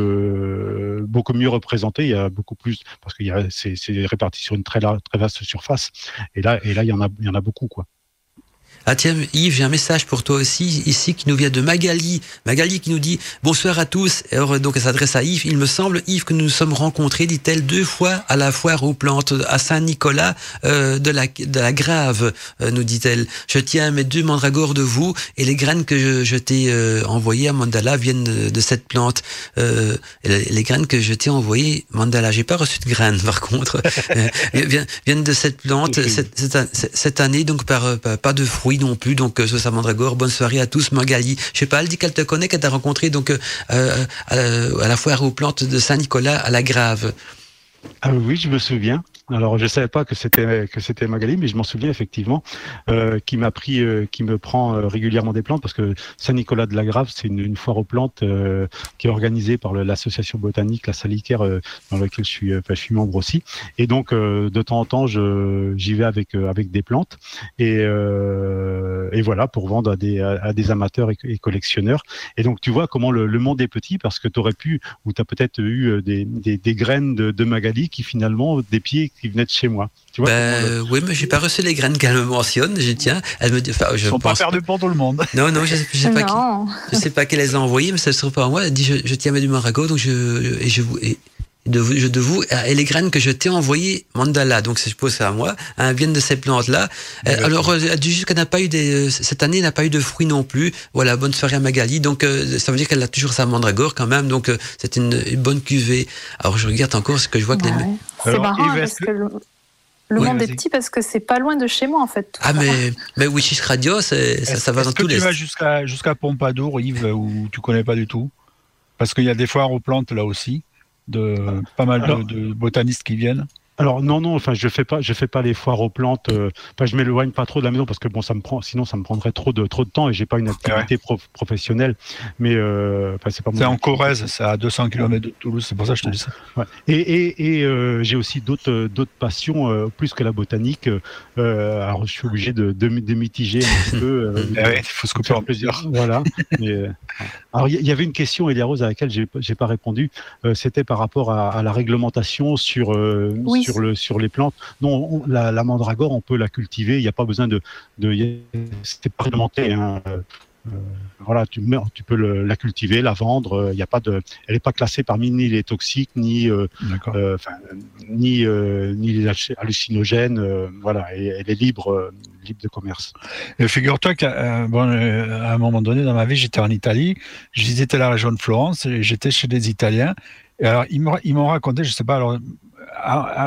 S7: beaucoup mieux représentées. Il y a beaucoup plus parce a c'est c'est réparti sur une très large, très vaste surface. Et là et là, il y en a il y en a beaucoup quoi.
S2: Ah tiens, Yves, j'ai un message pour toi aussi, ici, qui nous vient de Magali. Magali qui nous dit Bonsoir à tous. Et Alors, donc, elle s'adresse à Yves. Il me semble, Yves, que nous nous sommes rencontrés, dit-elle, deux fois à la foire aux plantes à Saint-Nicolas euh, de, la, de la Grave, euh, nous dit-elle. Je tiens mes deux mandragores de vous et les graines que je, je t'ai euh, envoyées à Mandala viennent de, de cette plante. Euh, les, les graines que je t'ai envoyées, Mandala, j'ai pas reçu de graines, [laughs] par contre, euh, viennent, viennent de cette plante cette, cette, cette année, donc par, pas, pas de fruits non plus. Donc, euh, Sosa Mandragore, bonne soirée à tous. Magali, je sais pas, elle dit qu'elle te connaît, qu'elle t'a rencontré donc euh, euh, à, à la foire aux plantes de Saint-Nicolas à la Grave.
S7: Ah oui, je me souviens. Alors, je savais pas que c'était que c'était Magali, mais je m'en souviens effectivement, euh, qui m'a pris, euh, qui me prend euh, régulièrement des plantes parce que Saint-Nicolas de la Grave, c'est une, foire aux plantes euh, qui est organisée par l'association botanique La Salicaire, euh, dans laquelle je suis, euh, enfin, je suis membre aussi. Et donc, de temps en temps, j'y vais avec avec des plantes et et voilà pour vendre à des à, des amateurs et, collectionneurs. Et donc, tu vois comment le, le monde est petit parce que tu aurais pu ou tu as peut-être eu des, des, des graines de, de Magali qui finalement des pieds qui venaient de chez moi. Tu vois comment le-
S2: oui, mais j'ai pas reçu les graines qu'elle me mentionne. Je tiens, elle me dit, enfin, je
S6: sont pas
S2: pense.
S6: perdus pour tout le monde.
S2: Non, non, je, je sais pas qui. Je sais pas qu'elle les a envoyés, mais ça se trouve pas à moi. Elle dit je, je tiens mes du Marago, donc je et je vous et de vous, je de vous et les graines que je t'ai envoyées mandala, donc je suppose c'est à moi, hein, viennent de ces plantes là. alors euh, elle dit juste qu'elle n'a pas eu des euh, cette année elle n'a pas eu de fruits non plus. Voilà, bonne soirée à Magali. Donc euh, ça veut dire qu'elle a toujours sa mandragore quand même, donc euh, c'est une, une bonne cuvée. Alors je regarde encore ce que je vois que les.
S5: C'est marrant
S6: Yves,
S5: parce
S6: est-ce
S5: que le, le
S6: Oui,
S5: monde est petit parce que c'est pas loin de chez moi en fait.
S2: ah
S5: ça.
S2: mais mais Wishish Radio ça,
S6: Est-ce
S2: ça va
S6: est-ce
S2: dans
S6: que
S2: tous
S6: tu
S2: les
S6: vas jusqu'à jusqu'à Pompadour, Yves, où tu connais pas du tout? Parce qu'il y a des foires aux plantes là aussi, de pas mal de, de botanistes qui viennent.
S7: Alors non non, enfin je fais pas je fais pas les foires aux plantes. euh, Enfin je m'éloigne pas trop de la maison parce que bon ça me prend sinon ça me prendrait trop de trop de temps et j'ai pas une activité prof- professionnelle. Mais euh, enfin c'est pas mon
S6: C'est en Corrèze, c'est à 200 km de Toulouse, c'est pour ça que je te dis ça.
S7: Ouais. Et, et, et euh, j'ai aussi d'autres euh, d'autres passions euh, plus que la botanique. Euh, alors je suis obligé de, de, de mitiger un petit peu. euh, [laughs]
S6: Eh ouais, il faut se couper en plusieurs.
S7: Voilà. Mais, euh, alors il y, y avait une question, Elia Rose, à laquelle j'ai j'ai pas répondu. Euh, C'était par rapport à, à la réglementation sur euh,
S5: Oui.
S7: Sur le sur les plantes. Non, on- la, la mandragore, on peut la cultiver. Il n'y a pas besoin de de. C'est pas réglementé. Hein. Euh, voilà, tu, tu peux le- la cultiver, la vendre. Il a pas de, elle n'est pas classée parmi ni les toxiques ni euh, euh, ni euh, ni les halluc- hallucinogènes. voilà, et elle est libre libre de commerce.
S6: Et Figure-toi qu'à bon, à un moment donné dans ma vie, j'étais en Italie, je visitais la région de Florence, et j'étais chez des Italiens. Et alors, ils m'ont ils m'ont raconté, je sais pas, alors,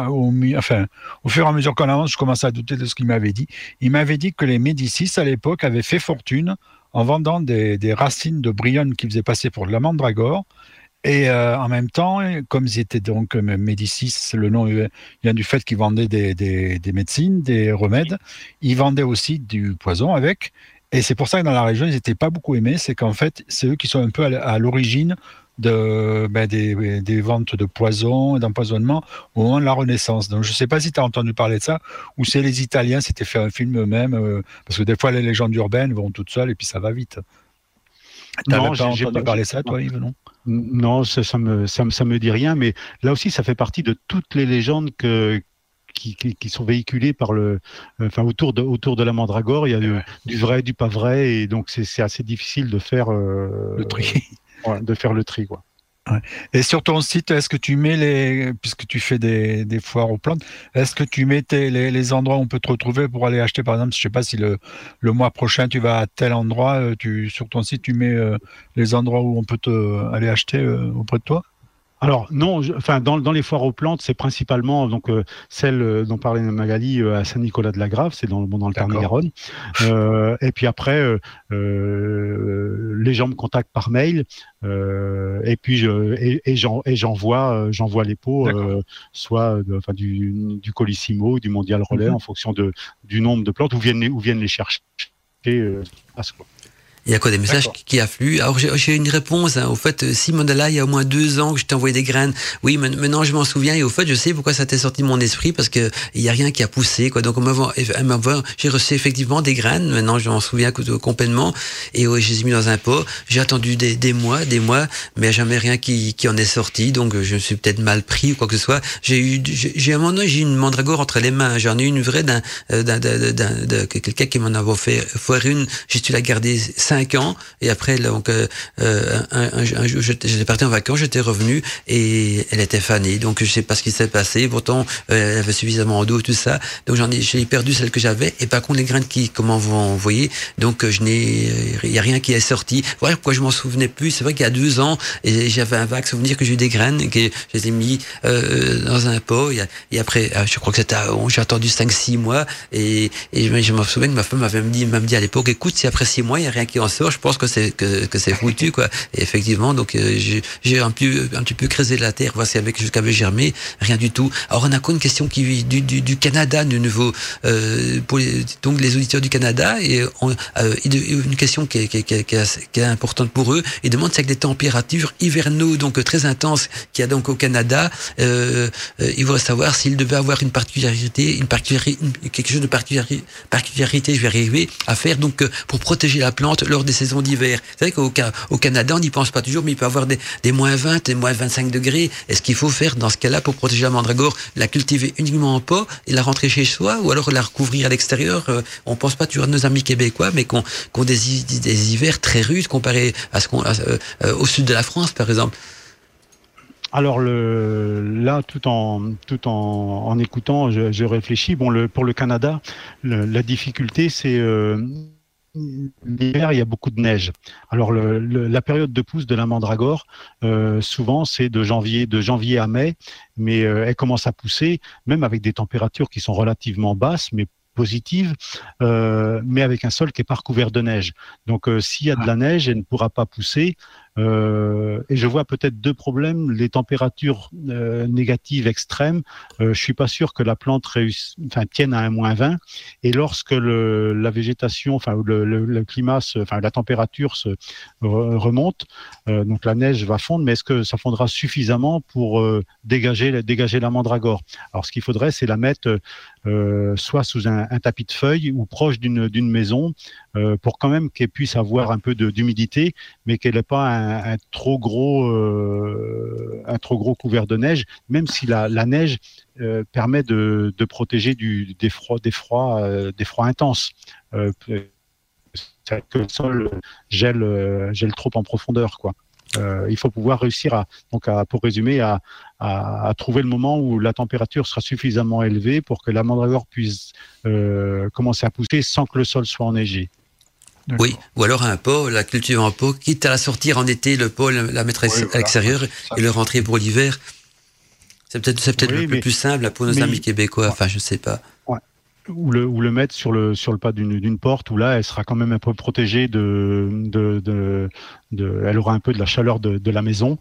S6: au, enfin, au fur et à mesure qu'on avance, je commençais à douter de ce qu'ils m'avaient dit. Ils m'avaient dit que les Médicis, à l'époque, avaient fait fortune en vendant des, racines de brionne qu'ils faisaient passer pour de la mandragore. Et euh, en même temps, comme ils étaient donc euh, Médicis, le nom vient du fait qu'ils vendaient des, des, médecines, des remèdes, ils vendaient aussi du poison avec. Et c'est pour ça que dans la région, ils n'étaient pas beaucoup aimés. C'est qu'en fait, c'est eux qui sont un peu à l'origine de, ben, des, des, ventes de poison et d'empoisonnement au moment de la Renaissance. Donc je ne sais pas si tu as entendu parler de ça, ou c'est les Italiens, c'était fait un film eux-mêmes, euh, parce que des fois les légendes urbaines vont toutes seules et puis ça va vite.
S7: Non, j'ai entendu parler de ça, toi, Yves, non? Non, ça, ça, me, ça, me dit rien, mais là aussi, ça fait partie de toutes les légendes que, qui, qui, sont véhiculées par le, enfin autour de autour de la mandragore. Il y a du, du vrai, du pas vrai, et donc c'est assez difficile de faire euh,
S6: le tri [laughs]
S7: de faire le tri. Quoi.
S6: Et sur ton site, est-ce que tu mets les, puisque tu fais des, foires aux plantes, est-ce que tu mets les, les, endroits où on peut te retrouver pour aller acheter, par exemple, je sais pas si le, mois prochain tu vas à tel endroit, euh, tu, sur ton site tu mets euh, les endroits où on peut te, aller acheter euh, auprès de toi?
S7: Alors non, enfin dans, dans, les foires aux plantes, c'est principalement donc euh, celle euh, dont parlait Magali euh, à Saint-Nicolas de la Grave, c'est dans, bon, dans le Tarn-et-Garonne. et puis après, les gens me contactent par mail, et puis je, et, et j'envoie j'envoie les pots, soit de, enfin du, du Colissimo, du Mondial Relais, mhm. en fonction de du nombre de plantes où viennent où viennent les chercher. à ce quoi.
S2: Il y a quoi des messages qui affluent? Alors j'ai une réponse. Hein. Au fait, euh, Simon là, il y a au moins deux ans que je t'ai envoyé des graines. Oui, maintenant je m'en souviens. Et au fait, je sais pourquoi ça t'est sorti de mon esprit parce que il y a rien qui a poussé. Quoi. Donc j'ai reçu effectivement des graines. Maintenant, je m'en souviens complètement. Et ouais, je les ai mis dans un pot. J'ai attendu des, des, mois, des mois, mais jamais rien qui, qui en est sorti. Donc je me suis peut-être mal pris ou quoi que ce soit. J'ai eu, j'ai un moment j'ai une mandragore entre les mains. J'en ai eu une vraie d'un, euh, d'un, de quelqu'un qui m'en fait foire une. J'ai dû la garder cinq ans et après donc euh, euh, un, un, un j'étais parti en vacances, j'étais revenu et elle était fanée. Donc je sais pas ce qui s'est passé. Pourtant euh, elle avait suffisamment d'eau tout ça. Donc j'en ai j'ai perdu celle que j'avais et par contre les graines qui comment vous envoyer donc je n'ai il y a rien qui est sorti. Voilà pourquoi je m'en souvenais plus. C'est vrai qu'il y a deux ans et j'avais un vague souvenir que j'ai eu des graines que je les ai mis euh, dans un pot et, après je crois que c'était j'ai attendu 5 6 mois et, et je, me souviens que ma femme m'avait dit m'a dit à l'époque écoute si après 6 mois il y a rien qui en je pense que c'est que, que c'est foutu quoi. Effectivement, donc euh, j'ai un peu un petit peu creusé la terre, voir si avec jusqu'à germé, rien du tout. Alors on a quoi une question qui du, du, du Canada, de nouveau euh, pour les, donc les auditeurs du Canada et on, euh, une question qui est, qui, qui, qui, est, qui est importante pour eux. Ils demandent si avec des températures hivernaux donc très intenses qu'il y a donc au Canada, euh, euh, ils voudraient savoir s'ils devaient avoir une particularité, une particularité, quelque chose de particularité, je vais arriver à faire donc pour protéger la plante lors des saisons d'hiver. C'est vrai qu'au au Canada, on n'y pense pas toujours, mais il peut y avoir des, moins 20, des moins 25 degrés. Est-ce qu'il faut faire, dans ce cas-là, pour protéger la mandragore, la cultiver uniquement en pot et la rentrer chez soi, ou alors la recouvrir à l'extérieur? Euh, On pense pas toujours à nos amis québécois, mais qu'on qu des, des, hivers très rudes comparé à ce qu'on euh, au sud de la France, par exemple.
S7: Alors le, là, tout en tout en, en écoutant, je, je, réfléchis. Bon, le, pour le Canada, le, la difficulté, c'est euh, l'hiver, il y a beaucoup de neige. Alors, la période de pousse de la mandragore, euh, souvent, c'est de janvier, à mai, mais euh, elle commence à pousser, même avec des températures qui sont relativement basses, mais positive, euh, mais avec un sol qui est pas recouvert de neige. Donc, s'il y a de la neige, elle ne pourra pas pousser. Euh, et je vois peut-être deux problèmes les températures euh, négatives extrêmes. Euh, je suis pas sûr que la plante tienne à un moins 20. Et lorsque la végétation, le, climat, la température remonte, euh, donc la neige va fondre. Mais est-ce que ça fondra suffisamment pour dégager, la mandragore? Alors, ce qu'il faudrait, c'est la mettre soit sous un, tapis de feuilles ou proche d'une maison pour quand même qu'elle puisse avoir un peu d'humidité, mais qu'elle n'ait pas un un, un, trop gros, euh, un trop gros couvert de neige, même si la, neige euh, permet de, protéger des froids, des euh, intenses. Euh, que le sol gèle, euh, trop en profondeur. Euh, il faut pouvoir réussir à, pour résumer, à, trouver le moment où la température sera suffisamment élevée pour que la mandragore puisse euh, commencer à pousser sans que le sol soit enneigé.
S2: Oui, ou alors un pot, la culture en pot, quitte à la sortir en été, le pot, la mettre oui, à l'extérieur et le rentrer pour l'hiver. C'est peut-être peut, -être, oui, le mais, plus simple pour nos mais, amis québécois, enfin je sais pas.
S7: Ouais. Ou le, ou le mettre sur le, sur le pas d'une porte où là elle sera quand même un peu protégée de, de, de, de, elle aura un peu de la chaleur de, de la maison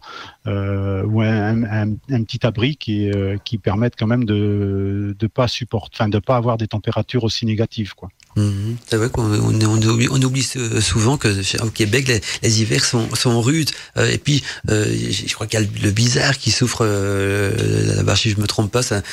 S7: euh, ou un, un, un, petit abri qui, euh, qui permette quand même de de pas supporter, enfin de pas avoir des températures aussi négatives, quoi.
S2: Mmh. C'est vrai qu'on on, on oublie, on oublie souvent que au Québec les, les hivers sont, sont rudes. Euh, et puis euh, je crois qu'il y a le bizarre qui souffre euh, là-bas si je me trompe pas c'est un,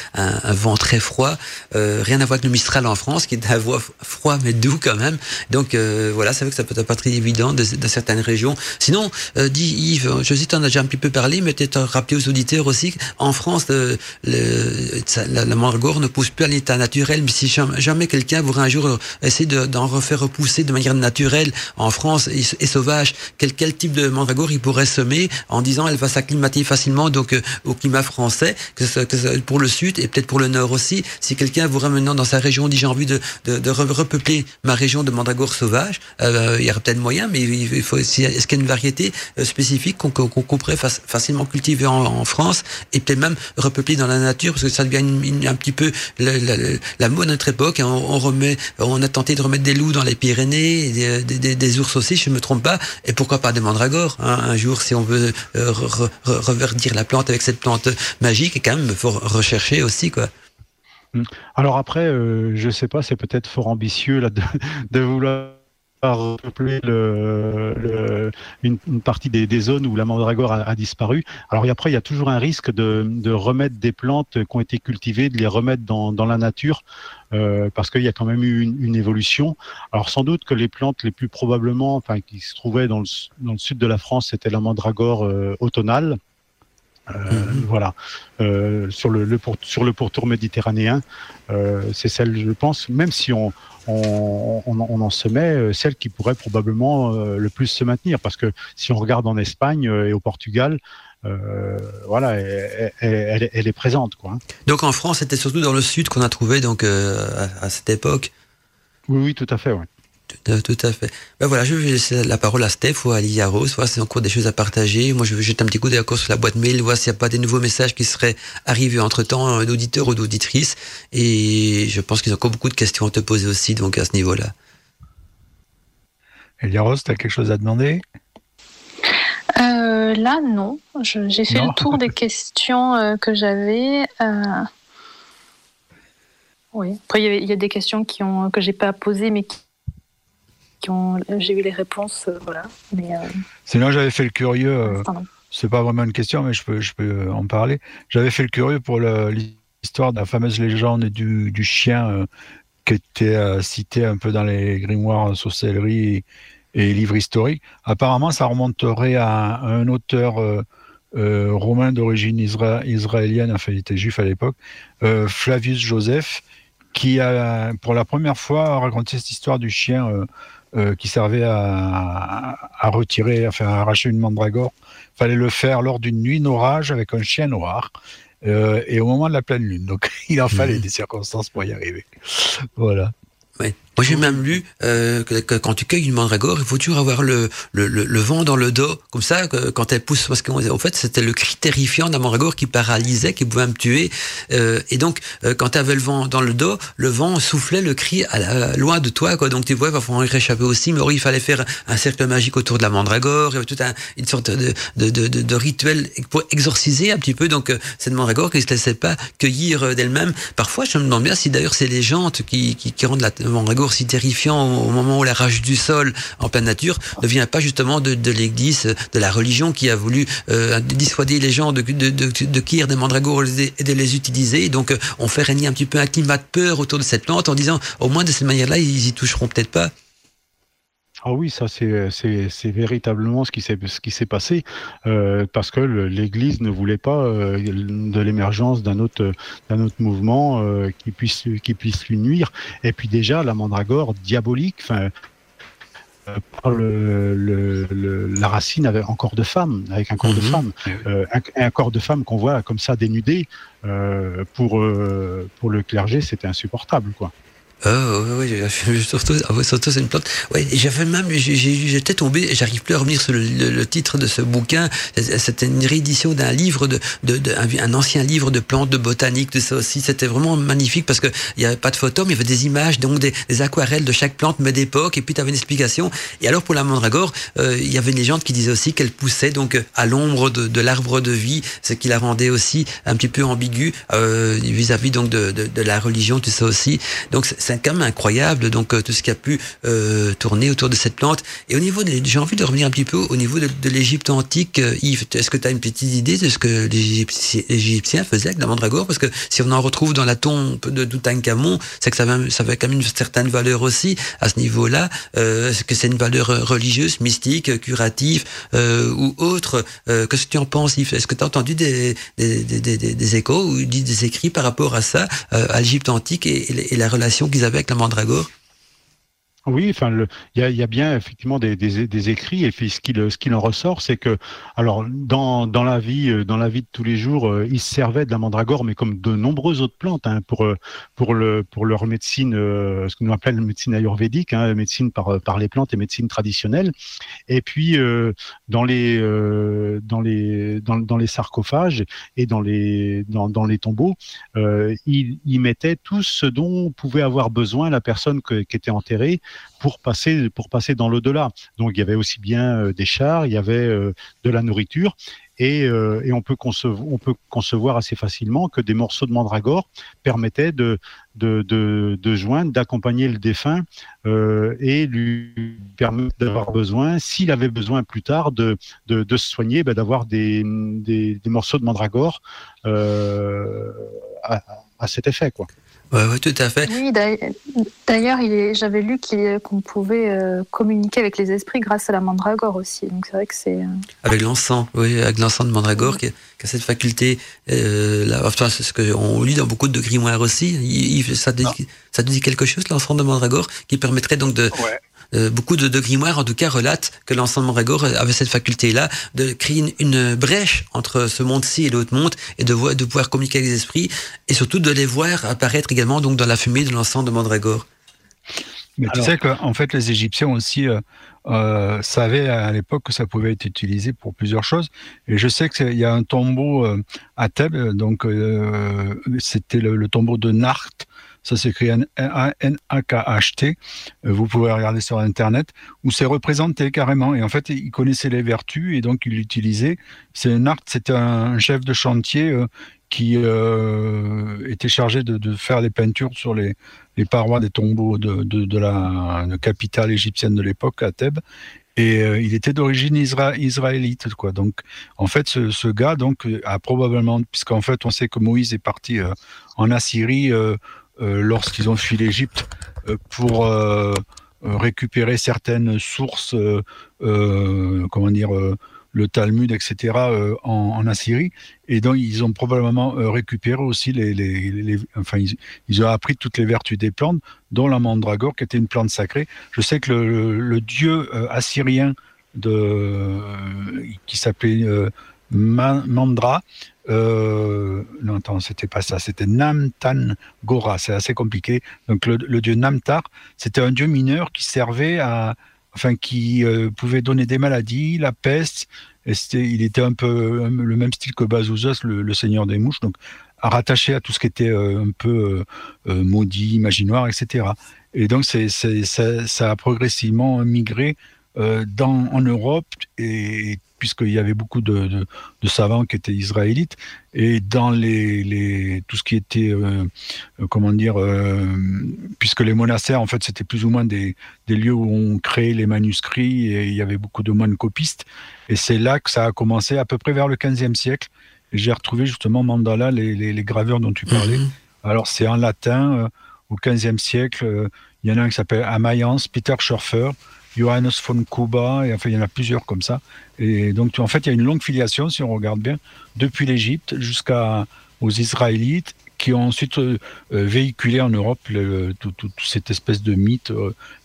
S2: un, vent très froid. Euh, rien à voir avec le Mistral en France qui est un vent froid mais doux quand même. Donc euh, voilà c'est vrai que ça peut être pas très évident de, de certaines régions. Sinon dit Yves je sais tu en as déjà un petit peu parlé mais peut-être rappeler aux auditeurs aussi qu'en France le, le, la, la mandragore ne pousse plus à l'état naturel mais si jamais, jamais quelqu'un voudrait un jour essayer d'en de, refaire repousser de manière naturelle en France et, sauvage, quel, type de mandragore il pourrait semer en disant elle va s'acclimater facilement donc euh, au climat français, que ce, que ce, pour le sud et peut-être pour le nord aussi. Si quelqu'un vous maintenant dans sa région dit j'ai envie de, de, de, repeupler ma région de mandragore sauvage, euh, il y aura peut-être moyen, mais il faut est-ce qu'il y a une variété euh, spécifique qu'on qu pourrait fac facilement cultiver en, en France et peut-être même repeupler dans la nature parce que ça devient une, une, un petit peu la, la, la mode à notre époque. Hein, on, on remet, on a tenté de remettre des loups dans les Pyrénées, des, ours aussi, je ne me trompe pas, et pourquoi pas des mandragores hein, Un jour, si on veut euh, re, re, reverdir la plante avec cette plante magique, quand même, il faut rechercher aussi, quoi.
S7: Alors après, euh, je sais pas, c'est peut-être fort ambitieux là de, de vouloir repeupler le, le, une, une, partie des, des, zones où la mandragore a, a, disparu. Alors et après, il y a toujours un risque de, de, remettre des plantes qui ont été cultivées, de les remettre dans, dans la nature, euh, parce qu'il y a quand même eu une, une, évolution. Alors sans doute que les plantes les plus probablement, enfin qui se trouvaient dans le, dans le sud de la France, c'était la mandragore euh, automnale. Euh, mmh. Voilà, euh, sur le, le pour, sur le pourtour méditerranéen, euh, c'est celle, je pense, même si on, on, on, on, en semait euh, celle qui pourrait probablement euh, le plus se maintenir. Parce que si on regarde en Espagne euh, et au Portugal, euh, voilà, elle, elle, elle, est présente. Quoi.
S2: Donc en France, c'était surtout dans le sud qu'on a trouvé donc, euh, à, à, cette époque
S7: Oui, oui, tout à fait. Ouais.
S2: Tout, tout, à fait. Ben voilà, je vais laisser la parole à Steph ou à Lilia Rose, voir si encore des choses à partager. Moi, je vais jeter un petit coup d'œil sur la boîte mail, voir s'il n'y a pas des nouveaux messages qui seraient arrivés entre-temps d'auditeurs ou d'auditrices. Et je pense qu'ils ont encore beaucoup de questions à te poser aussi, donc à ce niveau-là.
S6: Lilia Rose, tu as quelque chose à demander?
S5: Euh, Là, non. J'ai fait non. le tour des [laughs] questions euh, que j'avais. Euh... Oui. Après, il y, y, a des questions qui ont, que j'ai pas posées, mais qui j'ai eu les réponses, euh, voilà. Mais, euh...
S6: Sinon, j'avais fait le curieux. Euh, c'est pas vraiment une question, mais je peux, je peux en parler. J'avais fait le curieux pour l'histoire de la fameuse légende du, du chien euh, qui était euh, cité un peu dans les grimoires sorcellerie et, livres historiques. Apparemment, ça remonterait à, à un auteur romain d'origine isra israélienne, enfin, il était juif à l'époque, Flavius Joseph, qui a pour la première fois raconté cette histoire du chien euh, qui servait à, à, retirer, enfin à arracher une mandragore. Fallait le faire lors d'une nuit d'orage avec un chien noir euh, et au moment de la pleine lune. Donc [laughs] il en fallait mmh. des circonstances pour y arriver. Voilà.
S2: Ouais. Moi, j'ai même lu euh, que, quand tu cueilles une mandragore, il faut toujours avoir le, le, le, le vent dans le dos, comme ça, que, quand elle pousse, parce qu'en fait, c'était le cri terrifiant la mandragore qui paralysait, qui pouvait me tuer. Euh, et donc, euh, quand tu avais le vent dans le dos, le vent soufflait le cri à la, loin de toi, quoi. Donc, tu vois, il va falloir y réchapper aussi. Mais il fallait faire un cercle magique autour de la mandragore, il y avait toute un, une sorte de, de, de, rituel pour exorciser un petit peu. Donc, euh, cette mandragore qui ne se laissait pas cueillir d'elle-même. Parfois, je me demande bien si d'ailleurs c'est les jantes qui, qui, qui rendent la mandragore si terrifiant au moment où la rage du sol en pleine nature ne vient pas justement de, l'Église, de la religion qui a voulu euh, dissuader les gens de, de, cueillir des mandragores et de les utiliser. Donc euh, on fait régner un petit peu un climat de peur autour de cette plante en disant au moins de cette manière-là, ils y toucheront peut-être pas.
S7: Ah oui, ça c'est véritablement ce qui s'est passé euh, parce que l'Église ne voulait pas euh, de l'émergence d'un autre d'un autre mouvement euh, qui puisse qui puisse lui nuire. Et puis déjà la mandragore diabolique, enfin euh, par le, le, le, la racine avec un corps de femme, avec un corps mmh. de femme, euh, un, un, corps de femme qu'on voit comme ça dénudé euh, pour pour le clergé, c'était insupportable quoi.
S2: Oh, oui, oui, surtout, surtout c'est une plante. Ouais, j'avais même, j'étais tombé, j'arrive plus à revenir sur le, titre de ce bouquin. C'était une réédition d'un livre de, de, un, ancien livre de plantes, de botanique, de ça aussi. C'était vraiment magnifique parce que il y avait pas de photos, mais il y avait des images, donc des, aquarelles de chaque plante, mais d'époque, et puis tu avais une explication. Et alors pour la mandragore, euh, il y avait une légende qui disait aussi qu'elle poussait donc à l'ombre de, de l'arbre de vie, ce qui la rendait aussi un petit peu ambiguë euh, vis-à-vis donc de, de, de, la religion, tout ça aussi. Donc c'est quand même incroyable, donc euh, tout ce qui a pu euh, tourner autour de cette plante. Et au niveau j'ai envie de revenir un petit peu au niveau de, l'Égypte antique. Euh, Yves, est-ce que tu as une petite idée de ce que les Égyptiens, faisaient avec la mandragore? Parce que si on en retrouve dans la tombe de Toutankhamon, c'est que ça avait, ça avait quand même une certaine valeur aussi à ce niveau-là. est-ce que c'est une valeur religieuse, mystique, curative ou autre? Qu'est-ce que tu en penses, Yves? Est-ce que tu as entendu des, des, des, des, échos ou des écrits par rapport à ça, à l'Égypte antique et la relation qu'ils avec la mandragore
S7: oui, enfin, il y a, bien effectivement des, des, écrits et puis ce qu'il ce qu'il en ressort, c'est que alors dans, dans la vie euh, dans la vie de tous les jours, euh, ils se servaient de la mandragore, mais comme de nombreuses autres plantes hein, pour euh, pour le pour leur médecine, ce que nous appelle médecine ayurvédique, hein, médecine par par les plantes et médecine traditionnelle. Et puis dans les dans les dans, les sarcophages et dans les dans, dans les tombeaux, ils, ils mettaient tout ce dont pouvait avoir besoin la personne qui était enterrée pour passer pour passer dans l'au-delà. Donc il y avait aussi bien euh, des chars, il y avait euh, de la nourriture. Et, euh, et, on, peut concevoir, assez facilement que des morceaux de mandragore permettaient de, de, de, joindre, d'accompagner le défunt et lui permettre d'avoir besoin, s'il avait besoin plus tard de, de, se soigner, ben d'avoir des, des, des, morceaux de mandragore euh, à, à, cet effet. Quoi.
S2: Oui, tout à fait.
S5: Oui, d'ailleurs, j'avais lu qu'on pouvait euh, communiquer avec les esprits grâce à la mandragore aussi. Donc c'est vrai que c'est. Euh,
S2: avec l'encens, oui, avec l'encens de mandragore qui, a cette faculté. Euh, là, enfin, c'est ce qu'on lit dans beaucoup de grimoires aussi. ça, dit, ça dit quelque chose, l'encens de mandragore, qui permettrait donc de, euh, beaucoup de, de, grimoires, en tout cas, relatent que l'ensemble Mandragore avait cette faculté-là de créer une, brèche entre ce monde-ci et l'autre monde et de, de pouvoir communiquer avec les esprits et surtout de les voir apparaître également donc dans la fumée de l'ensemble de Mandragore.
S6: Mais tu sais qu'en fait, les Égyptiens aussi euh, euh, savaient à l'époque que ça pouvait être utilisé pour plusieurs choses. Et je sais qu'il y a un tombeau à Thèbes, donc c'était le, le, tombeau de Nart, ça s'écrit N-A-K-H-T. Euh, vous pouvez regarder sur Internet, où c'est représenté carrément. Et en fait, il connaissait les vertus et donc il l'utilisait. C'est un art, c'était un chef de chantier euh, qui euh, était chargé de, faire les peintures sur les, parois des tombeaux de, la capitale égyptienne de l'époque, à Thèbes. Et il était d'origine israélite, quoi. Donc, en fait, ce, gars, donc, a probablement, puisqu'en fait, on sait que Moïse est parti en Assyrie lorsqu'ils ont fui l'Égypte euh, pour euh, récupérer certaines sources, comment dire, le Talmud, etc., en, Assyrie. Et donc, ils ont probablement récupéré aussi les. enfin, ils, ont appris toutes les vertus des plantes, dont la mandragore, qui était une plante sacrée. Je sais que le, dieu assyrien qui s'appelait Mandra, euh, non, attends, c'était pas ça, c'était Namtan Gora, c'est assez compliqué. Donc le, dieu Namtar, c'était un dieu mineur qui servait à, enfin qui euh, pouvait donner des maladies, la peste. Et il était un peu le même style que Bazuzos, le, seigneur des mouches, donc à rattacher à tout ce qui était euh, un peu maudit, imaginoire, etc. Et donc ça, ça, a progressivement migré en Europe et puisqu'il y avait beaucoup de, savants qui étaient israélites, et dans les, tout ce qui était, euh, euh, comment dire, euh, puisque les monastères, en fait, c'était plus ou moins des, lieux où on créait les manuscrits, et il y avait beaucoup de moines copistes, et c'est là que ça a commencé, à peu près vers le 15e siècle, et j'ai retrouvé justement Mandala, les, les, graveurs dont tu parlais. Mhm. Alors c'est en latin, au 15e siècle, il y en a un qui s'appelle Amayence, Peter Schorfer, Johannes von Kuba, et enfin, il y en a plusieurs comme ça. Et donc, en fait, il y a une longue filiation, si on regarde bien, depuis l'Égypte jusqu'aux Israélites, qui ont ensuite véhiculé en Europe toute cette espèce de mythe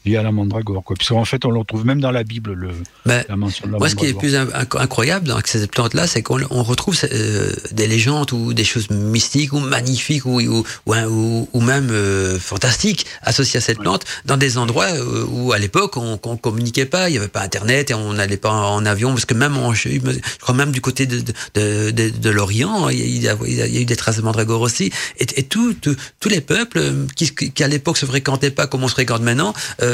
S6: lié à la mandragore. Quoi. Puisqu'en fait, on le retrouve même dans la Bible, le,
S2: Ben,
S6: la mention de la
S2: Moi, ce qui est plus inc- incroyable dans cette plante-là, c'est qu'on on retrouve euh, des légendes ou des choses mystiques ou magnifiques ou, ou, ou, même euh, fantastiques associées à cette plante dans des endroits euh, où, à l'époque, on ne communiquait pas, il n'y avait pas Internet et on n'allait pas en avion, parce que même, en, je, crois même du côté de, de, de, l'Orient, il y, a, il y eu des traces de mandragore aussi. Et, et tous les peuples qui, qui, à l'époque, se fréquentaient pas comme on se fréquente maintenant, euh,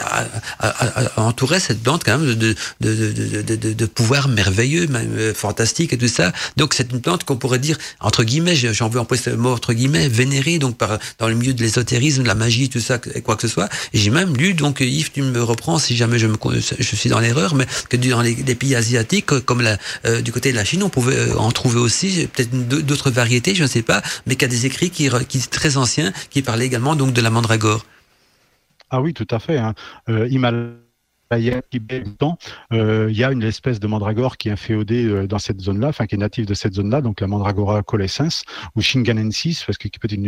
S2: a- a- cette plante quand même de, de, de, de, de, de- pouvoirs merveilleux, même euh, fantastiques et tout ça. Donc c'est une plante qu'on pourrait dire, entre guillemets, j'ai envie d'employer ce mot, entre guillemets, vénérée, donc par, dans le milieu de l'ésotérisme, de la magie, tout ça, quoi que ce soit. J'ai même lu, donc Yves, tu me reprends si jamais je, me, je suis dans l'erreur, mais que dans les, les pays asiatiques, comme la, euh, du côté de la Chine, on pouvait euh, en trouver aussi, peut-être d'autres variétés, je ne sais pas, mais qu'il y a des écrits qui, qui très anciens, qui parlaient également donc de la mandragore.
S7: Ah oui, tout à fait. Hein. Euh, Tibet, Bhoutan, euh, il y a une espèce de mandragore qui est inféodée euh, dans cette zone-là, enfin qui est native de cette zone-là, donc la mandragora colescens ou shinganensis, parce que qui peut être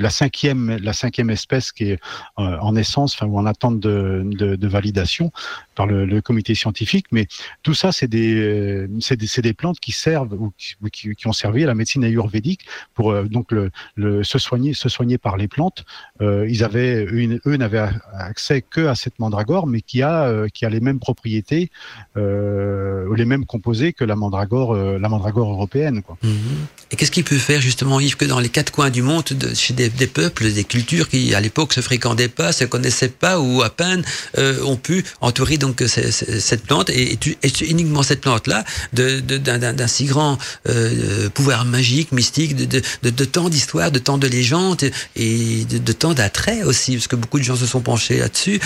S7: la cinquième, la cinquième espèce qui est euh, en essence, enfin ou en attente de, validation par le, comité scientifique. Mais tout ça, c'est des, c'est des, des plantes qui servent ou qui, qui, qui ont servi à la médecine ayurvédique pour donc le, se soigner, se soigner par les plantes. Ils avaient, eux n'avaient accès que à cette mandragore, mais qui a, qui a les mêmes propriétés, euh, les mêmes composés que la mandragore, euh, la mandragore européenne.
S2: Mhm. Et qu'est-ce qu'il peut faire justement Yves que dans les quatre coins du monde, de- chez des, peuples, des cultures qui à l'époque se fréquentaient pas, se connaissaient pas ou à peine euh, ont pu entourer donc cette plante et, uniquement cette plante-là d'un si grand pouvoir magique, mystique, de, tant d'histoires, de tant de légendes et de, tant d'attraits aussi, parce que beaucoup de gens se sont penchés là-dessus.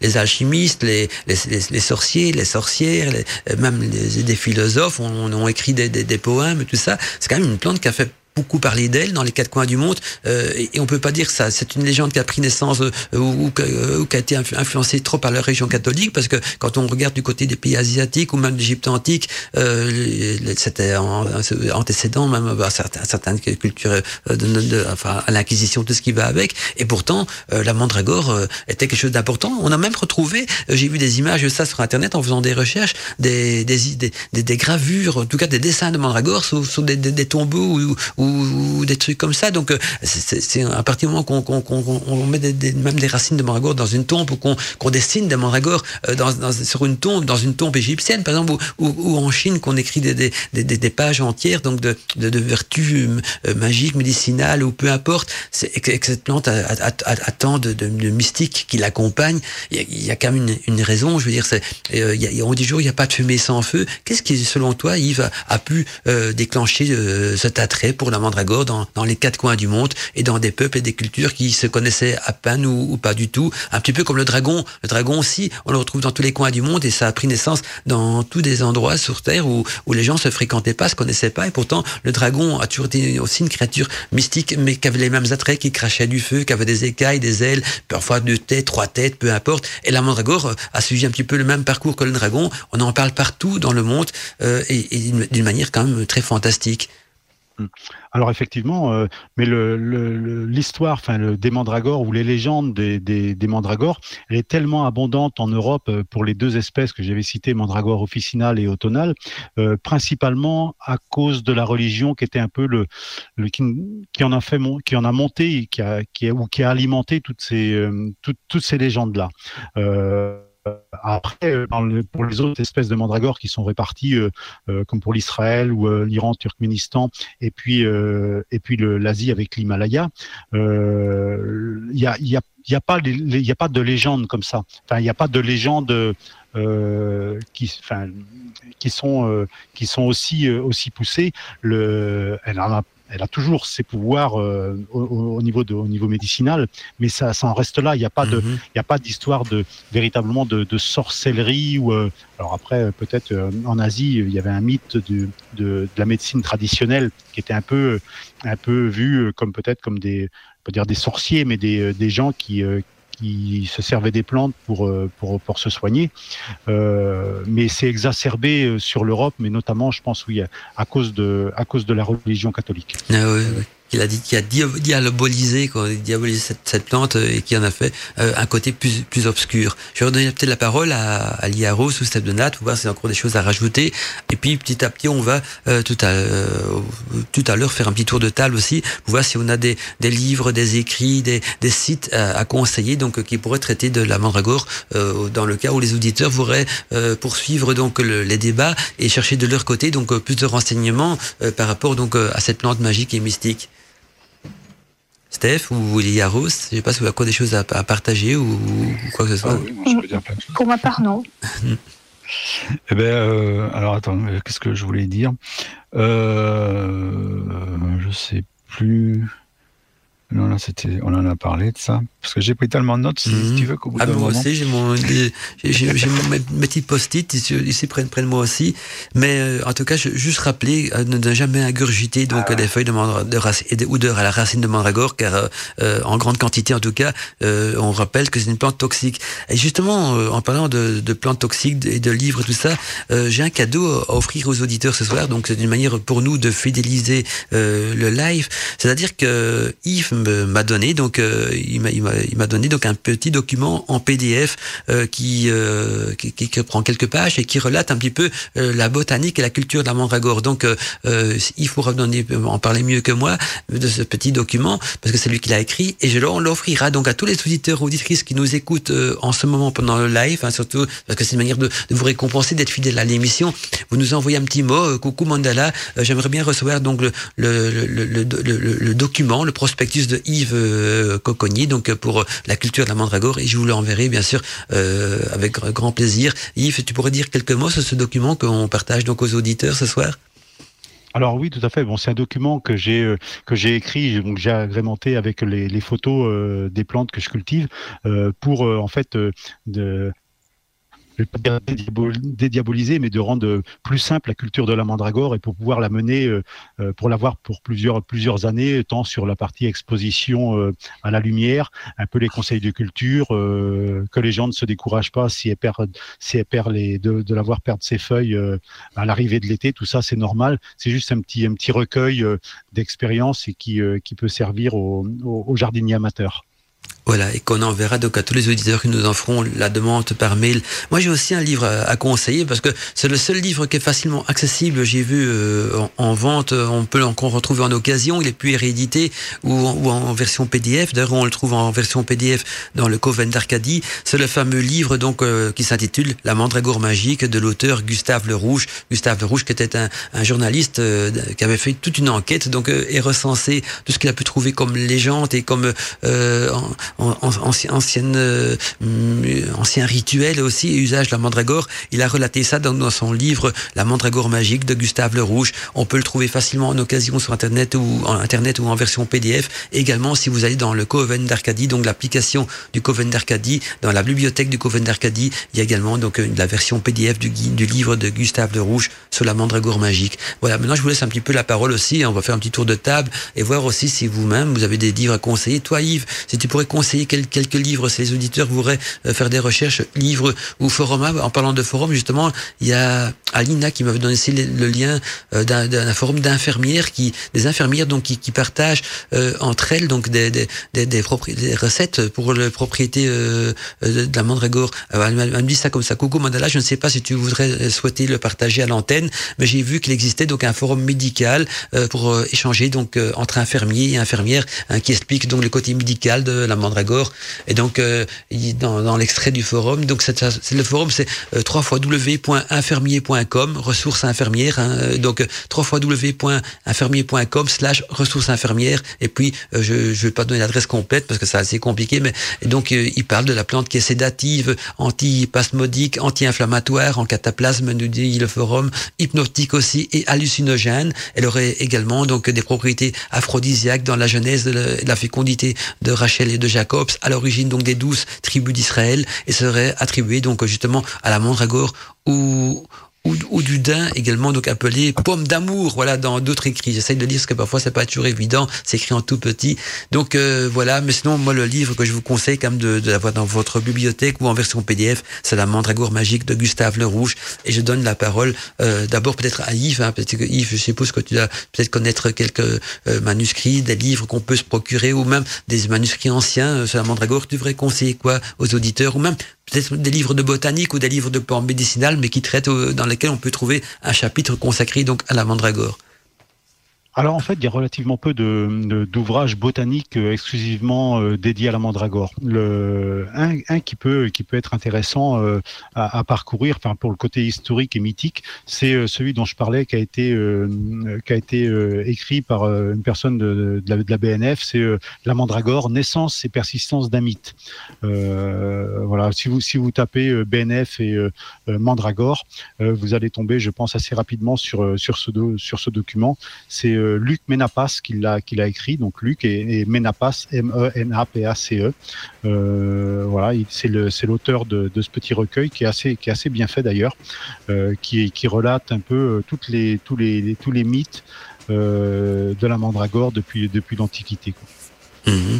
S2: Les alchimistes, les, sorciers, les sorcières, euh, même des philosophes ont, ont écrit des, des, des poèmes, tout ça. C'est quand même une plante qui a fait beaucoup parler d'elle dans les quatre coins du monde euh, et, et on peut pas dire ça. C'est une légende qui a pris naissance euh, ou, ou que- euh, ou qui a été influ- influencée trop par la région catholique parce que quand on regarde du côté des pays asiatiques ou même d'Égypte antique euh, c'était en- en- antécédent même à certaines, certaines cultures euh, de, de- de- enfin à l'inquisition tout ce qui va avec. Et pourtant euh, la mandragore était quelque chose d'important. On a même retrouvé j'ai vu des images de ça sur internet en faisant des recherches des, des, des, des, des gravures en tout cas des dessins de mandragore sur, sur des tombeaux ou, ou, ou des trucs comme ça. Donc euh, c'est- à partir du moment qu'on qu'on- on met des, des- même des racines de mandragore dans une tombe ou qu'on qu'on dessine des mandragores euh, dans, dans, sur une tombe dans une tombe égyptienne par exemple ou, ou, en Chine qu'on écrit des, des, des, pages entières donc de, de, de vertus euh, magiques médicinales ou peu importe. Et que, et que cette plante a, a, a, a tant de, de, de mystique qui l'accompagne il il y a quand même une, une raison je veux dire c'est euh, on dit toujours il n'y a pas de fumée sans feu. Qu'est-ce qui selon toi Yves a pu euh, déclencher euh, cet attrait pour la mandragore dans, dans les quatre coins du monde et dans des peuples et des cultures qui se connaissaient à peine ou, ou pas du tout. Un petit peu comme le dragon. Le dragon aussi on le retrouve dans tous les coins du monde et ça a pris naissance dans tous des endroits sur terre où, où les gens se fréquentaient pas se connaissaient pas et pourtant le dragon a toujours été aussi une créature mystique mais qui avait les mêmes attraits qui crachait du feu qui avait des écailles des ailes parfois deux têtes trois têtes peu importe. Et la mandragore euh, a suivi un petit peu le même parcours que le dragon. On en parle partout dans le monde euh, et, d'une manière quand même très fantastique
S7: Alors effectivement, euh, mais le- le- le- l'histoire, enfin des mandragores ou les légendes des, des, des mandragores, elle est tellement abondante en Europe euh, pour les deux espèces que j'avais citées, mandragore officinale et automnale, euh, principalement à cause de la religion qui était un peu le, le qui, en a fait qui en a monté, qui a, qui a, ou qui a alimenté toutes ces euh, toutes, toutes ces légendes là. Euh, après, euh, pour les autres espèces de mandragores qui sont réparties, euh, comme pour l'Israël ou l'Iran, Turkménistan, et puis et puis l'Asie avec l'Himalaya, il y a il y a pas a pas de légende comme ça. Enfin, il n'y a pas de légende qui enfin qui sont qui sont aussi aussi poussées. Le elle en a elle a toujours ses pouvoirs euh, au, au- au niveau de, au niveau médicinal, mais ça, ça en reste là. Il n'y a pas de,
S2: Mhm.
S7: a pas d'histoire de véritablement de, de sorcellerie ou euh, alors après euh, peut-être euh, en Asie il y avait un mythe de, de, de la médecine traditionnelle qui était un peu un peu vu comme peut-être comme des on peut dire des sorciers mais des, des gens qui qui se servaient des plantes pour euh, pour pour se soigner euh, mais c'est exacerbé euh, sur l'Europe mais notamment je pense oui à cause de à cause de la religion catholique
S2: Ah. Qu'il a dit qui a diabolisé, quoi, diabolisé cette, cette, plante euh, et qui en a fait euh, un côté plus, plus obscur. Je vais redonner peut-être la parole à, à Liaro sous Step de Nat pour voir s'il y a encore des choses à rajouter. Et puis petit à petit, on va euh, tout à tout à l'heure faire un petit tour de table aussi pour voir si on a des, des livres, des écrits, des, des sites à, à conseiller donc qui pourraient traiter de la mandragore dans le cas où les auditeurs voudraient poursuivre donc le, les débats et chercher de leur côté donc plus de renseignements par rapport donc à cette plante magique et mystique. Steph ou Yaros, je ne sais pas si vous avez encore des choses à, à partager ou, ou, quoi que ce soit.
S6: Ah oui, moi, je peux dire plein de choses.
S5: Pour ma part, non. [laughs]
S6: Eh ben, euh, alors attends, qu'est-ce que je voulais dire? Euh, Je sais plus. Non, là, c'était, on en a parlé de ça. Parce que j'ai pris tellement de notes, si,
S2: Mhm.
S6: tu veux, qu'au bout
S2: Ah,
S6: d'un
S2: moi
S6: moment.
S2: aussi, j'ai mon, j'ai, j'ai- j'ai mon- mes, petites post-it ici, ici près, près de moi aussi. Mais euh, en tout cas, je, juste rappeler euh, ne jamais ingurgiter donc
S6: Ah
S2: des feuilles de, mandra- de ou de à la racine de mandragore, car euh, euh, en grande quantité, en tout cas, euh, on rappelle que c'est une plante toxique. Et justement, euh, en parlant de, de plantes toxiques et de livres, tout ça, euh, j'ai un cadeau à offrir aux auditeurs ce soir. Donc, c'est une manière pour nous de fidéliser euh, le live. C'est-à-dire que Yves m'a donné, donc euh, il m'a donné donc un petit document en PDF euh, qui, euh, qui, qui prend quelques pages et qui relate un petit peu euh, la botanique et la culture de la mandragore. Donc, euh, euh, il faut redonner, en parler mieux que moi de ce petit document parce que c'est lui qui l'a écrit et je l'offrira donc à tous les auditeurs auditrices qui nous écoutent en ce moment pendant le live, hein, surtout parce que c'est une manière de, vous récompenser d'être fidèle à l'émission. Vous nous envoyez un petit mot, coucou Mandala, j'aimerais bien recevoir donc le, le, le, le- le document, le prospectus Yves euh, Cocogny, donc euh, pour euh, la culture de la mandragore et je vous l'enverrai bien sûr avec gr- grand plaisir. Yves, tu pourrais dire quelques mots sur ce document qu'on partage donc aux auditeurs ce soir?
S7: Alors oui, tout à fait. Bon, c'est un document que j'ai que j'ai écrit, donc j'ai agrémenté avec les, photos des plantes que je cultive pour en fait je vais pas dire dédiabol- dédiaboliser, mais de rendre euh, plus simple la culture de la mandragore et pour pouvoir la mener, euh, euh, pour l'avoir pour plusieurs plusieurs années, tant sur la partie exposition à la lumière, un peu les conseils de culture, que les gens ne se découragent pas si elles perdent, si les, de, de la voir perdre ses feuilles à l'arrivée de l'été, tout ça c'est normal. C'est juste un petit un petit recueil d'expériences et qui qui peut servir aux jardiniers amateurs.
S2: Voilà, et qu'on enverra donc à tous les auditeurs qui nous en feront la demande par mail. Moi, j'ai aussi un livre à, conseiller parce que c'est le seul livre qui est facilement accessible. J'ai vu euh, en, en vente, on peut encore retrouver en occasion. Il est plus réédité ou, en- en version PDF. D'ailleurs, on le trouve en version PDF dans le Coven d'Arcadie. C'est le fameux livre donc euh, qui s'intitule La Mandragore magique de l'auteur Gustave Le Rouge. Gustave Le Rouge qui était un, journaliste euh, qui avait fait toute une enquête donc euh, et recensé tout ce qu'il a pu trouver comme légende et comme euh, en- en- en- euh, hum, ancien rituel aussi, et usage de la mandragore. Il a relaté ça dans, son livre La mandragore magique de Gustave Le Rouge. On peut le trouver facilement en occasion sur Internet ou en Internet ou en version PDF. Également, si vous allez dans le Coven d'Arcadie, donc l'application du Coven d'Arcadie, dans la bibliothèque du Coven d'Arcadie, il y a également donc euh, la version PDF du, livre de Gustave Le Rouge sur la mandragore magique. Voilà, maintenant je vous laisse un petit peu la parole aussi. On va faire un petit tour de table et voir aussi si vous-même vous avez des livres à conseiller. Toi, Yves, si tu pourrais conseiller quel- quelques livres, si les auditeurs voudraient euh, faire des recherches, livres ou forum. En parlant de forum, justement, il y a Alina qui m'avait donné le, lien euh, d'un forum d'infirmières qui, des infirmières donc qui, qui partagent euh, entre elles donc des des, des, des, des recettes pour la propriété euh, euh, de la mandragore. Elle, me dit ça comme ça. Coucou Mandala, je ne sais pas si tu voudrais souhaiter le partager à l'antenne, mais j'ai vu qu'il existait donc un forum médical euh, pour échanger donc entre infirmiers et infirmières hein, qui explique donc le côté médical de la mandragore. Et donc euh, dans, l'extrait du forum, donc le forum, c'est euh, www.infirmier.com ressources infirmières. Hein, euh, donc euh, www.infirmier.com slash ressources infirmières. Et puis je ne vais pas donner l'adresse complète parce que c'est assez compliqué, mais donc il parle de la plante qui est sédative, antispasmodique, anti-inflammatoire, en cataplasme, nous dit le forum, hypnotique aussi et hallucinogène. Elle aurait également donc des propriétés aphrodisiaques dans la genèse de la, de la fécondité de Rachel et de À l'origine donc des douze tribus d'Israël, et serait attribuée donc justement à la mandragore ou ou, ou, du daim également donc appelé pomme d'amour. Voilà dans d'autres écrits. J'essaye de lire parce que parfois c'est pas toujours évident. C'est écrit en tout petit. Donc euh, voilà. Mais sinon moi le livre que je vous conseille quand même de, de l'avoir dans votre bibliothèque ou en version PDF c'est la mandragore magique de Gustave Le Rouge et je donne la parole euh, d'abord peut-être à Yves hein, peut-être que Yves je suppose que tu dois peut-être connaître quelques euh, manuscrits des livres qu'on peut se procurer ou même des manuscrits anciens euh, sur la mandragore. Tu devrais conseiller quoi aux auditeurs ou même des livres de botanique ou des livres de plantes médicinales, mais qui traitent euh, dans lesquels on peut trouver un chapitre consacré donc à la mandragore.
S7: Alors en fait, il y a relativement peu de, d'ouvrages botaniques euh, exclusivement euh, dédiés à la mandragore. Le, un, qui peut qui peut être intéressant euh, à, parcourir, enfin pour le côté historique et mythique, c'est celui dont je parlais, qui a été qui a été écrit par une personne de, de, la, de BNF. C'est la mandragore, naissance et persistance d'un mythe. voilà, si vous si vous tapez BNF et mandragore, vous allez tomber, je pense, assez rapidement sur sur ce sur ce document. C'est Luc Menapas qui l'a écrit. Donc Luc et, et Menapas M E N A P A C E. Euh, voilà, c'est le c'est l'auteur de, de, ce petit recueil qui est assez qui est assez bien fait d'ailleurs, euh, qui qui relate un peu euh, toutes les tous les tous les mythes euh, de la mandragore depuis depuis l'Antiquité.
S2: Mmh.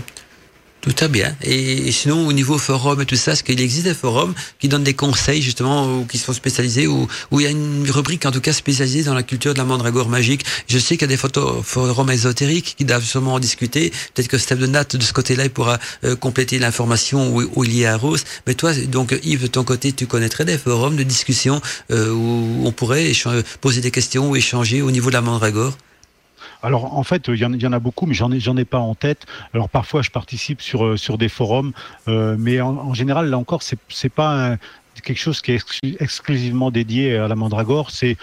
S2: Tout à bien. Et sinon, au niveau forum et tout ça, est-ce qu'il existe des forums qui donnent des conseils justement ou qui sont spécialisés ou où il y a une rubrique en tout cas spécialisée dans la culture de la mandragore magique? Je sais qu'il y a des photos, forums ésotériques qui doivent sûrement en discuter. Peut-être que Steph de Nat de ce côté-là, il pourra euh, compléter l'information où, où, il y a Rose. Mais toi, donc Yves, de ton côté, tu connaîtrais des forums de discussion euh, où on pourrait poser des questions ou échanger au niveau de la mandragore?
S7: Alors en fait, il y, y, en a beaucoup, mais j'en ai, j'en ai pas en tête. Alors parfois, je participe sur euh, sur des forums, euh, mais en, en, général, là encore, c'est c'est pas un, quelque chose qui est exclu exclusivement dédié à la mandragore. C'est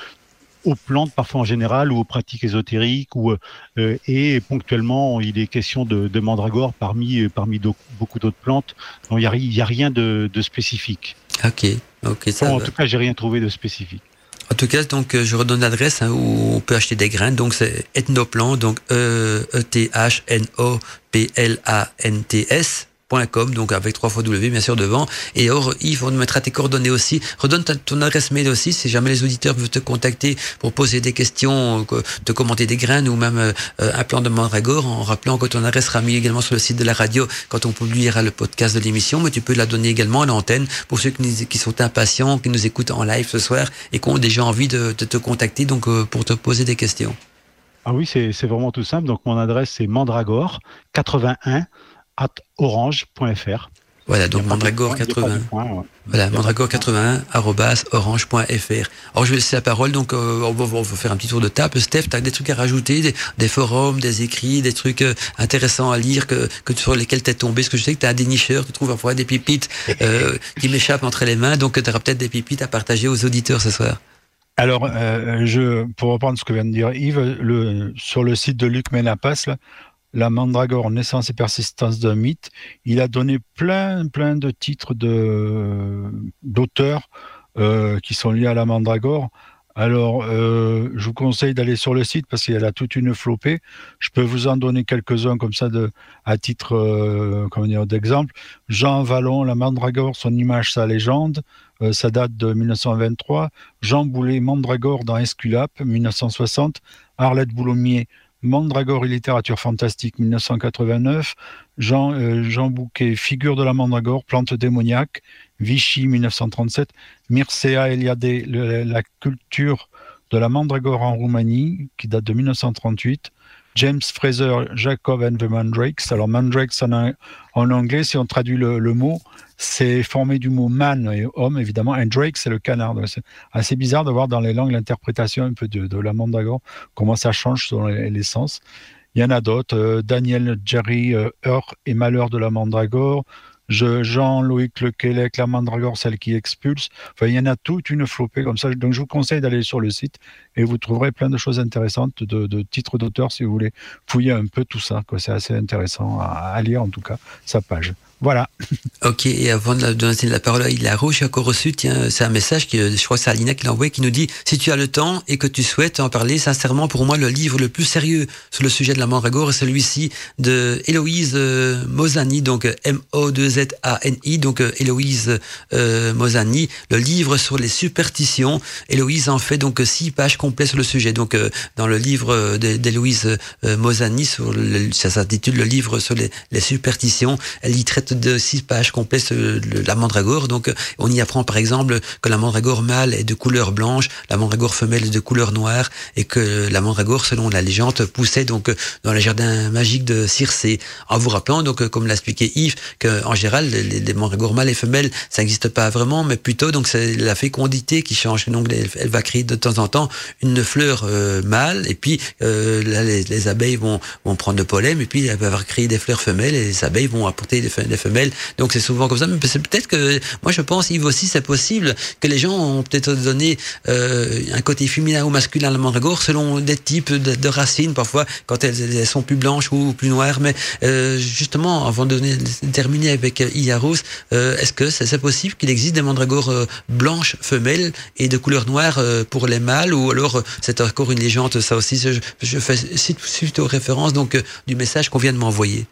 S7: aux plantes parfois en général ou aux pratiques ésotériques ou euh, et ponctuellement il est question de, de mandragore parmi parmi beaucoup d'autres plantes. Donc il y a, y a rien de, de spécifique.
S2: Ok, ok. Ça
S7: bon, en tout cas, j'ai rien trouvé de spécifique.
S2: En tout cas, donc je redonne l'adresse hein, où on peut acheter des graines. Donc c'est Ethnoplant, donc E Com, donc avec trois fois W bien sûr devant. Et or, Yves, on mettra tes coordonnées aussi. Redonne ton adresse mail aussi, si jamais les auditeurs veulent te contacter pour poser des questions, te commenter des graines ou même euh, un plan de mandragore, en rappelant que ton adresse sera mise également sur le site de la radio quand on publiera le podcast de l'émission, mais tu peux la donner également à l'antenne pour ceux qui, sont impatients, qui nous écoutent en live ce soir et qui ont déjà envie de, te contacter donc euh, pour te poser des questions.
S7: Ah oui, c'est vraiment tout simple. Donc mon adresse c'est mandragore 81 at orange.fr.
S2: Voilà, donc Mandragore 80. ouais. Voilà, Mandragore 81 orange.fr. Alors je vais laisser la parole, donc euh, on, va, on, va, faire un petit tour de table. Steph, tu as des trucs à rajouter, des, des, forums, des écrits, des trucs euh, intéressants à lire que, que sur lesquels tu es tombé? Parce que je sais que tu as un dénicheur, tu trouves parfois des pépites euh, [laughs] qui m'échappent entre les mains, donc tu auras peut-être des pépites à partager aux auditeurs ce soir.
S6: Alors, euh, je, pour reprendre ce que vient de dire Yves, le, sur le site de Luc Menapas, là, la mandragore, naissance et persistance d'un mythe. Il a donné plein, plein de titres de, d'auteurs euh, qui sont liés à la mandragore. Alors, euh, je vous conseille d'aller sur le site parce qu'il y a toute une flopée. Je peux vous en donner quelques-uns comme ça de, à titre euh, d'exemple. Jean Vallon, La Mandragore, son image, sa légende. Euh, ça date de 1923. Jean Boulet, Mandragore dans Esculap, 1960. Arlette Boulommier, Mandragore et littérature fantastique 1989, Jean, euh, Jean Bouquet, Figure de la Mandragore, plante démoniaque, Vichy 1937, Mircea Eliade, la culture de la Mandragore en Roumanie, qui date de 1938, James Fraser, Jacob and the Mandrakes. Alors Mandrakes en, en anglais, si on traduit le, mot, c'est formé du mot man et homme, évidemment. And Drake, c'est le canard. C'est assez bizarre de voir dans les langues l'interprétation un peu de, de la mandragore, comment ça change selon les, sens. Il y en a d'autres. Euh, Daniel Jerry euh, Heure et Malheur de la mandragore. Jean-Loïc Lequelec, la mandragore, celle qui expulse. Enfin, il y en a toute une flopée comme ça. Donc, je vous conseille d'aller sur le site et vous trouverez plein de choses intéressantes, de, titres d'auteurs, si vous voulez fouiller un peu tout ça. C'est assez intéressant à, lire, en tout cas, sa page.
S7: Voilà.
S2: Ok, et avant de donner la parole à Hilaire j'ai encore reçu, tiens, c'est un message que je crois que c'est Alina qui l'a envoyé, qui nous dit si tu as le temps et que tu souhaites en parler, sincèrement, pour moi, le livre le plus sérieux sur le sujet de la mandragore est celui-ci de Héloïse euh, Mozani, donc M-O-2-Z-A-N-I, donc euh, Héloïse euh, Mozani, le livre sur les superstitions. Héloïse en fait donc six pages complètes sur le sujet. Donc, euh, dans le livre d'Héloïse Mozani, sur le, ça s'intitule le livre sur les superstitions, elle y traite de six pages complètes la mandragore. Donc, on y apprend par exemple que la mandragore mâle est de couleur blanche, la mandragore femelle est de couleur noire, et que la mandragore, selon la légende, poussait donc dans le jardin magique de Circé. En vous rappelant, donc, comme l'a expliqué Yves, qu'en général, les, mandragores mâles et femelles, ça n'existe pas vraiment, mais plutôt, donc, c'est la fécondité qui change. Donc, elle va créer de temps en temps une fleur euh, mâle, et puis euh, les, abeilles vont, vont prendre le pollen, et puis elle va créer des fleurs femelles, et les abeilles vont apporter des femelles. Donc c'est souvent comme ça. Mais peut-être que moi je pense, Yves aussi, c'est possible que les gens ont peut-être donné euh, un côté féminin ou masculin à la mandragore selon des types de, racines, parfois quand elles, sont plus blanches ou plus noires. Mais euh, justement, avant de terminer avec Iaros, euh, est-ce que c'est possible qu'il existe des mandragores euh, blanches femelles et de couleur noire euh, pour les mâles? Ou alors c'est encore une légende Ça aussi, je, je fais suite aux références donc du message qu'on vient de m'envoyer.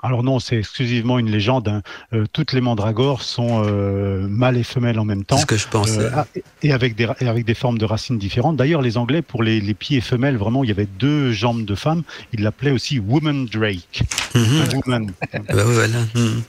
S7: Alors non, c'est exclusivement une légende. Hein. Euh, toutes les mandragores sont euh, mâles et femelles en même temps.
S2: C'est ce que je pense. Euh,
S7: ah, et avec des et avec des formes de racines différentes. D'ailleurs, les Anglais pour les, les, pieds femelles, vraiment, il y avait deux jambes de femmes. Ils l'appelaient aussi woman drake.
S2: Mm Woman. bah, voilà. Mm. Euh,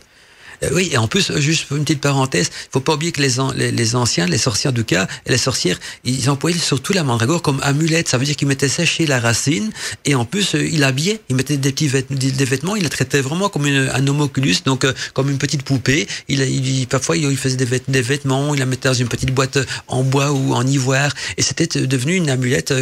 S2: oui, et en plus, juste une petite parenthèse, il faut pas oublier que les, les, les, anciens, les sorcières du cas, et les sorcières, ils employaient surtout la mandragore comme amulette. Ça veut dire qu'ils mettaient sécher la racine, et en plus, euh, il habillait, il mettait des petits vêtements, des vêtements, il la traitait vraiment comme une, un homoculus, donc euh, comme une petite poupée. Il, il parfois, il, faisait des, vêtements, il la mettait dans une petite boîte en bois ou en ivoire, et c'était devenu une amulette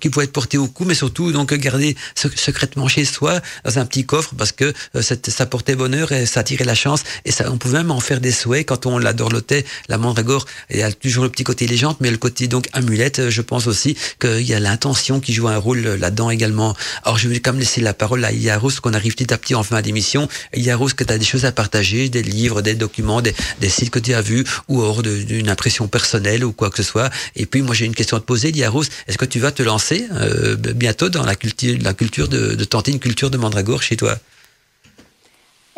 S2: qui pouvait être portée au cou, mais surtout donc garder secrètement chez soi dans un petit coffre parce que ça portait bonheur et ça attirait la chance et ça, on pouvait même en faire des souhaits quand on la dorlotait, la mandragore. Il y a toujours le petit côté légende, mais le côté donc amulette, je pense aussi qu'il y a l'intention qui joue un rôle là-dedans également. Alors je vais quand même laisser la parole à Yaros, qu'on arrive petit à petit en fin d'émission. Yaros, que tu as des choses à partager, des livres, des documents, des, des sites que tu as vus, ou hors d'une impression personnelle ou quoi que ce soit. Et puis moi j'ai une question à te poser, Yaros. Est-ce que tu vas te lancer euh, bientôt dans la culture, la culture de, de tenter une culture de mandragore chez toi?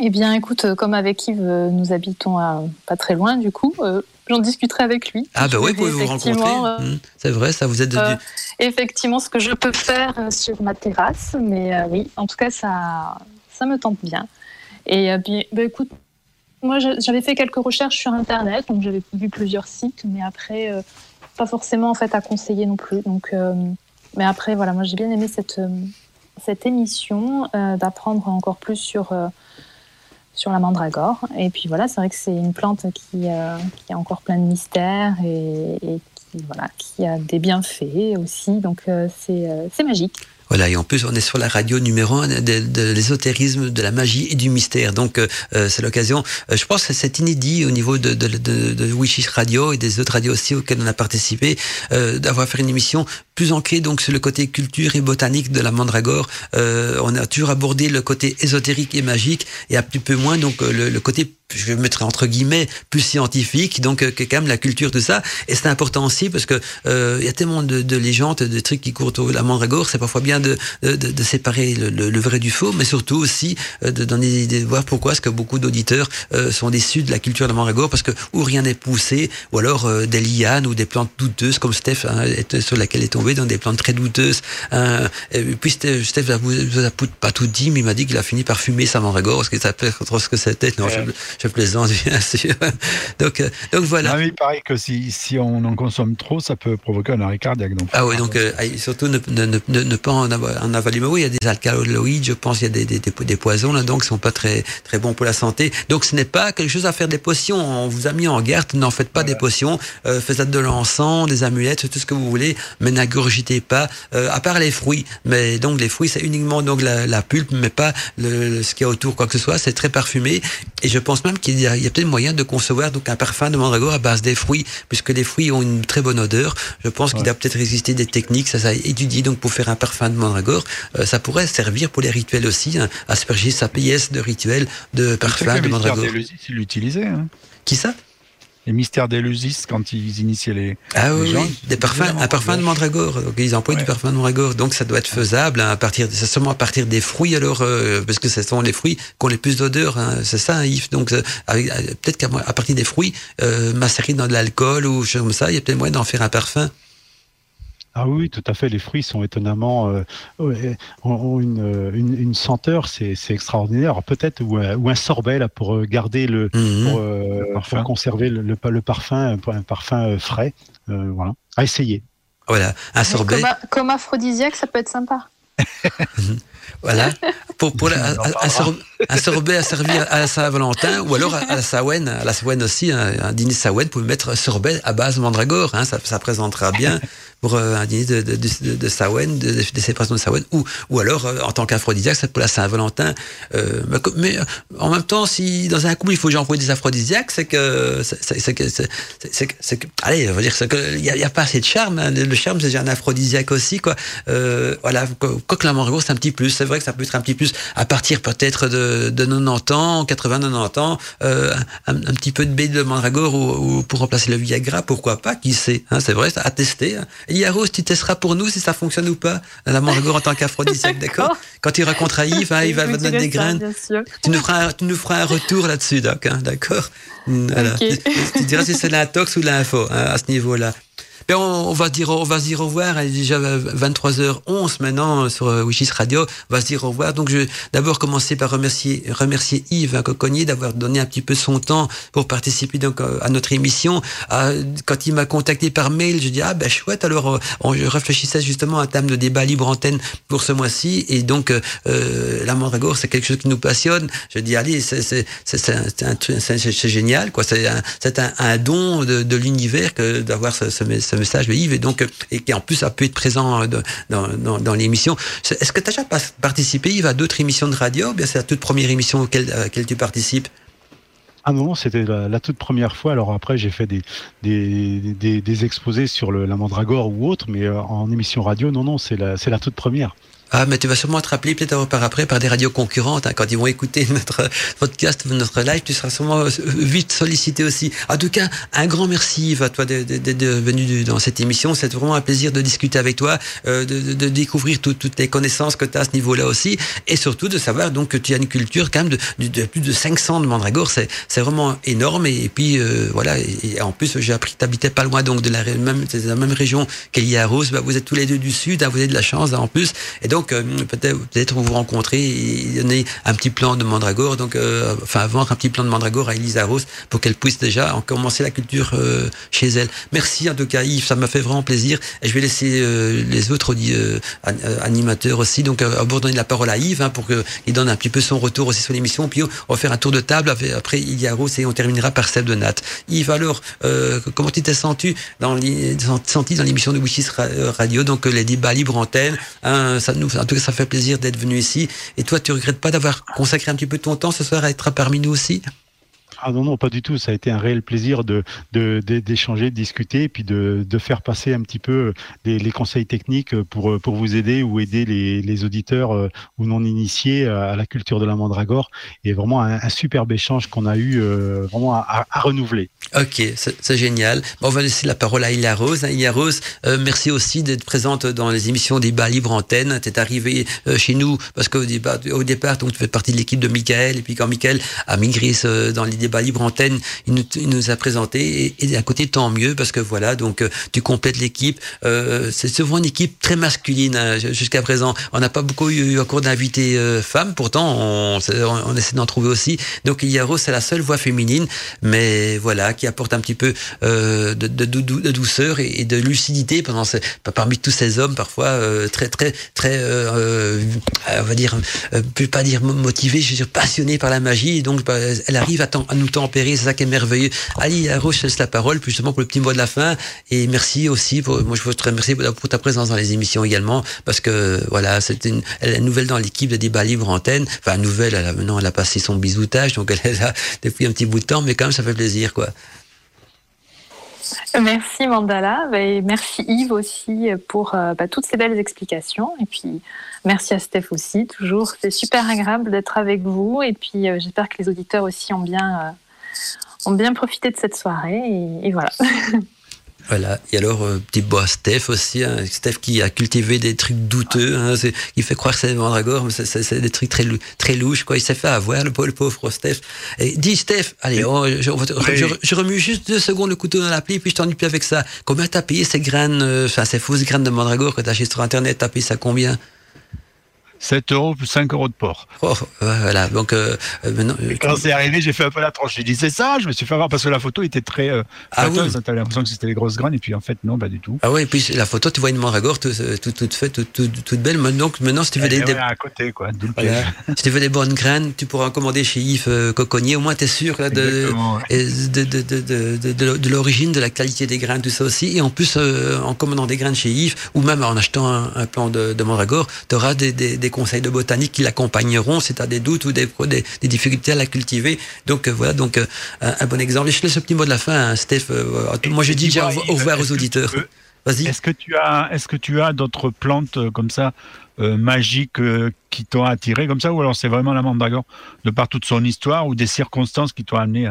S5: Eh bien, écoute, euh, comme avec Yves, euh, nous habitons à pas très loin, du coup, euh, j'en discuterai avec lui.
S2: Ah, bah oui, vous pouvez vous rencontrer. Mmh, c'est vrai, ça vous êtes
S5: euh, Effectivement, ce que je peux faire sur ma terrasse, mais oui, en tout cas, ça, ça me tente bien. Et bien, bah, écoute, moi, j'avais fait quelques recherches sur Internet, donc j'avais vu plusieurs sites, mais après, pas forcément en fait à conseiller non plus. Donc, mais après, voilà, moi, j'ai bien aimé cette, cette émission, d'apprendre encore plus sur sur la mandragore. Et puis voilà, c'est vrai que c'est une plante qui, euh, a encore plein de mystères et, qui, voilà, qui a des bienfaits aussi. Donc euh, euh, c'est magique.
S2: Voilà, et en plus, on est sur la radio numéro un de, de l'ésotérisme, de la magie et du mystère. Donc, euh, c'est l'occasion. je pense que c'est inédit au niveau de, de, de, de Wishish Radio et des autres radios aussi auxquelles on a participé, euh, d'avoir fait une émission plus ancrée donc sur le côté culture et botanique de la mandragore. Euh, on a toujours abordé le côté ésotérique et magique et un petit peu moins donc le, le côté je vais mettre entre guillemets plus scientifique donc euh, quand même la culture tout ça. Et c'est important aussi parce que euh, il y a tellement de, de, légendes de trucs qui courent autour de la mandragore c'est parfois bien de, de, de séparer le, le, vrai du faux mais surtout aussi euh, de donner de voir pourquoi est-ce que beaucoup d'auditeurs euh, sont déçus de la culture de la mandragore parce que ou rien n'est poussé ou alors euh, des lianes ou des plantes douteuses comme Steph hein, sur laquelle est tombé dans des plantes très douteuses hein. et puis Steph, Steph vous, vous a pas tout dit mais il m'a dit qu'il a fini par fumer sa mandragore parce que ça trop ce que c'était. Non je, je plaisante, [laughs] bien sûr. donc, euh, donc voilà.
S6: Ah il paraît que si, si on en consomme trop, ça peut provoquer un arrêt cardiaque. Donc
S2: ah oui, donc euh, surtout ne, ne, ne, ne, pas en, avoir, en avaler. Mais oui, il y a des alcaloïdes, je pense, il y a des, des, des, des poisons là, donc qui sont pas très très bons pour la santé. Donc ce n'est pas quelque chose à faire des potions. On vous a mis en garde, n'en faites pas des potions. Euh, faites de l'encens, des amulettes, tout ce que vous voulez, mais n'agurgitez pas. Euh, à part les fruits, mais donc les fruits, c'est uniquement donc la, la pulpe, mais pas le, ce qu'il y a autour, quoi que ce soit. C'est très parfumé, et je pense même qu'il y a, a peut-être moyen de concevoir donc un parfum de mandragore à base des fruits, puisque les fruits ont une très bonne odeur. Je pense qu'il doit peut-être exister des techniques, ça, ça a étudié donc pour faire un parfum de mandragore. Euh, ça pourrait servir pour les rituels aussi, hein, asperger sa pièce de rituel de parfum de mandragore.
S6: ils l'utilisaient. Hein.
S2: Qui ça?
S6: Les mystères d'Éleusis, quand ils initiaient les.
S2: Ah oui,
S6: les gens,
S2: oui,
S6: ils
S2: des parfums, un parfum de mandragore. Donc ils emploient
S6: Ouais.
S2: du parfum de mandragore. Donc ça doit être faisable hein, à partir, c'est seulement à partir des fruits alors, euh, parce que ce sont les fruits qui ont les plus d'odeur. Hein, c'est ça, hein, Yves. Donc euh, euh, peut-être qu'à partir des fruits euh, macérés dans de l'alcool ou choses comme ça, il y a peut-être moyen d'en faire un parfum.
S7: Ah oui, tout à fait. Les fruits sont étonnamment euh, ouais, ont, une, euh, une, une senteur, c'est c'est extraordinaire. Alors, Peut-être ou, un- ou un sorbet là pour euh, garder le,
S2: Mhm.
S7: pour, euh,
S6: Le parfum.
S7: pour conserver le, le, le parfum, un, parfum frais. Euh, voilà, à essayer.
S2: Voilà, un sorbet.
S5: Comme, aphrodisiaque, ça peut être sympa.
S2: Voilà. Pour, pour [laughs] la- un, sorbet à servir à la Saint-Valentin ou alors à, à la Sawen, à la Sawen aussi, un, un dîner Sawen, vous pouvez mettre un sorbet à base de mandragore, hein, ça, ça présentera bien pour euh, un dîner de, de, de, de de, de, de célébration de Sawen, ou, ou alors euh, en tant qu'aphrodisiaque, pour la Saint-Valentin. Euh, mais, co- mais, euh, en même temps, si dans un couple il faut j'emploie des aphrodisiaques, c'est que, c'est- que, allez, on va dire, c'est que il y a, a pas assez de charme. hein. Le, charme, c'est déjà un aphrodisiaque aussi, quoi. Voilà, quoi que la c'est un petit plus. C'est vrai que ça peut être un petit plus à partir peut-être de, de 90 ans, 80, 90 ans, euh, un, un petit peu de baie de mandragore ou, ou pour remplacer le Viagra, pourquoi pas, qui sait. Hein, c'est vrai, à tester. Hein. Rose, tu testeras pour nous si ça fonctionne ou pas, la mandragore en tant qu'aphrodisiaque, [laughs] d'accord? Quand tu raconteras Yves, hein, il va donner des graines. Tu nous feras, un- tu nous feras un retour là-dessus, hein, d'accord? Voilà.
S5: Ok.
S2: Tu, tu diras si c'est l'intox ou l'info hein, à ce niveau-là. Ben, on, on va dire, on va se dire au revoir. Il est déjà 23h11 maintenant euh, sur euh, Wishis Radio. On va se dire au revoir. Donc, je vais d'abord commencer par remercier, remercier Yves hein, Coconnier d'avoir donné un petit peu son temps pour participer donc euh, à notre émission. Quand il m'a contacté par mail, je dis ah ben chouette. Alors, on, je réfléchissais justement à un thème de débat libre antenne pour ce mois-ci et donc euh, la mandragore c'est quelque chose qui nous passionne. Je dis allez c'est génial quoi. C'est un, un, don de, de l'univers que d'avoir ce, ce, ce message de Yves et donc euh, et qui en plus a pu être présent euh, dans dans, l'émission. Est-ce que tu as déjà participé Yves à d'autres émissions de radio ou bien c'est la toute première émission auquel, à laquelle tu participes?
S7: Ah non, c'était la, toute première fois. Alors après, j'ai fait des, des, exposés sur la mandragore ou autre, mais euh, en émission radio, non, non, c'est la, c'est la toute première.
S2: Ah, mais tu vas sûrement te rappeler peut-être par après par des radios concurrentes. hein, quand ils vont écouter notre podcast, notre live, tu seras sûrement euh, vite sollicité aussi. En tout cas, un grand merci à toi d'être venu dans cette émission. C'est vraiment un plaisir de discuter avec toi, euh, de, de- de découvrir tout- toutes les connaissances que tu as à ce niveau-là aussi, et surtout de savoir donc que tu as une culture quand même de, de- de plus de 500 de mandragore. C'est vraiment énorme. Et, puis euh, voilà. Et, en plus, j'ai appris que tu habitais pas loin donc de la même, c'est la même région qu'Elia Rose. Bah, vous êtes tous les deux du sud, hein, vous avez de la chance hein, en plus. Et donc euh, peut-être peut-être vous rencontrez et donner un petit plan de mandragore. Donc euh, enfin vendre un petit plan de mandragore à Elisa Rose pour qu'elle puisse déjà en commencer la culture euh, chez elle. Merci en tout cas Yves, ça m'a fait vraiment plaisir. Et je vais laisser euh, les autres animateurs aussi. Donc euh, d'abord donner la parole à Yves hein, pour qu'il donne un petit peu son retour aussi sur l'émission. Puis on va faire un tour de table après Ilia Rose et on terminera par Seb de Nat. Yves alors, euh, comment tu t'es senti dans l'émission de Wishis Ra- Radio, donc les débats libres antenne. Hein, ça nous, en tout cas, ça fait plaisir d'être venu ici. Et toi, tu regrettes pas d'avoir consacré un petit peu ton temps ce soir à être parmi nous aussi?
S7: Ah non, non, pas du tout. Ça a été un réel plaisir de de- d'échanger, de, discuter, et puis de, de faire passer un petit peu les, les conseils techniques pour, pour vous aider ou aider les, les auditeurs euh, ou non initiés à la culture de la mandragore. Et vraiment un, superbe échange qu'on a eu euh, vraiment à, renouveler.
S2: Ok, c'est génial. On va laisser la parole à Ilia Rose. Hein, Ilia Rose, euh, merci aussi d'être présente dans les émissions débat libre antenne. Tu es arrivée euh, chez nous parce qu'au départ, au départ donc, tu fais partie de l'équipe de Michael. Et puis quand Michael a migré euh, dans les libre antenne, il nous, a présenté. Et, à côté, tant mieux parce que voilà, donc euh, tu complètes l'équipe. Euh, c'est souvent une équipe très masculine hein, jusqu'à présent. On n'a pas beaucoup eu encore d'invités euh, femmes. Pourtant, on, essaie d'en trouver aussi. Donc Rose, c'est la seule voix féminine. Mais voilà, qui apporte un petit peu euh, de, douceur et, de lucidité pendant ce, parmi tous ces hommes parfois euh, très très très on va dire euh, peut pas dire motivés je veux dire passionnés par la magie et donc bah, elle arrive à, à nous tempérer, c'est ça qui est merveilleux. Ali Yaro, je te laisse la parole, plus justement pour le petit mot de la fin. Et merci aussi, pour, moi je veux te remercier pour ta présence dans les émissions également, parce que voilà, c'est une, nouvelle dans l'équipe de débat libre antenne. Enfin, nouvelle, elle a, maintenant elle a passé son bisoutage, donc elle est là [laughs] depuis un petit bout de temps, mais quand même ça fait plaisir, quoi.
S5: Merci Mandala, et merci Yves aussi pour euh, bah, toutes ces belles explications. Et puis merci à Steph aussi, toujours. C'est super agréable d'être avec vous. Et puis euh, j'espère que les auditeurs aussi ont bien, euh, ont bien profité de cette soirée. Et, et voilà. [laughs]
S2: Voilà. Et alors, euh, petit bois Steph aussi, hein. Steph qui a cultivé des trucs douteux, hein, c'est- il fait croire que c'est Mandragore, mais c'est- des trucs très, très louches, quoi. Il s'est fait avoir, le pauvre, le pauvre Steph. Et dis, Steph, allez, oh, je, on va te-
S6: Oui.
S2: je- je remue juste deux secondes le couteau dans la plaie, puis je t'ennuie plus avec ça. Combien t'as payé ces graines, euh, enfin, ces fausses graines de Mandragore que t'as acheté sur Internet, t'as payé ça combien?
S6: 7 euros plus 5 euros de porc.
S2: Oh, ouais, voilà. Donc, euh, euh, maintenant, euh,
S6: Quand c'est arrivé, j'ai fait un peu la tranche. J'ai dit, c'est ça, je me suis fait avoir parce que la photo était très euh,
S2: Ah
S6: flatteuse.
S2: oui.
S6: T'avais l'impression que c'était les grosses graines, et puis en fait, non, pas du tout.
S2: ah ouais, et puis la photo, tu vois une Mandragore toute, toute, toute faite, toute, toute, toute belle. Donc, maintenant, si tu veux
S6: Elle
S2: des,
S6: est
S2: des-
S6: à côté, quoi.
S2: Voilà. si tu veux des bonnes graines, tu pourras en commander chez Yves euh, Coconnier. Au moins, tu es sûr là, de,
S6: ouais.
S2: et de, de, de, de, l'origine, de la qualité des graines, tout ça aussi. Et en plus, euh, en commandant des graines chez Yves, ou même en achetant un, un plan de, de mandragore, tu auras des, des, des conseils de botanique qui l'accompagneront si tu as des doutes ou des, des, des difficultés à la cultiver. Donc euh, voilà, donc euh, un, un bon exemple. Et je te laisse ce petit mot de la fin, hein, Steph. Euh, moi, je dis déjà au, revoir aux auditeurs. Vas-y.
S6: Est-ce que tu as, est-ce que tu as d'autres plantes comme ça magiques qui t'ont attiré comme ça, ou alors c'est vraiment la mandragore de par toute son histoire ou des circonstances qui t'ont amené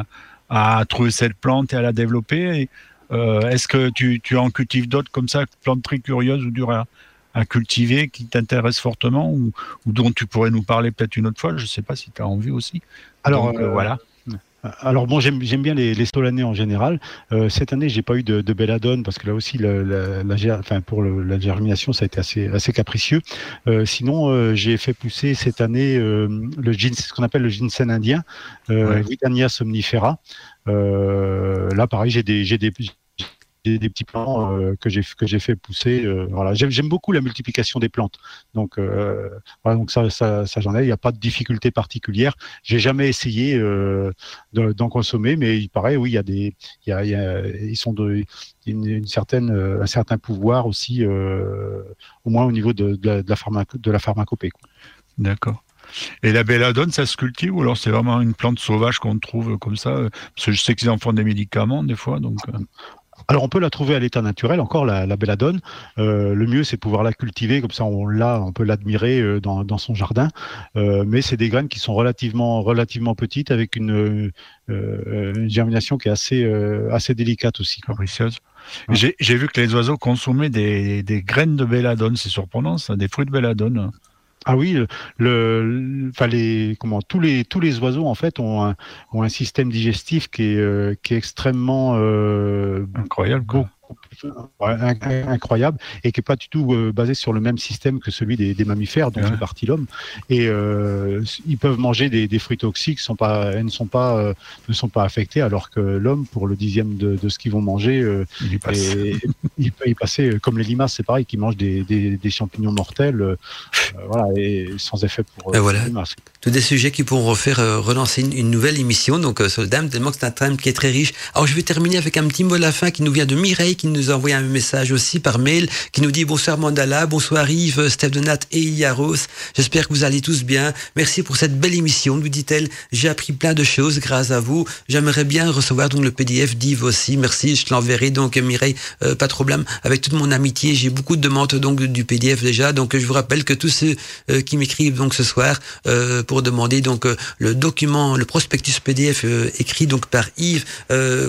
S6: à, à trouver cette plante et à la développer? Euh, Est-ce que tu, tu en cultives d'autres comme ça, plantes très curieuses ou dures à, à cultiver, qui t'intéressent fortement ou, ou dont tu pourrais nous parler peut-être une autre fois Je ne sais pas si tu as envie aussi.
S7: Alors,
S6: Donc, euh,
S7: euh,
S6: voilà.
S7: Alors bon, j'aime bien les, les en général. Euh, cette année, j'ai pas eu de, de belladone parce que là aussi, la, la, la ger- enfin pour le- la germination, ça a été assez assez capricieux. Euh, sinon, euh, j'ai fait pousser cette année le gin, ce qu'on appelle le ginseng indien,
S6: Ouais.
S7: Vidania somnifera. Là, pareil, j'ai des j'ai des des, petits plants euh, que j'ai que j'ai fait pousser. euh, voilà, j'aime beaucoup la multiplication des plantes. Donc euh, voilà, donc ça ça, j'en ai. Il n'y a pas de difficulté particulière. J'ai jamais essayé de- d'en consommer, mais il paraît oui, il y a des il y a, ils sont de une, certaine un certain pouvoir aussi, au moins au niveau de, de la, de de la pharmacopée.
S6: D'accord. Et la belladone, ça se cultive ou alors c'est vraiment une plante sauvage qu'on trouve comme ça? Parce que je sais qu'ils en font des médicaments des fois, donc.
S7: Alors on peut la trouver à l'état naturel, encore la, la belladone. Euh, le mieux c'est pouvoir la cultiver, comme ça on l'a, on peut l'admirer euh, dans, dans son jardin. Euh, mais c'est des graines qui sont relativement relativement petites avec une, euh, une germination qui est assez assez délicate aussi.
S6: capricieuse.
S7: Ouais.
S6: J'ai j'ai vu que les oiseaux consommaient des, des graines de belladone, c'est surprenant ça, des fruits de belladone.
S7: Ah oui, le, le- enfin les, comment, tous les tous les oiseaux en fait ont un, ont un système digestif qui est euh, qui est extrêmement euh,
S6: Incroyable. Quoi.
S7: Incroyable et qui est pas du tout euh, basé sur le même système que celui des, des mammifères dont
S6: Ouais.
S7: fait partie l'homme et euh, ils peuvent manger des, des fruits toxiques sont pas elles ne sont pas euh, ne sont pas affectés alors que l'homme pour le dixième de, de ce qu'ils vont manger euh,
S6: Il y passe.
S7: et il peut y passer comme les limaces c'est pareil qui mangent des, des, des champignons mortels voilà et sans effet pour, euh,
S2: voilà.
S7: les limaces.
S2: tous des sujets qui pourront refaire euh, relancer une, une nouvelle émission donc euh, sur le dame tellement que c'est un thème qui est très riche alors je vais terminer avec un petit mot de la fin qui nous vient de Mireille qui nous a un message aussi par mail qui nous dit bonsoir Mandala bonsoir Yves Steph Donat et Yaros. J'espère que vous allez tous bien. Merci pour cette belle émission nous dit-elle. J'ai appris plein de choses grâce à vous. J'aimerais bien recevoir donc le PDF d'Yves aussi. Merci je te l'enverrai donc Mireille euh, pas de problème. Avec toute mon amitié j'ai beaucoup de demandes donc du PDF déjà. Donc je vous rappelle que tous ceux euh, qui m'écrivent donc ce soir euh, pour demander donc euh, le document, le prospectus PDF euh, écrit donc par Yves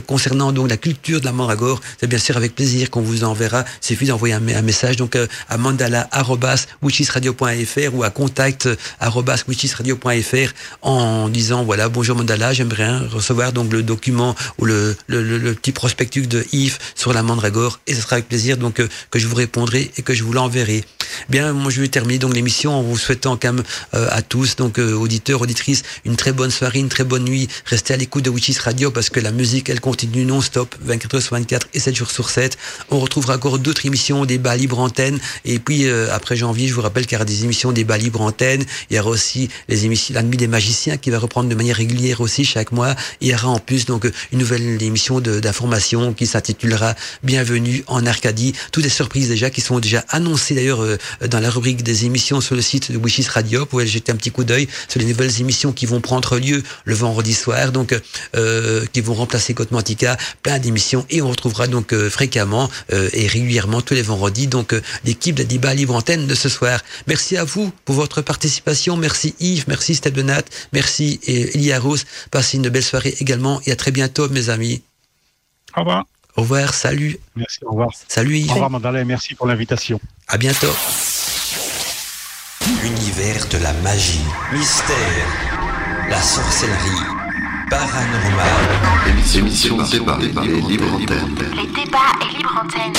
S2: concernant donc la culture de la mandragore. C'est bien sûr avec plaisir qu'on vous enverra. Il suffit d'envoyer un, message donc euh, à mandala@witchisradio.fr ou à contact@witchisradio.fr en disant voilà bonjour Mandala, j'aimerais hein, recevoir donc le document ou le, le, petit prospectus de Yves sur la mandragore et ce sera avec plaisir donc euh, que je vous répondrai et que je vous l'enverrai. Bien, moi je vais terminer donc l'émission en vous souhaitant quand même euh, à tous, donc euh, auditeurs, auditrices, une très bonne soirée, une très bonne nuit. Restez à l'écoute de Witches Radio parce que la musique, elle continue non-stop, 24 heures sur 24 et 7 jours sur 7. On retrouvera encore d'autres émissions, débats libre antenne. Et puis euh, après janvier, je vous rappelle qu'il y aura des émissions débats libre antenne. Il y aura aussi les émissions, la nuit des magiciens qui va reprendre de manière régulière aussi chaque mois. Il y aura en plus donc une nouvelle émission d'information qui s'intitulera Bienvenue en Arcadie. Toutes des surprises déjà qui sont déjà annoncées d'ailleurs euh, dans la rubrique des émissions sur le site de Wishes Radio. Vous pouvez jeter un petit coup d'œil sur les nouvelles émissions qui vont prendre lieu le vendredi soir, donc euh, qui vont remplacer Côte Mantica, plein d'émissions et on retrouvera donc euh, fréquemment euh, et régulièrement tous les vendredis donc euh, l'équipe de débat libre antenne de ce soir. Merci à vous pour votre participation. Merci Yves, merci Stebenat, merci et Elia Rose. Passez une belle soirée également et à très bientôt mes amis.
S6: Au revoir.
S2: Au revoir, salut.
S7: Merci, au revoir.
S2: Salut Yves.
S7: Au revoir, Mandala, et merci pour l'invitation.
S2: À bientôt.
S9: L'univers de la magie, mystère, la sorcellerie, paranormal.
S3: Émission débat et libre antenne.
S4: Les débats et libre antenne.